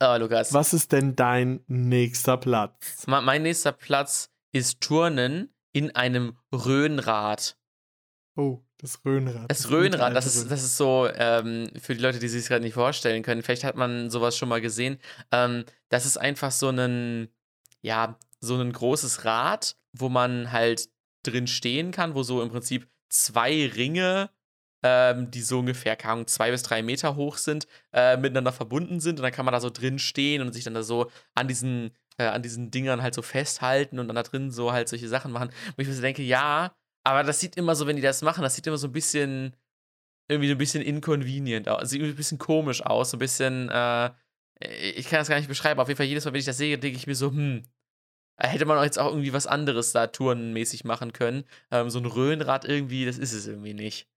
Speaker 1: Ah, Lukas.
Speaker 2: Was ist denn dein nächster Platz?
Speaker 1: Mein nächster Platz ist Turnen in einem Röhnrad.
Speaker 2: Oh, das Röhnrad.
Speaker 1: Das Röhnrad, das ist, das ist so, ähm, für die Leute, die sich es gerade nicht vorstellen können, vielleicht hat man sowas schon mal gesehen. Ähm, das ist einfach so ein, ja, so ein großes Rad, wo man halt drin stehen kann, wo so im Prinzip zwei Ringe, ähm, die so ungefähr, keine zwei bis drei Meter hoch sind, äh, miteinander verbunden sind. Und dann kann man da so drin stehen und sich dann da so an diesen, äh, an diesen Dingern halt so festhalten und dann da drin so halt solche Sachen machen. Wo ich mir so denke, ja, aber das sieht immer so, wenn die das machen, das sieht immer so ein bisschen, irgendwie so ein bisschen inconvenient aus. Sieht ein bisschen komisch aus, so ein bisschen, äh, ich kann das gar nicht beschreiben. Auf jeden Fall, jedes Mal, wenn ich das sehe, denke ich mir so, hm, hätte man auch jetzt auch irgendwie was anderes da tourenmäßig machen können. Ähm, so ein Röhnrad irgendwie, das ist es irgendwie nicht.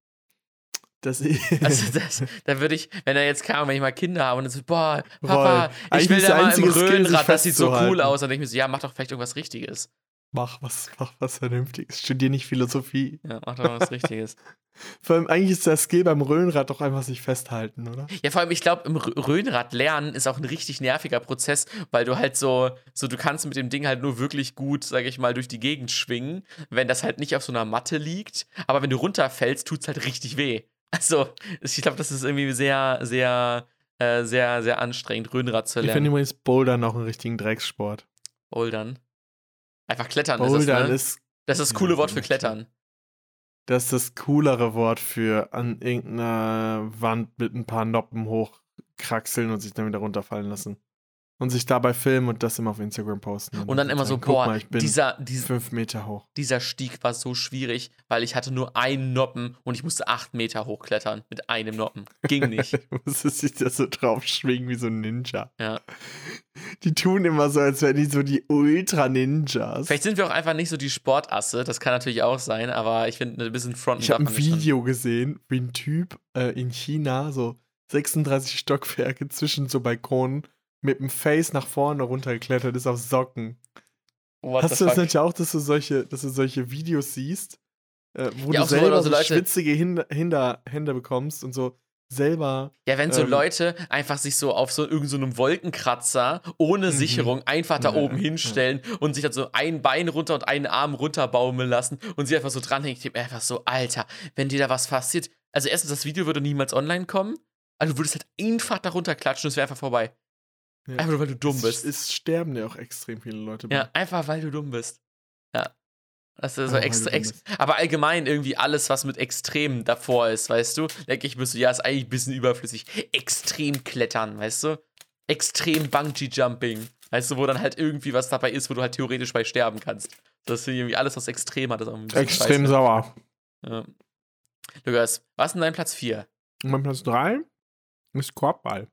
Speaker 2: Das
Speaker 1: Also das, da würde ich, wenn er jetzt kam, wenn ich mal Kinder habe und dann so, boah, Papa,
Speaker 2: Roll.
Speaker 1: ich will da mal im Röhnrad, das sieht so cool aus. Dann denke ich mir so, ja, mach doch vielleicht irgendwas Richtiges.
Speaker 2: Mach was, mach was Vernünftiges. Studier nicht Philosophie.
Speaker 1: Ja, mach doch mal was Richtiges.
Speaker 2: Vor allem, eigentlich ist der Skill beim Röhnrad doch einfach sich festhalten, oder?
Speaker 1: Ja, vor allem, ich glaube, im Rö- Röhnrad lernen ist auch ein richtig nerviger Prozess, weil du halt so, so, du kannst mit dem Ding halt nur wirklich gut, sag ich mal, durch die Gegend schwingen, wenn das halt nicht auf so einer Matte liegt. Aber wenn du runterfällst, tut's halt richtig weh. Also, ich glaube, das ist irgendwie sehr, sehr, äh, sehr, sehr anstrengend, Röhnrad zu
Speaker 2: Ich finde
Speaker 1: lernen.
Speaker 2: übrigens Bouldern noch einen richtigen Dreckssport.
Speaker 1: Bouldern. Einfach klettern
Speaker 2: Bouldern
Speaker 1: ist das, ne?
Speaker 2: ist.
Speaker 1: das ist das
Speaker 2: Ja,
Speaker 1: coole
Speaker 2: so
Speaker 1: Wort für. Klettern.
Speaker 2: Das ist das coolere Wort für an irgendeiner Wand mit ein paar Noppen hochkraxeln und sich dann wieder runterfallen lassen. Und sich dabei filmen und das immer auf Instagram posten.
Speaker 1: Und dann immer so,
Speaker 2: sagen,
Speaker 1: boah,
Speaker 2: mal, ich bin
Speaker 1: dieser, dieser,
Speaker 2: fünf Meter hoch.
Speaker 1: dieser Stieg war so schwierig, weil ich hatte nur einen Noppen und ich musste acht Meter hochklettern mit einem Noppen. Ging nicht.
Speaker 2: Du musstest sich da so drauf schwingen wie so ein Ninja.
Speaker 1: Ja.
Speaker 2: Die tun immer so, als wären die so die Ultra-Ninjas.
Speaker 1: Vielleicht sind wir auch einfach nicht so die Sportasse, das kann natürlich auch sein, aber ich finde, ein bisschen fronten
Speaker 2: Ich habe ein. Video gesehen, wie ein Typ äh, in China so 36 Stockwerke zwischen so Balkonen mit dem Face nach vorne runtergeklettert ist auf Socken.
Speaker 1: What
Speaker 2: Hast du das
Speaker 1: fuck?
Speaker 2: nicht auch, dass du solche, dass du solche Videos siehst, äh, wo
Speaker 1: Ja,
Speaker 2: du selber so,
Speaker 1: so
Speaker 2: schwitzige Hinder, Hände bekommst und so selber
Speaker 1: Ja, wenn so
Speaker 2: ähm,
Speaker 1: Leute einfach sich so auf so irgendeinem so Wolkenkratzer ohne Sicherung einfach da
Speaker 2: Mhm.
Speaker 1: Oben hinstellen und sich dann so ein Bein runter und einen Arm runterbaumeln lassen und sie einfach so dranhängen. Ich denke mir einfach so, Alter, wenn dir da was passiert. Also erstens, das Video würde niemals online kommen. Also du würdest halt einfach da runterklatschen und es wäre einfach vorbei.
Speaker 2: Ja.
Speaker 1: Einfach nur, weil du dumm bist.
Speaker 2: Es sterben ja auch extrem viele Leute. bei.
Speaker 1: Ja, einfach weil du dumm bist. Ja. Das ist so extra, ex aber allgemein irgendwie alles, was mit Extremen davor ist, weißt du? Denke ich so, ja, ist eigentlich ein bisschen überflüssig. Extrem klettern, weißt du? Extrem Bungee Jumping. Weißt du, wo dann halt irgendwie was dabei ist, wo du halt theoretisch bei sterben kannst. Das ist irgendwie alles, was extrem hat. Das ist
Speaker 2: Extrem
Speaker 1: scheiße.
Speaker 2: sauer.
Speaker 1: Ja. Lukas, was ist denn dein Platz 4?
Speaker 2: Und mein Platz 3 ist Korbball.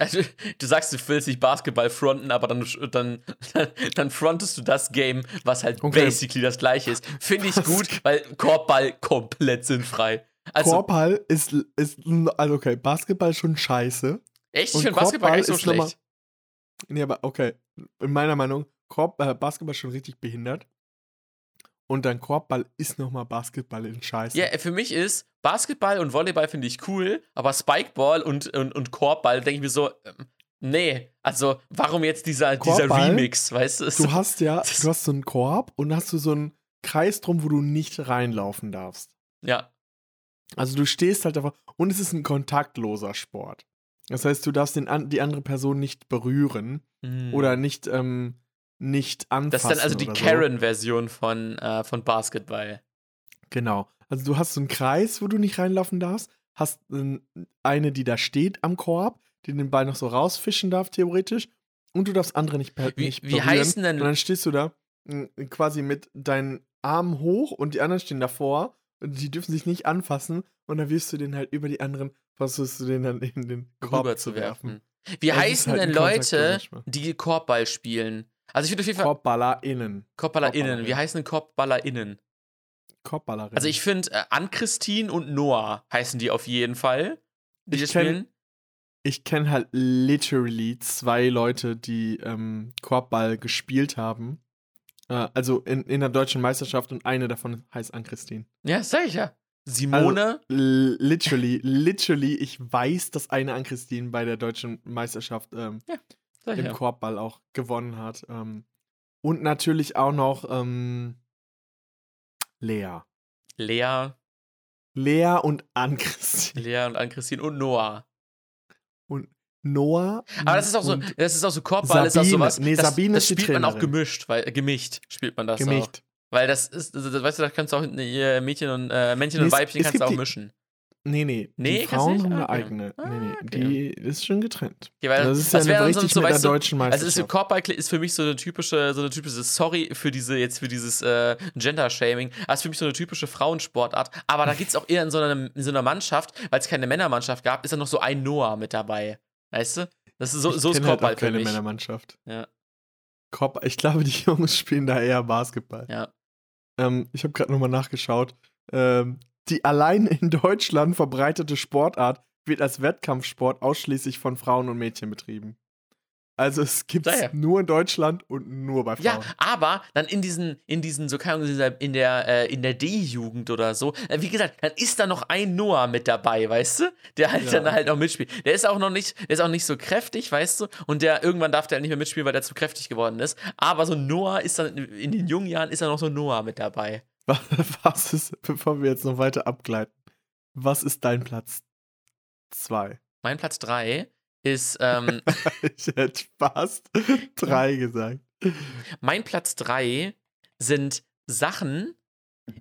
Speaker 1: Also, du sagst, du willst nicht Basketball fronten, aber dann, dann, dann frontest du das Game, was halt
Speaker 2: Okay.
Speaker 1: basically das gleiche ist. Finde ich gut, weil Korbball komplett sinnfrei. Also,
Speaker 2: Korbball ist, ist, also okay, Basketball schon scheiße.
Speaker 1: echt? Ich finde Basketball gar nicht so
Speaker 2: noch mal-
Speaker 1: schlecht.
Speaker 2: Nee, aber okay, in meiner Meinung, Korb, äh, Basketball ist schon richtig behindert. Und dann Korbball ist nochmal Basketball in Scheiße.
Speaker 1: Ja, für mich ist Basketball und Volleyball finde ich cool, aber Spikeball und, und, und Korbball denke ich mir so, ähm, nee, also warum jetzt dieser, dieser? Remix, weißt du?
Speaker 2: Du hast ja, du hast so einen Korb und hast du so einen Kreis drum, wo du nicht reinlaufen darfst.
Speaker 1: ja,
Speaker 2: Also du stehst halt einfach und es ist ein kontaktloser Sport. Das heißt, du darfst den, die andere Person nicht berühren
Speaker 1: Hm.
Speaker 2: oder nicht, ähm, nicht anfassen.
Speaker 1: Das ist dann also die
Speaker 2: oder so.
Speaker 1: Karen-Version von, äh, von Basketball.
Speaker 2: Genau. Also du hast so einen Kreis, wo du nicht reinlaufen darfst, hast eine, die da steht am Korb, die den Ball noch so rausfischen darf, theoretisch. Und du darfst andere nicht, per-
Speaker 1: Wie-
Speaker 2: nicht
Speaker 1: wie
Speaker 2: berühren.
Speaker 1: heißen denn-
Speaker 2: Und dann stehst du da quasi mit deinen Armen hoch und die anderen stehen davor und die dürfen sich nicht anfassen und dann wirfst du den halt über die anderen, versuchst du den dann in den Korb zu werfen.
Speaker 1: Wie
Speaker 2: Das ist
Speaker 1: heißen
Speaker 2: halt
Speaker 1: denn Leute, die Korbball spielen? Also ich würde auf jeden Fall
Speaker 2: KorbballerInnen.
Speaker 1: KorbballerInnen. Wie
Speaker 2: KorbballerInnen.
Speaker 1: heißen denn KorbballerInnen?
Speaker 2: Korbballerinnen.
Speaker 1: Also ich finde, äh, Ann-Christine und Noah heißen die auf jeden Fall. Die
Speaker 2: Ich
Speaker 1: das
Speaker 2: kenn-
Speaker 1: spielen.
Speaker 2: Ich kenne halt literally zwei Leute, die ähm, Korbball gespielt haben. Äh, also in, in der deutschen Meisterschaft und eine davon heißt Ann-Christine.
Speaker 1: Ja, sag ich ja. Simone.
Speaker 2: L- Literally, literally, ich weiß, dass eine Ann-Christine bei der deutschen Meisterschaft ähm,
Speaker 1: sag ich
Speaker 2: im. Korbball auch gewonnen hat. Ähm, und natürlich auch noch ähm, Lea.
Speaker 1: Lea,
Speaker 2: Lea und Ann-Christine.
Speaker 1: Lea und Ann-Christine und Noah.
Speaker 2: Und Noah.
Speaker 1: Aber das ist auch so, das ist auch so Korbball, ist auch
Speaker 2: Sabine.
Speaker 1: sowas.
Speaker 2: Nee,
Speaker 1: das,
Speaker 2: Sabine
Speaker 1: das
Speaker 2: die
Speaker 1: spielt man auch gemischt, weil äh, gemischt spielt man das auch.
Speaker 2: gemischt.
Speaker 1: Weil das ist, also, das- weißt du, da kannst du auch äh, Mädchen und äh, Männchen
Speaker 2: Nee,
Speaker 1: und Weibchen kannst du auch
Speaker 2: die-
Speaker 1: mischen.
Speaker 2: Nee, nee.
Speaker 1: Nee,
Speaker 2: die Frauen haben
Speaker 1: Ah,
Speaker 2: eine
Speaker 1: okay.
Speaker 2: eigene.
Speaker 1: Ah,
Speaker 2: nee, nee.
Speaker 1: okay.
Speaker 2: Die ist schon getrennt.
Speaker 1: Okay,
Speaker 2: das ist ja eine richtig
Speaker 1: so,
Speaker 2: mit der
Speaker 1: du,
Speaker 2: deutschen
Speaker 1: Also ist
Speaker 2: Meisterschaft.
Speaker 1: Korbball ist für mich so eine typische, so eine typische Sorry für diese jetzt für dieses äh, Gender-Shaming. Das ist für mich so eine typische Frauensportart. Aber da gibt es auch eher in so einer, in so einer Mannschaft, weil es keine Männermannschaft gab, ist da noch so ein Noah mit dabei. Weißt du? Das ist so,
Speaker 2: ich
Speaker 1: so ist
Speaker 2: halt
Speaker 1: Korbball
Speaker 2: auch
Speaker 1: für
Speaker 2: keine
Speaker 1: mich.
Speaker 2: Männermannschaft.
Speaker 1: Ja.
Speaker 2: Korb, ich glaube, die Jungs spielen da eher Basketball.
Speaker 1: Ja.
Speaker 2: Ähm, ich habe gerade nochmal nachgeschaut. Ähm, die allein in Deutschland verbreitete Sportart wird als Wettkampfsport ausschließlich von Frauen und Mädchen betrieben. Also es gibt es nur in Deutschland und nur bei Frauen.
Speaker 1: Ja, aber dann in diesen, in diesen, so keine Ahnung, in der, äh, in der D-Jugend oder so, äh, wie gesagt, dann ist da noch ein Noah mit dabei, weißt du? Der halt
Speaker 2: Ja.
Speaker 1: dann halt noch mitspielt. Der ist auch noch nicht, der ist auch nicht so kräftig, weißt du? Und der irgendwann darf der halt nicht mehr mitspielen, weil der zu kräftig geworden ist. Aber so Noah ist dann, in- in den jungen Jahren ist da noch so Noah mit dabei.
Speaker 2: Was ist, bevor wir jetzt noch weiter abgleiten, was ist dein Platz 2?
Speaker 1: Mein Platz 3 ist, ähm,
Speaker 2: Ich hätte fast drei gesagt.
Speaker 1: mein Platz 3 sind Sachen,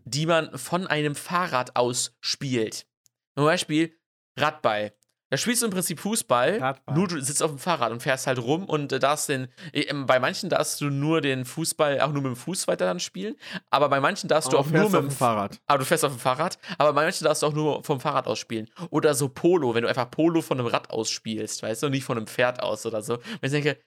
Speaker 1: die man von einem Fahrrad aus spielt. Zum Beispiel Radball. Da spielst du im Prinzip Fußball,
Speaker 2: Radball.
Speaker 1: nur du sitzt auf dem Fahrrad und fährst halt rum und äh, darfst den. äh, Bei manchen darfst du nur den Fußball auch nur mit dem Fuß weiter dann spielen, aber bei manchen darfst du
Speaker 2: Aber
Speaker 1: auch nur mit dem
Speaker 2: Fahrrad.
Speaker 1: aber du fährst auf dem Fahrrad, aber bei manchen darfst du auch nur vom Fahrrad aus spielen. Oder so Polo, wenn du einfach Polo von einem Rad aus spielst, weißt du, und nicht von einem Pferd aus oder so. Und ich denke,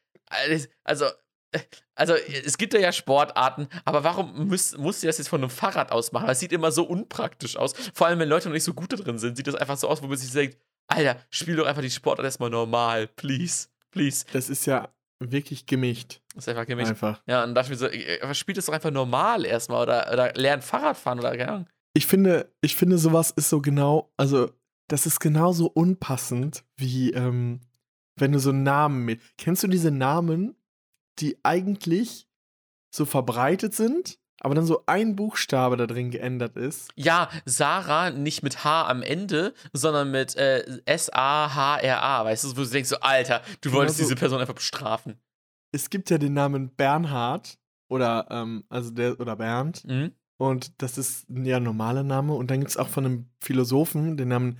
Speaker 1: also, äh, also es gibt ja Sportarten, aber warum muss, musst du das jetzt von einem Fahrrad aus machen? Das sieht immer so unpraktisch aus. Vor allem, wenn Leute noch nicht so gut da drin sind, sieht das einfach so aus, wo man sich denkt, Alter, spiel doch einfach die Sportart erstmal normal, please, please.
Speaker 2: Das ist ja wirklich gemischt.
Speaker 1: Das ist einfach gemischt.
Speaker 2: Einfach.
Speaker 1: Ja, und dachte ich mir so, äh, spiel das doch einfach normal erstmal oder, oder lern Fahrradfahren oder keine Ahnung.
Speaker 2: Ich finde, ich finde, sowas ist so genau, also das ist genauso unpassend wie ähm, wenn du so einen Namen mit. Kennst du diese Namen, die eigentlich so verbreitet sind, aber dann so ein Buchstabe da drin geändert ist?
Speaker 1: Ja, Sarah nicht mit H am Ende, sondern mit äh, S-A-H-R-A. Weißt du, wo du denkst, so, Alter, du
Speaker 2: Genau
Speaker 1: wolltest
Speaker 2: so.
Speaker 1: diese Person einfach bestrafen.
Speaker 2: Es gibt ja den Namen Bernhard oder ähm, also der oder Bernd
Speaker 1: Mhm.
Speaker 2: und das ist ein ja normaler Name und dann gibt es auch von einem Philosophen den Namen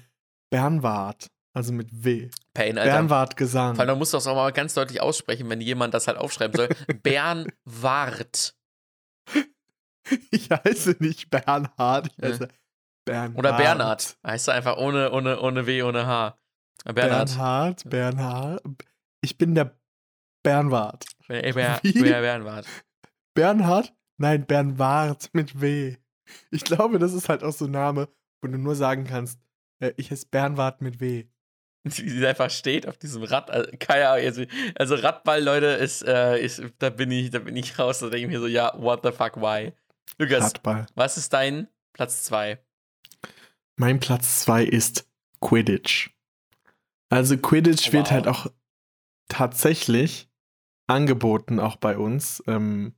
Speaker 2: Bernward, also mit W.
Speaker 1: Pain, Alter.
Speaker 2: Bernward Gesang.
Speaker 1: Vor allem, da musst du das auch mal ganz deutlich aussprechen, wenn jemand das halt aufschreiben soll. Bernward.
Speaker 2: Ich heiße nicht Bernhard, ich
Speaker 1: Ja.
Speaker 2: heiße Bernhard.
Speaker 1: Oder Bernhard. Heißt du einfach ohne, ohne, ohne W, ohne H. Bernhard.
Speaker 2: Bernhard, Bernhard. Ich bin der Bernward.
Speaker 1: Ber, Bernward.
Speaker 2: Bernhard? Nein, Bernward mit W. Ich glaube, das ist halt auch so ein Name, wo du nur sagen kannst, äh, ich heiße Bernward mit W.
Speaker 1: Wie sie einfach steht auf diesem Rad. Also, keine Ahnung, also, also Radball, Leute, ist, äh, ist, da bin ich, da bin ich raus. Da denke ich mir so, ja, what the fuck, why? Lukas,
Speaker 2: Radball.
Speaker 1: was ist dein Platz 2?
Speaker 2: Mein Platz 2 ist Quidditch. Also Quidditch
Speaker 1: Oh,
Speaker 2: wird
Speaker 1: wow.
Speaker 2: halt auch tatsächlich angeboten, auch bei uns ähm,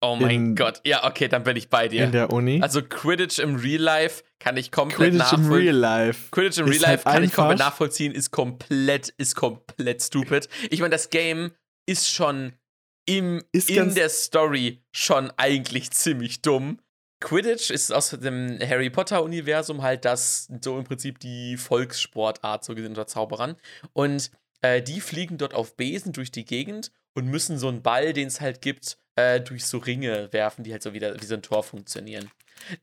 Speaker 1: Oh mein
Speaker 2: In-
Speaker 1: Gott. Ja, okay, dann bin ich bei dir.
Speaker 2: in der Uni.
Speaker 1: Also Quidditch im Real Life kann ich komplett
Speaker 2: Quidditch im
Speaker 1: nachvollziehen.
Speaker 2: Real Life.
Speaker 1: Quidditch im Real Life
Speaker 2: halt
Speaker 1: kann ich komplett nachvollziehen, ist komplett, ist komplett stupid. Ich meine, das Game ist schon im,
Speaker 2: Ist
Speaker 1: in der Story schon eigentlich ziemlich dumm. Quidditch ist aus dem Harry Potter-Universum halt das, so im Prinzip die Volkssportart, so gesehen unter Zauberern. Und äh, die fliegen dort auf Besen durch die Gegend und müssen so einen Ball, den es halt gibt, äh, durch so Ringe werfen, die halt so wieder wie so ein Tor funktionieren.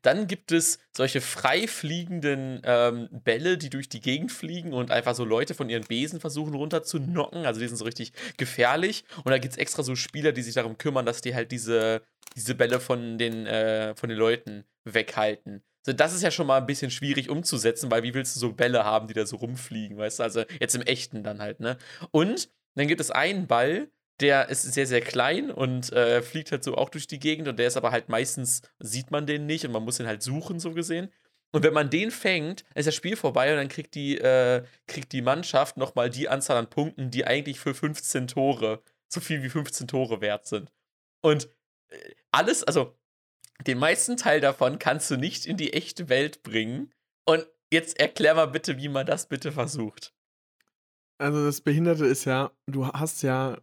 Speaker 1: Dann gibt es solche frei fliegenden ähm, Bälle, die durch die Gegend fliegen und einfach so Leute von ihren Besen versuchen runterzunocken. Also die sind so richtig gefährlich. Und da gibt es extra so Spieler, die sich darum kümmern, dass die halt diese, diese Bälle von den, äh, von den Leuten weghalten. So, das ist ja schon mal ein bisschen schwierig umzusetzen, weil wie willst du so Bälle haben, die da so rumfliegen, weißt du? Also jetzt im Echten dann halt, ne? Und dann gibt es einen Ball, der ist sehr, sehr klein und äh, fliegt halt so auch durch die Gegend und der ist aber halt meistens, sieht man den nicht und man muss den halt suchen, so gesehen. Und wenn man den fängt, ist das Spiel vorbei und dann kriegt die, äh, kriegt die Mannschaft nochmal die Anzahl an Punkten, die eigentlich für 15 Tore, so viel wie 15 Tore wert sind. Und äh, alles, also den meisten Teil davon kannst du nicht in die echte Welt bringen. Und jetzt erklär mal bitte, wie man das bitte versucht.
Speaker 2: Also das Behinderte ist ja, du hast ja,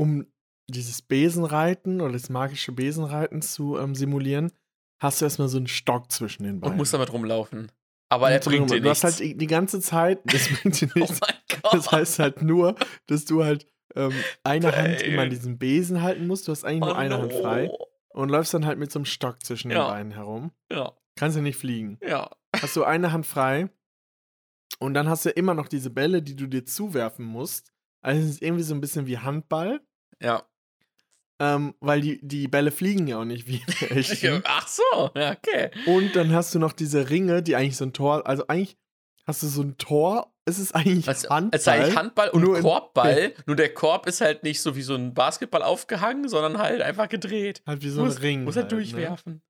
Speaker 2: um dieses Besenreiten oder das magische Besenreiten zu ähm, simulieren, hast du erstmal so einen Stock zwischen den beiden.
Speaker 1: Und musst damit rumlaufen. Aber er bringt dir
Speaker 2: Du hast
Speaker 1: nichts.
Speaker 2: halt die ganze Zeit, das bringt dir
Speaker 1: oh
Speaker 2: nichts.
Speaker 1: mein Gott.
Speaker 2: Das heißt halt nur, dass du halt ähm, eine Hand
Speaker 1: Ey.
Speaker 2: immer an diesen Besen halten musst. Du hast eigentlich nur
Speaker 1: Oh
Speaker 2: eine Hand
Speaker 1: no.
Speaker 2: frei und läufst dann halt mit so einem Stock zwischen
Speaker 1: Ja.
Speaker 2: den Beinen herum.
Speaker 1: Ja,
Speaker 2: Kannst ja nicht fliegen.
Speaker 1: ja.
Speaker 2: Hast du eine Hand frei und dann hast du immer noch diese Bälle, die du dir zuwerfen musst. Also es ist irgendwie so ein bisschen wie Handball,
Speaker 1: Ja.
Speaker 2: ähm, weil die, die Bälle fliegen ja auch nicht wie echt.
Speaker 1: Ach so, ja, okay.
Speaker 2: Und dann hast du noch diese Ringe, die eigentlich so ein Tor, also eigentlich hast du so ein Tor, es ist eigentlich
Speaker 1: Also,
Speaker 2: Handball.
Speaker 1: es ist eigentlich Handball und
Speaker 2: nur in-
Speaker 1: Korbball, nur der Korb ist halt nicht so wie so ein Basketball aufgehangen, sondern halt einfach gedreht.
Speaker 2: halt wie so
Speaker 1: muss,
Speaker 2: ein Ring.
Speaker 1: Muss halt
Speaker 2: halt, ne?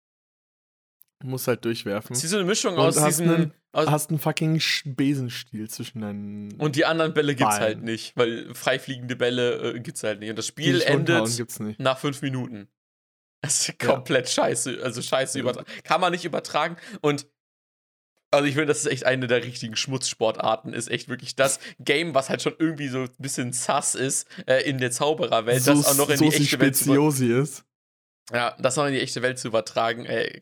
Speaker 2: Muss halt durchwerfen.
Speaker 1: Wie so eine Mischung
Speaker 2: Und
Speaker 1: aus
Speaker 2: hast
Speaker 1: diesen.
Speaker 2: einen-
Speaker 1: aus,
Speaker 2: hast einen fucking Besenstiel zwischen deinen.
Speaker 1: und die anderen Bälle gibt's
Speaker 2: Ballen.
Speaker 1: halt nicht, weil freifliegende Bälle äh, gibt's halt nicht. Und das Spiel endet
Speaker 2: gibt's nicht.
Speaker 1: nach fünf Minuten. Das ist komplett scheiße. Also scheiße
Speaker 2: Ja.
Speaker 1: übertragen. Kann man nicht übertragen. Und also ich finde, das ist echt eine der richtigen Schmutzsportarten. Ist echt wirklich das Game, was halt schon irgendwie so ein bisschen sass ist äh, in der Zaubererwelt, das auch noch in
Speaker 2: so
Speaker 1: die echte Welt
Speaker 2: Speziosi ist.
Speaker 1: Ja, das noch in die echte Welt zu übertragen, ey,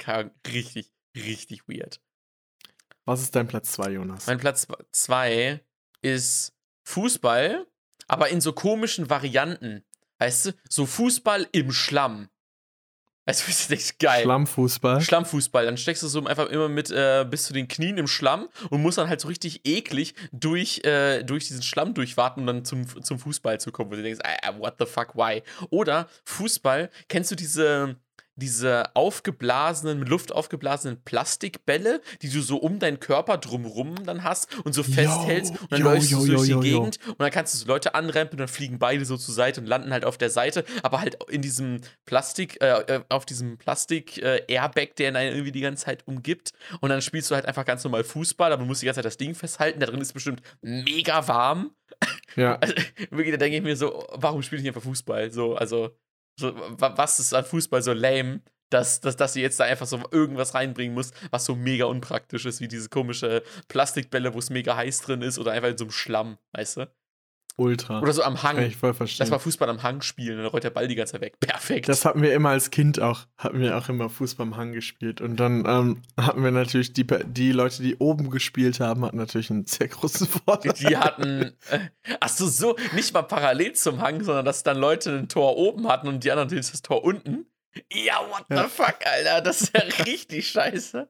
Speaker 1: richtig, richtig weird.
Speaker 2: Was ist dein Platz 2, Jonas?
Speaker 1: Mein Platz 2 ist Fußball, aber in so komischen Varianten. Weißt du, so Fußball im Schlamm. Das ist echt geil.
Speaker 2: Schlammfußball.
Speaker 1: Schlammfußball. Dann steckst du so einfach immer mit äh, bis zu den Knien im Schlamm und musst dann halt so richtig eklig durch, äh, durch diesen Schlamm durchwarten, um dann zum, zum Fußball zu kommen, wo du denkst, ah, what the fuck, why? Oder Fußball, kennst du diese, diese aufgeblasenen, mit Luft aufgeblasenen Plastikbälle, die du so um deinen Körper drumrum dann hast und so festhältst und dann
Speaker 2: yo,
Speaker 1: läufst
Speaker 2: yo,
Speaker 1: du so durch
Speaker 2: yo,
Speaker 1: die
Speaker 2: yo, yo.
Speaker 1: Gegend und dann kannst du so Leute anrempeln, dann fliegen beide so zur Seite und landen halt auf der Seite, aber halt in diesem Plastik, äh, äh, auf diesem Plastik-Airbag, der einen irgendwie die ganze Zeit umgibt und dann spielst du halt einfach ganz normal Fußball, aber du musst die ganze Zeit das Ding festhalten, da drin ist bestimmt mega warm.
Speaker 2: Ja.
Speaker 1: Also, wirklich, da denke ich mir so, warum spiele ich nicht einfach Fußball? So, also, so, wa- was ist an Fußball so lame, dass, dass, dass du jetzt da einfach so irgendwas reinbringen musst, was so mega unpraktisch ist, wie diese komische Plastikbälle, wo es mega heiß drin ist oder einfach in so einem Schlamm, weißt du?
Speaker 2: Ultra.
Speaker 1: Oder so am
Speaker 2: Kann
Speaker 1: Hang.
Speaker 2: ich voll verstehen.
Speaker 1: Das war Fußball am Hang spielen dann rollt der Ball die ganze Zeit weg. Perfekt.
Speaker 2: Das hatten wir immer als Kind auch, hatten wir auch immer Fußball am Hang gespielt. Und dann ähm, hatten wir natürlich die, die Leute, die oben gespielt haben, hatten natürlich einen sehr großen Vorteil.
Speaker 1: die hatten, äh, ach so, so, nicht mal parallel zum Hang, sondern dass dann Leute ein Tor oben hatten und die anderen das Tor unten. Ja, what
Speaker 2: Ja.
Speaker 1: the fuck, Alter, das ist ja richtig scheiße.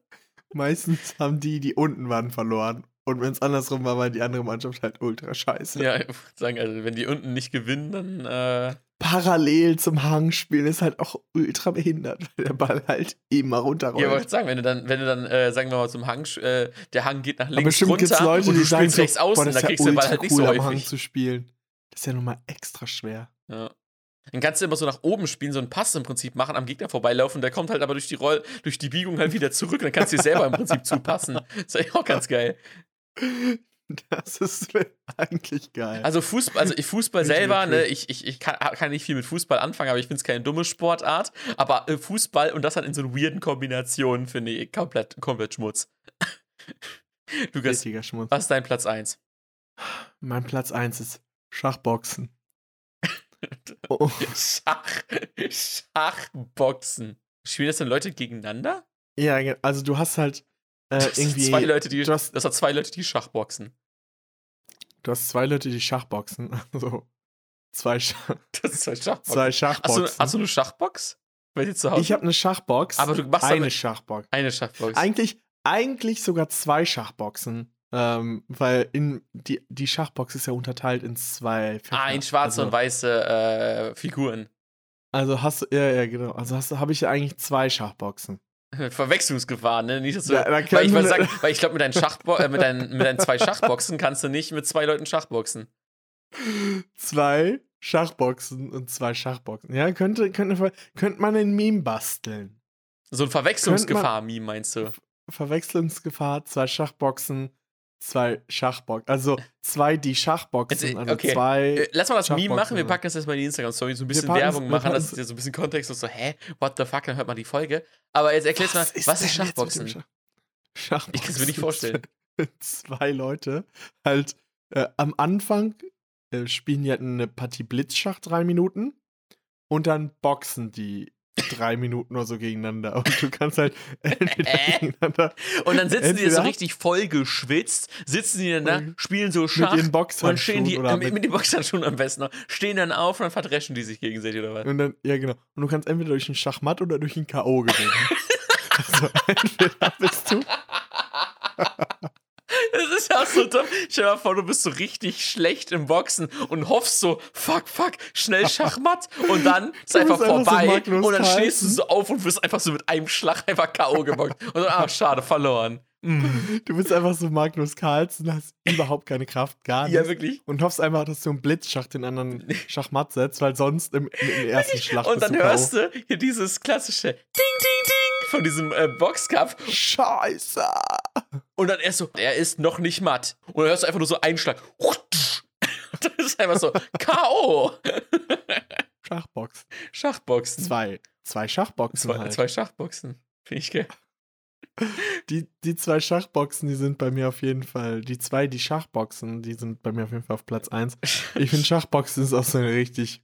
Speaker 2: Meistens haben die, die unten waren, verloren. Und wenn es andersrum war, war die andere Mannschaft halt ultra scheiße.
Speaker 1: Ja, ich würde sagen, also wenn die unten nicht gewinnen, dann, äh,
Speaker 2: Parallel zum Hang spielen ist halt auch ultra behindert, weil der Ball halt immer runterrollt.
Speaker 1: ja, wollte sagen, wenn du dann, wenn du dann, äh, sagen wir mal, zum Hang, äh, der Hang geht nach
Speaker 2: Aber
Speaker 1: links
Speaker 2: bestimmt gibt es
Speaker 1: runter
Speaker 2: Leute,
Speaker 1: und
Speaker 2: die
Speaker 1: du
Speaker 2: sagen
Speaker 1: spielst
Speaker 2: so,
Speaker 1: rechts außen,
Speaker 2: boah, ist ja
Speaker 1: kriegst du den Ball halt nicht
Speaker 2: cool,
Speaker 1: so
Speaker 2: am Hang
Speaker 1: häufig.
Speaker 2: zu spielen. Das ist ja nun mal extra schwer.
Speaker 1: Ja. Dann kannst du immer so nach oben spielen, so einen Pass im Prinzip machen, am Gegner vorbeilaufen, der kommt halt aber durch die Roll, durch die Biegung halt wieder zurück, dann kannst du dir selber im Prinzip zupassen. Das ist eigentlich auch ganz geil.
Speaker 2: Das ist eigentlich geil.
Speaker 1: Also Fußball, also ich Fußball selber, ne, ich, ich, ich kann, kann nicht viel mit Fußball anfangen, aber ich finde es keine dumme Sportart. Aber äh, Fußball und das dann in so weirden Kombinationen finde ich komplett, komplett Schmutz. Lukas,
Speaker 2: Schmutz.
Speaker 1: was ist dein Platz 1?
Speaker 2: Mein Platz 1 ist Schachboxen. Oh,
Speaker 1: Schach, Schachboxen. Spielen das denn Leute gegeneinander?
Speaker 2: ja, also du hast halt äh,
Speaker 1: Das
Speaker 2: irgendwie.
Speaker 1: zwei Leute, die,
Speaker 2: du, hast,
Speaker 1: das hat zwei Leute, die Schachboxen.
Speaker 2: du hast zwei Leute, die Schachboxen. Also zwei, Schach,
Speaker 1: Das zwei Schachboxen.
Speaker 2: zwei
Speaker 1: Hast du,
Speaker 2: Schachboxen.
Speaker 1: hast du eine Schachbox?
Speaker 2: Ich habe eine Schachbox.
Speaker 1: Aber du machst
Speaker 2: eine Schachbox.
Speaker 1: eine Schachbox.
Speaker 2: Eigentlich, eigentlich sogar zwei Schachboxen. Ähm, weil in die, die Schachbox ist ja unterteilt in zwei Fächer.
Speaker 1: ah, in schwarze
Speaker 2: also,
Speaker 1: und weiße äh, Figuren.
Speaker 2: Also hast du, ja, ja, genau. Also habe ich ja eigentlich zwei Schachboxen.
Speaker 1: Verwechslungsgefahr, ne? Nicht, dass du,
Speaker 2: Ja,
Speaker 1: weil ich, sagen, weil ich glaube, mit, deinen Schachbo äh, mit, deinen, mit deinen zwei Schachboxen kannst du nicht mit zwei Leuten Schachboxen.
Speaker 2: Zwei Schachboxen und zwei Schachboxen. Ja, könnte, könnte, könnte man ein Meme basteln.
Speaker 1: So ein Verwechslungsgefahr-Meme, meinst du?
Speaker 2: Verwechslungsgefahr, zwei Schachboxen, zwei Schachboxen. Also zwei die Schachboxen, also
Speaker 1: okay.
Speaker 2: zwei.
Speaker 1: Äh, Lass mal das Meme machen, wir
Speaker 2: ja.
Speaker 1: packen das jetzt mal in die Instagram-Story, so ein bisschen Werbung machen, dass es so ein bisschen Kontext ist, so, hä, what the fuck, dann hört man die Folge. Aber jetzt erklärst mal, was ist
Speaker 2: denn jetzt mit dem
Speaker 1: Schachboxen?
Speaker 2: Schach- Schachboxen.
Speaker 1: Ich kann es mir nicht vorstellen.
Speaker 2: Zwei Leute halt äh, am Anfang äh, spielen die halt eine Partie Blitzschach drei Minuten und dann boxen die drei Minuten oder so gegeneinander. Und du kannst halt entweder
Speaker 1: Äh?
Speaker 2: gegeneinander
Speaker 1: Und dann sitzen die so richtig voll geschwitzt, sitzen die dann da, spielen so
Speaker 2: mit
Speaker 1: Schach
Speaker 2: ihren
Speaker 1: und stehen
Speaker 2: Boxhandschuhen
Speaker 1: die,
Speaker 2: oder
Speaker 1: äh, mit,
Speaker 2: mit
Speaker 1: den Boxhandschuhen am besten noch, stehen dann auf und dann verdreschen die sich gegenseitig oder was?
Speaker 2: und dann, ja genau. Und du kannst entweder durch ein Schachmatt oder durch ein K.O. gewinnen. also entweder bist du
Speaker 1: Das ist ja so dumm. Stell dir mal vor, du bist so richtig schlecht im Boxen und hoffst so, fuck, fuck, schnell Schachmatt und dann ist
Speaker 2: Du
Speaker 1: einfach
Speaker 2: so
Speaker 1: vorbei
Speaker 2: Magnus
Speaker 1: und dann stehst du so auf und wirst einfach so mit einem Schlag einfach K.O. geboxt. Und dann, ah, schade, verloren. Mm.
Speaker 2: Du bist einfach so Magnus Carlsen, hast überhaupt keine Kraft, gar nicht.
Speaker 1: Ja, wirklich.
Speaker 2: Und hoffst einfach, dass du einen Blitzschach den anderen Schachmatt setzt, weil sonst im, im ersten Schlag
Speaker 1: Und dann hörst du hier dieses klassische Ding, Ding, Ding von diesem äh, Boxkampf.
Speaker 2: Scheiße!
Speaker 1: und dann erst so, er ist noch nicht matt. Und dann hörst du einfach nur so einen Schlag. Dann ist einfach so, K.O.
Speaker 2: Schachbox.
Speaker 1: Schachboxen.
Speaker 2: Zwei. Zwei Schachboxen
Speaker 1: Zwei,
Speaker 2: halt.
Speaker 1: zwei Schachboxen. Finde ich geil.
Speaker 2: Die, die zwei Schachboxen, die sind bei mir auf jeden Fall, die zwei, die Schachboxen, die sind bei mir auf jeden Fall auf Platz 1. Ich finde Schachboxen ist auch so eine richtig.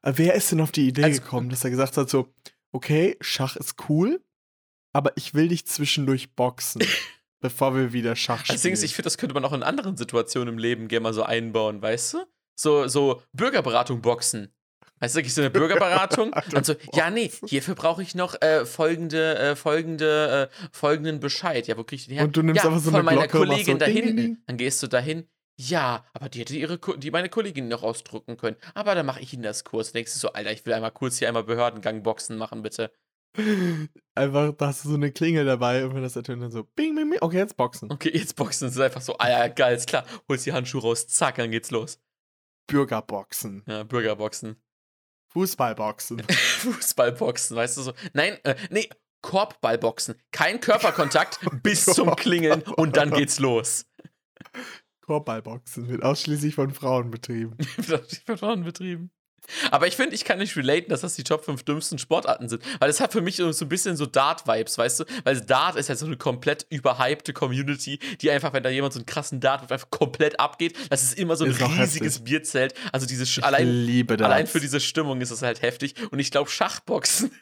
Speaker 2: Aber wer ist denn auf die Idee
Speaker 1: Also-
Speaker 2: gekommen, dass er gesagt hat, so, okay, Schach ist cool, aber ich will dich zwischendurch boxen, bevor wir wieder Schach spielen.
Speaker 1: Ist, ich finde, das könnte man auch in anderen Situationen im Leben gerne mal so einbauen, weißt du? So, so Bürgerberatung boxen. Weißt du, wirklich so eine Bürgerberatung? Und so, ja, nee, hierfür brauche ich noch äh, folgende, äh, folgende, äh, folgenden Bescheid. Ja, wo kriege ich den her?
Speaker 2: Und du nimmst
Speaker 1: ja,
Speaker 2: einfach so
Speaker 1: von
Speaker 2: eine
Speaker 1: meiner
Speaker 2: Glocke
Speaker 1: Kollegin
Speaker 2: so
Speaker 1: da hinten. Dann gehst du dahin. Ja, aber die hätte ihre, Ko- die meine Kollegin noch ausdrucken können. Aber dann mache ich Ihnen das kurz. Denkst du so, Alter, ich will einmal kurz hier einmal Behördengang Boxen machen, bitte.
Speaker 2: Einfach, da hast du so eine Klingel dabei und wenn das ertönt, dann so, bing, bing, bing, okay, jetzt boxen.
Speaker 1: Okay, jetzt Boxen ist einfach so, ja, geil, ist klar. Holst die Handschuhe raus, zack, dann geht's los.
Speaker 2: Bürgerboxen.
Speaker 1: Ja, Bürgerboxen.
Speaker 2: Fußballboxen.
Speaker 1: Fußballboxen, weißt du so. Nein, äh, nee, Korbballboxen. Kein Körperkontakt bis zum Klingeln und dann geht's los.
Speaker 2: Korbballboxen wird ausschließlich von Frauen betrieben.
Speaker 1: Vertrauen betrieben. Aber ich finde, ich kann nicht relaten, dass das die Top 5 dümmsten Sportarten sind. Weil es hat für mich so ein bisschen so Dart-Vibes, weißt du? Weil Dart ist ja so eine komplett überhypte Community, die einfach, wenn da jemand so einen krassen Dart einfach komplett abgeht. Das ist immer so ein riesiges
Speaker 2: heftig.
Speaker 1: Bierzelt. Also diese Sch
Speaker 2: Ich
Speaker 1: allein,
Speaker 2: das.
Speaker 1: allein für diese Stimmung ist es halt heftig. Und ich glaube, Schachboxen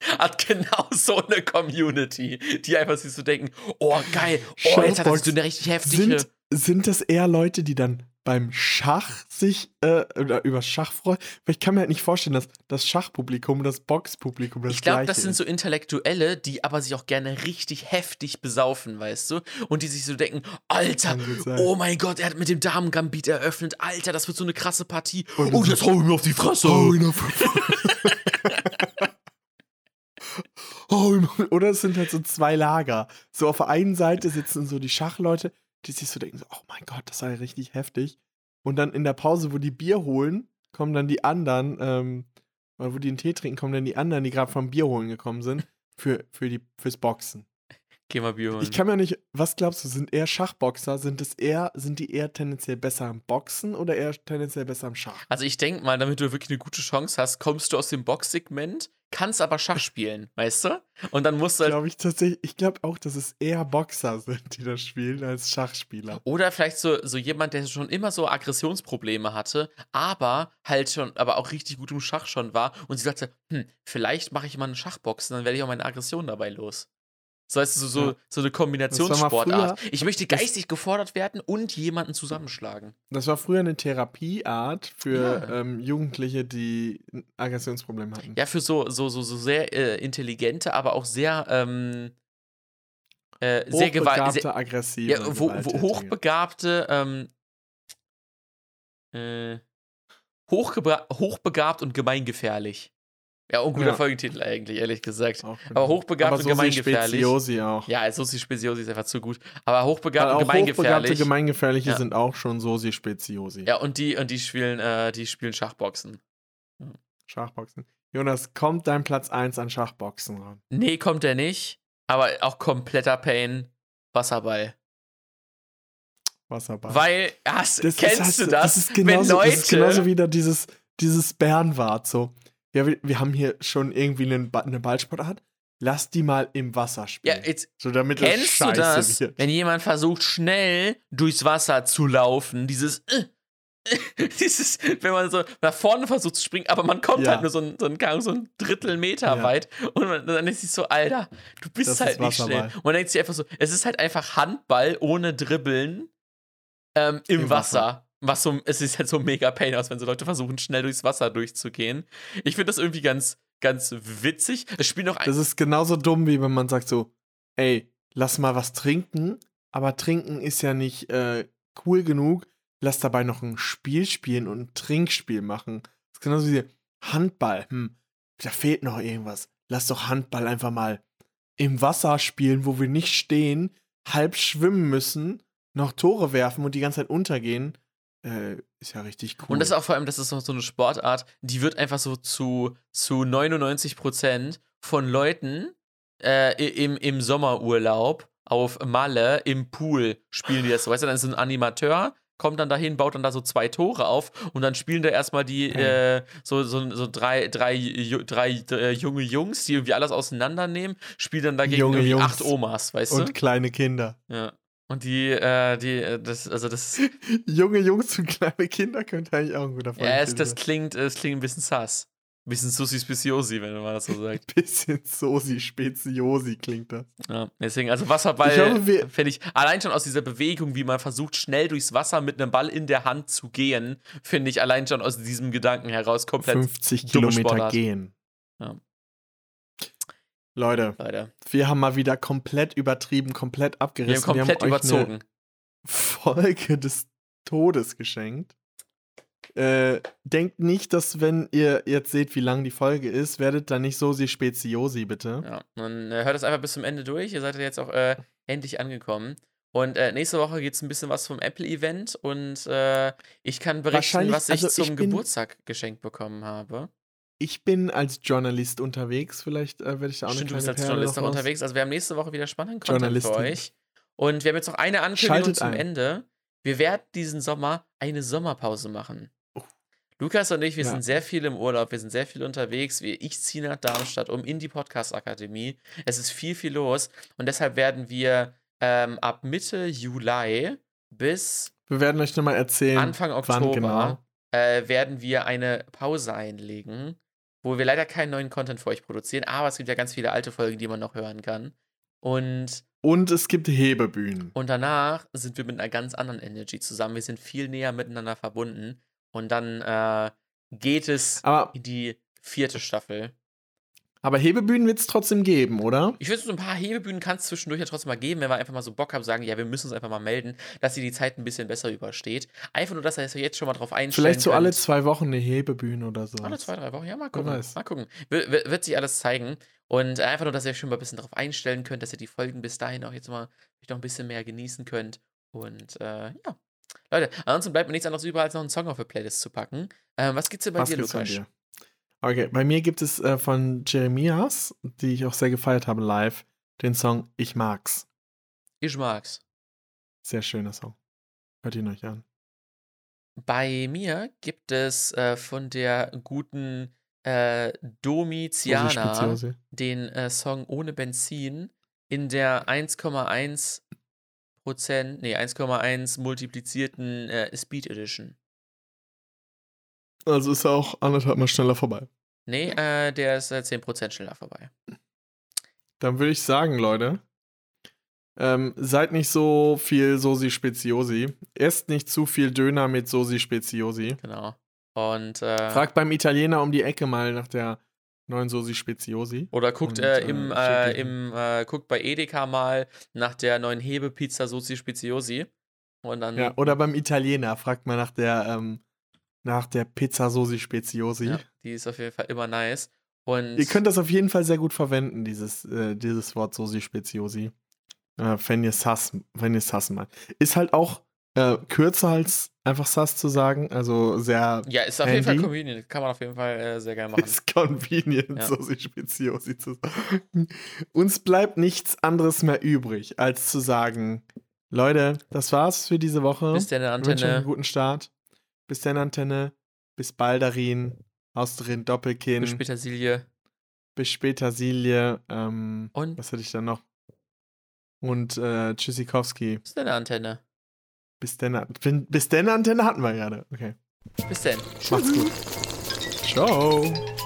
Speaker 1: hat genau so eine Community, die einfach sich so denken, oh geil, oh, jetzt hat das so eine richtig heftige...
Speaker 2: Sind, sind das eher Leute, die dann beim Schach sich äh, oder über Schach freuen? Weil ich kann mir halt nicht vorstellen, dass das Schachpublikum das Boxpublikum das
Speaker 1: Ich glaube, das sind
Speaker 2: ist.
Speaker 1: so Intellektuelle, die aber sich auch gerne richtig heftig besaufen, weißt du? Und die sich so denken, Alter, oh mein Gott, er hat mit dem Damen-Gambit eröffnet, Alter, das wird so eine krasse Partie.
Speaker 2: Und
Speaker 1: oh,
Speaker 2: so-
Speaker 1: jetzt hau ich mir auf die Fresse.
Speaker 2: Oh, ihn auf- oh, oder es sind halt so zwei Lager. So auf der einen Seite sitzen so die Schachleute, die sich so denken, so, oh mein Gott, das sei richtig heftig. Und dann in der Pause, wo die Bier holen, kommen dann die anderen, ähm, oder wo die einen Tee trinken, kommen dann die anderen, die gerade vom Bier holen gekommen sind, für, für die, fürs Boxen.
Speaker 1: Geh mal Bier holen.
Speaker 2: Ich kann mir nicht, was glaubst du, sind eher Schachboxer, sind es eher, sind die eher tendenziell besser am Boxen oder eher tendenziell besser am Schach?
Speaker 1: also ich denke mal, damit du wirklich eine gute Chance hast, kommst du aus dem Boxsegment, kannst aber Schach spielen, weißt du? Und dann musst du halt
Speaker 2: Glaube ich tatsächlich, ich glaube auch, dass es eher Boxer sind, die das spielen, als Schachspieler.
Speaker 1: Oder vielleicht so, so jemand, der schon immer so Aggressionsprobleme hatte, aber halt schon, aber auch richtig gut im Schach schon war und sie sagte, hm, vielleicht mache ich mal eine Schachboxen, dann werde ich auch meine Aggression dabei los. So heißt so, so, so eine
Speaker 2: Das
Speaker 1: Kombinationssportart. Ich möchte
Speaker 2: das-
Speaker 1: geistig gefordert werden und jemanden zusammenschlagen.
Speaker 2: Das war früher eine Therapieart für
Speaker 1: Ja.
Speaker 2: ähm, Jugendliche, die ein Aggressionsproblem hatten.
Speaker 1: Ja, für so, so, so, so sehr äh, intelligente, aber auch sehr, ähm, äh, sehr gewalt
Speaker 2: Hochbegabte,
Speaker 1: sehr,
Speaker 2: aggressive.
Speaker 1: ja, wo, wo
Speaker 2: gewalttätige.
Speaker 1: hochbegabte, ähm, äh, hochbegabt und gemeingefährlich. Ja, ein guter
Speaker 2: Ja.
Speaker 1: Folgentitel eigentlich, ehrlich gesagt.
Speaker 2: Auch
Speaker 1: Aber hochbegabt
Speaker 2: Aber
Speaker 1: und gemeingefährlich.
Speaker 2: Speziosi auch.
Speaker 1: Ja, Sosi Speziosi ist einfach zu gut. Aber hochbegabt
Speaker 2: auch
Speaker 1: und
Speaker 2: hochbegabte
Speaker 1: gemeingefährlich.
Speaker 2: Gemeingefährliche
Speaker 1: Ja.
Speaker 2: sind auch schon Sosi Speziosi.
Speaker 1: ja, und die, und die spielen, äh, die spielen Schachboxen.
Speaker 2: Schachboxen. Jonas, kommt dein Platz 1 an Schachboxen ran?
Speaker 1: Nee, kommt der nicht. Aber auch kompletter Pain. Wasserball.
Speaker 2: Wasserball.
Speaker 1: Weil, hast,
Speaker 2: Das ist
Speaker 1: kennst
Speaker 2: halt
Speaker 1: du das?
Speaker 2: Das ist genauso,
Speaker 1: wenn Leute,
Speaker 2: das ist genauso wieder dieses, dieses Bernwart so. Ja, wir, wir haben hier schon irgendwie einen, eine Ballsportart. Lass die mal im Wasser
Speaker 1: ja,
Speaker 2: spielen.
Speaker 1: jetzt
Speaker 2: so damit das
Speaker 1: kennst du
Speaker 2: scheiße
Speaker 1: das,
Speaker 2: wird.
Speaker 1: wenn jemand versucht, schnell durchs Wasser zu laufen, dieses, äh, äh, dieses, wenn man so nach vorne versucht zu springen, aber man kommt
Speaker 2: Ja.
Speaker 1: halt nur so ein, so ein, so ein Drittel Meter
Speaker 2: Ja.
Speaker 1: weit und man, dann ist sich so, Alter, du bist
Speaker 2: Das
Speaker 1: halt nicht schnell. Und man denkt sich einfach so, es ist halt einfach Handball ohne Dribbeln ähm, im,
Speaker 2: Im
Speaker 1: Wasser.
Speaker 2: Wasser.
Speaker 1: Was so, es ist halt so mega Pain aus, wenn so Leute versuchen, schnell durchs Wasser durchzugehen. Ich finde das irgendwie ganz, ganz witzig. Es spielt noch ein.
Speaker 2: Das ist genauso dumm, wie wenn man sagt so, ey, lass mal was trinken, aber trinken ist ja nicht äh, cool genug. Lass dabei noch ein Spiel spielen und ein Trinkspiel machen. Das ist genauso wie Handball. Hm, da fehlt noch irgendwas. Lass doch Handball einfach mal im Wasser spielen, wo wir nicht stehen, halb schwimmen müssen, noch Tore werfen und die ganze Zeit untergehen. Äh, ist ja richtig cool.
Speaker 1: Und das ist auch vor allem, das ist noch so eine Sportart, die wird einfach so zu, zu 99% von Leuten äh, im, im Sommerurlaub auf Malle im Pool spielen die das. so. Weißt du, dann ist ein Animateur, kommt dann dahin, baut dann da so zwei Tore auf und dann spielen da erstmal die äh, so, so, so drei, drei, Ju- drei, äh, junge Jungs, die irgendwie alles auseinandernehmen, spielen dann dagegen
Speaker 2: Junge
Speaker 1: acht Omas, weißt
Speaker 2: und
Speaker 1: du?
Speaker 2: kleine Kinder.
Speaker 1: Ja. Und die, äh, die, äh, das, also das,
Speaker 2: Junge Jungs und kleine Kinder könnte eigentlich auch ein guter
Speaker 1: ja, es, das klingt, es klingt ein bisschen sass. Bisschen Susi Speciosi, wenn man das so sagt.
Speaker 2: Bisschen Sosi Speziosi klingt das.
Speaker 1: Ja, deswegen, also Wasserball finde ich, allein schon aus dieser Bewegung, wie man versucht, schnell durchs Wasser mit einem Ball in der Hand zu gehen, finde ich allein schon aus diesem Gedanken heraus komplett
Speaker 2: 50
Speaker 1: dumme
Speaker 2: Kilometer gehen.
Speaker 1: Ja.
Speaker 2: Leute,
Speaker 1: Leider.
Speaker 2: wir haben mal wieder komplett übertrieben, komplett
Speaker 1: Wir
Speaker 2: abgerissen.
Speaker 1: haben komplett
Speaker 2: euch eine
Speaker 1: überzogen.
Speaker 2: Folge des Todes geschenkt. Äh, denkt nicht, dass wenn ihr jetzt seht, wie lang die Folge ist, werdet dann nicht Sosi Speziosi, bitte.
Speaker 1: Ja, dann äh, hört es einfach bis zum Ende durch. Ihr seid ja jetzt auch äh, endlich angekommen. Und äh, nächste Woche gibt es ein bisschen was vom Apple-Event und äh, ich kann berichten, was ich
Speaker 2: also
Speaker 1: zum
Speaker 2: ich
Speaker 1: Geburtstag geschenkt bekommen habe.
Speaker 2: Ich bin als Journalist unterwegs, vielleicht äh, werde ich da auch
Speaker 1: Stimmt, du
Speaker 2: eine
Speaker 1: bist
Speaker 2: kleine
Speaker 1: als
Speaker 2: Perle
Speaker 1: Journalist
Speaker 2: raus-
Speaker 1: unterwegs. Also wir haben nächste Woche wieder spannenden Content für euch. Und wir haben jetzt noch eine Ankündigung zum
Speaker 2: ein.
Speaker 1: Ende. Wir werden diesen Sommer eine Sommerpause machen. Lukas und ich, wir
Speaker 2: Ja.
Speaker 1: sind sehr viel im Urlaub, wir sind sehr viel unterwegs. Wir, ich ziehe nach Darmstadt um in die Podcast-Akademie. Es ist viel, viel los. Und deshalb werden wir ähm, ab Mitte Juli bis
Speaker 2: Wir werden euch nochmal erzählen,
Speaker 1: Anfang Oktober
Speaker 2: genau.
Speaker 1: äh, werden wir eine Pause einlegen, wo wir leider keinen neuen Content für euch produzieren, aber es gibt ja ganz viele alte Folgen, die man noch hören kann. Und,
Speaker 2: Und es gibt Hebebühnen.
Speaker 1: und danach sind wir mit einer ganz anderen Energy zusammen. Wir sind viel näher miteinander verbunden. Und dann äh, geht es
Speaker 2: Aber,
Speaker 1: in die vierte Staffel.
Speaker 2: Aber Hebebühnen wird es trotzdem geben, oder?
Speaker 1: Ich würde so ein paar Hebebühnen kann es zwischendurch ja trotzdem mal geben, wenn wir einfach mal so Bock haben, sagen, ja, wir müssen uns einfach mal melden, dass ihr die Zeit ein bisschen besser übersteht. Einfach nur, dass ihr euch jetzt schon mal drauf einstellen
Speaker 2: Vielleicht so alle zwei Wochen eine Hebebühne oder so.
Speaker 1: Alle zwei, drei Wochen, ja, mal gucken. Mal gucken. Wir, wird sich alles zeigen. Und einfach nur, dass ihr schon mal ein bisschen darauf einstellen könnt, dass ihr die Folgen bis dahin auch jetzt mal noch ein bisschen mehr genießen könnt. Und äh, ja. Leute, ansonsten bleibt mir nichts anderes über, als noch einen Song auf die Playlist zu packen. Ähm, was gibt's denn bei
Speaker 2: Was
Speaker 1: dir, Lukas?
Speaker 2: Okay, bei mir gibt es äh, von Jeremias, die ich auch sehr gefeiert habe live, den Song Ich mag's.
Speaker 1: Ich mag's.
Speaker 2: Sehr schöner Song. Hört ihn euch an.
Speaker 1: Bei mir gibt es äh, von der guten äh, Domiziana den äh, Song Ohne Benzin in der 1,1 Prozent, nee, 1,1 multiplizierten äh, Speed Edition.
Speaker 2: Also ist er auch anderthalb Mal schneller vorbei.
Speaker 1: Nee, äh, der ist äh, 10% schneller vorbei.
Speaker 2: Dann würde ich sagen, Leute, ähm, seid nicht so viel Sosi Speziosi. Esst nicht zu viel Döner mit Sosi Speziosi.
Speaker 1: Genau. Und äh,
Speaker 2: Fragt beim Italiener um die Ecke mal nach der neuen Sosi Speziosi.
Speaker 1: oder guckt
Speaker 2: und,
Speaker 1: äh,
Speaker 2: äh,
Speaker 1: im, äh, im äh, guckt bei Edeka mal nach der neuen Hebepizza Sozi Speziosi. Und dann
Speaker 2: Ja, oder beim Italiener fragt mal nach der, ähm, nach der Pizza Sosi Speziosi.
Speaker 1: ja, die ist auf jeden Fall immer nice. Und
Speaker 2: Ihr könnt das auf jeden Fall sehr gut verwenden, dieses, äh, dieses Wort Sosi Speziosi. Äh, wenn ihr Sass, wenn ihr Sass mal. Ist halt auch äh, kürzer als einfach Sass zu sagen, also sehr
Speaker 1: ja, ist auf jeden Fall
Speaker 2: Handy.
Speaker 1: convenient. Kann man auf jeden Fall äh, sehr geil machen.
Speaker 2: ist convenient,
Speaker 1: Ja.
Speaker 2: Sosi Speziosi zu sagen. Uns bleibt nichts anderes mehr übrig, als zu sagen, Leute, das war's für diese Woche.
Speaker 1: Bis dann,
Speaker 2: Wir wünschen euch einen
Speaker 1: Antenne.
Speaker 2: guten Start. Bis dann, Antenne. Bis Baldarin. Aus drin Doppelkinn.
Speaker 1: Bis später, Silje.
Speaker 2: Bis später, Silje. Ähm,
Speaker 1: Und
Speaker 2: was hatte ich dann noch? Und äh, Tschüssikowski.
Speaker 1: bis dann, Antenne.
Speaker 2: Bis denn, bis denn Antenne hatten wir gerade. Okay.
Speaker 1: Bis dann.
Speaker 2: Macht's gut. Ciao.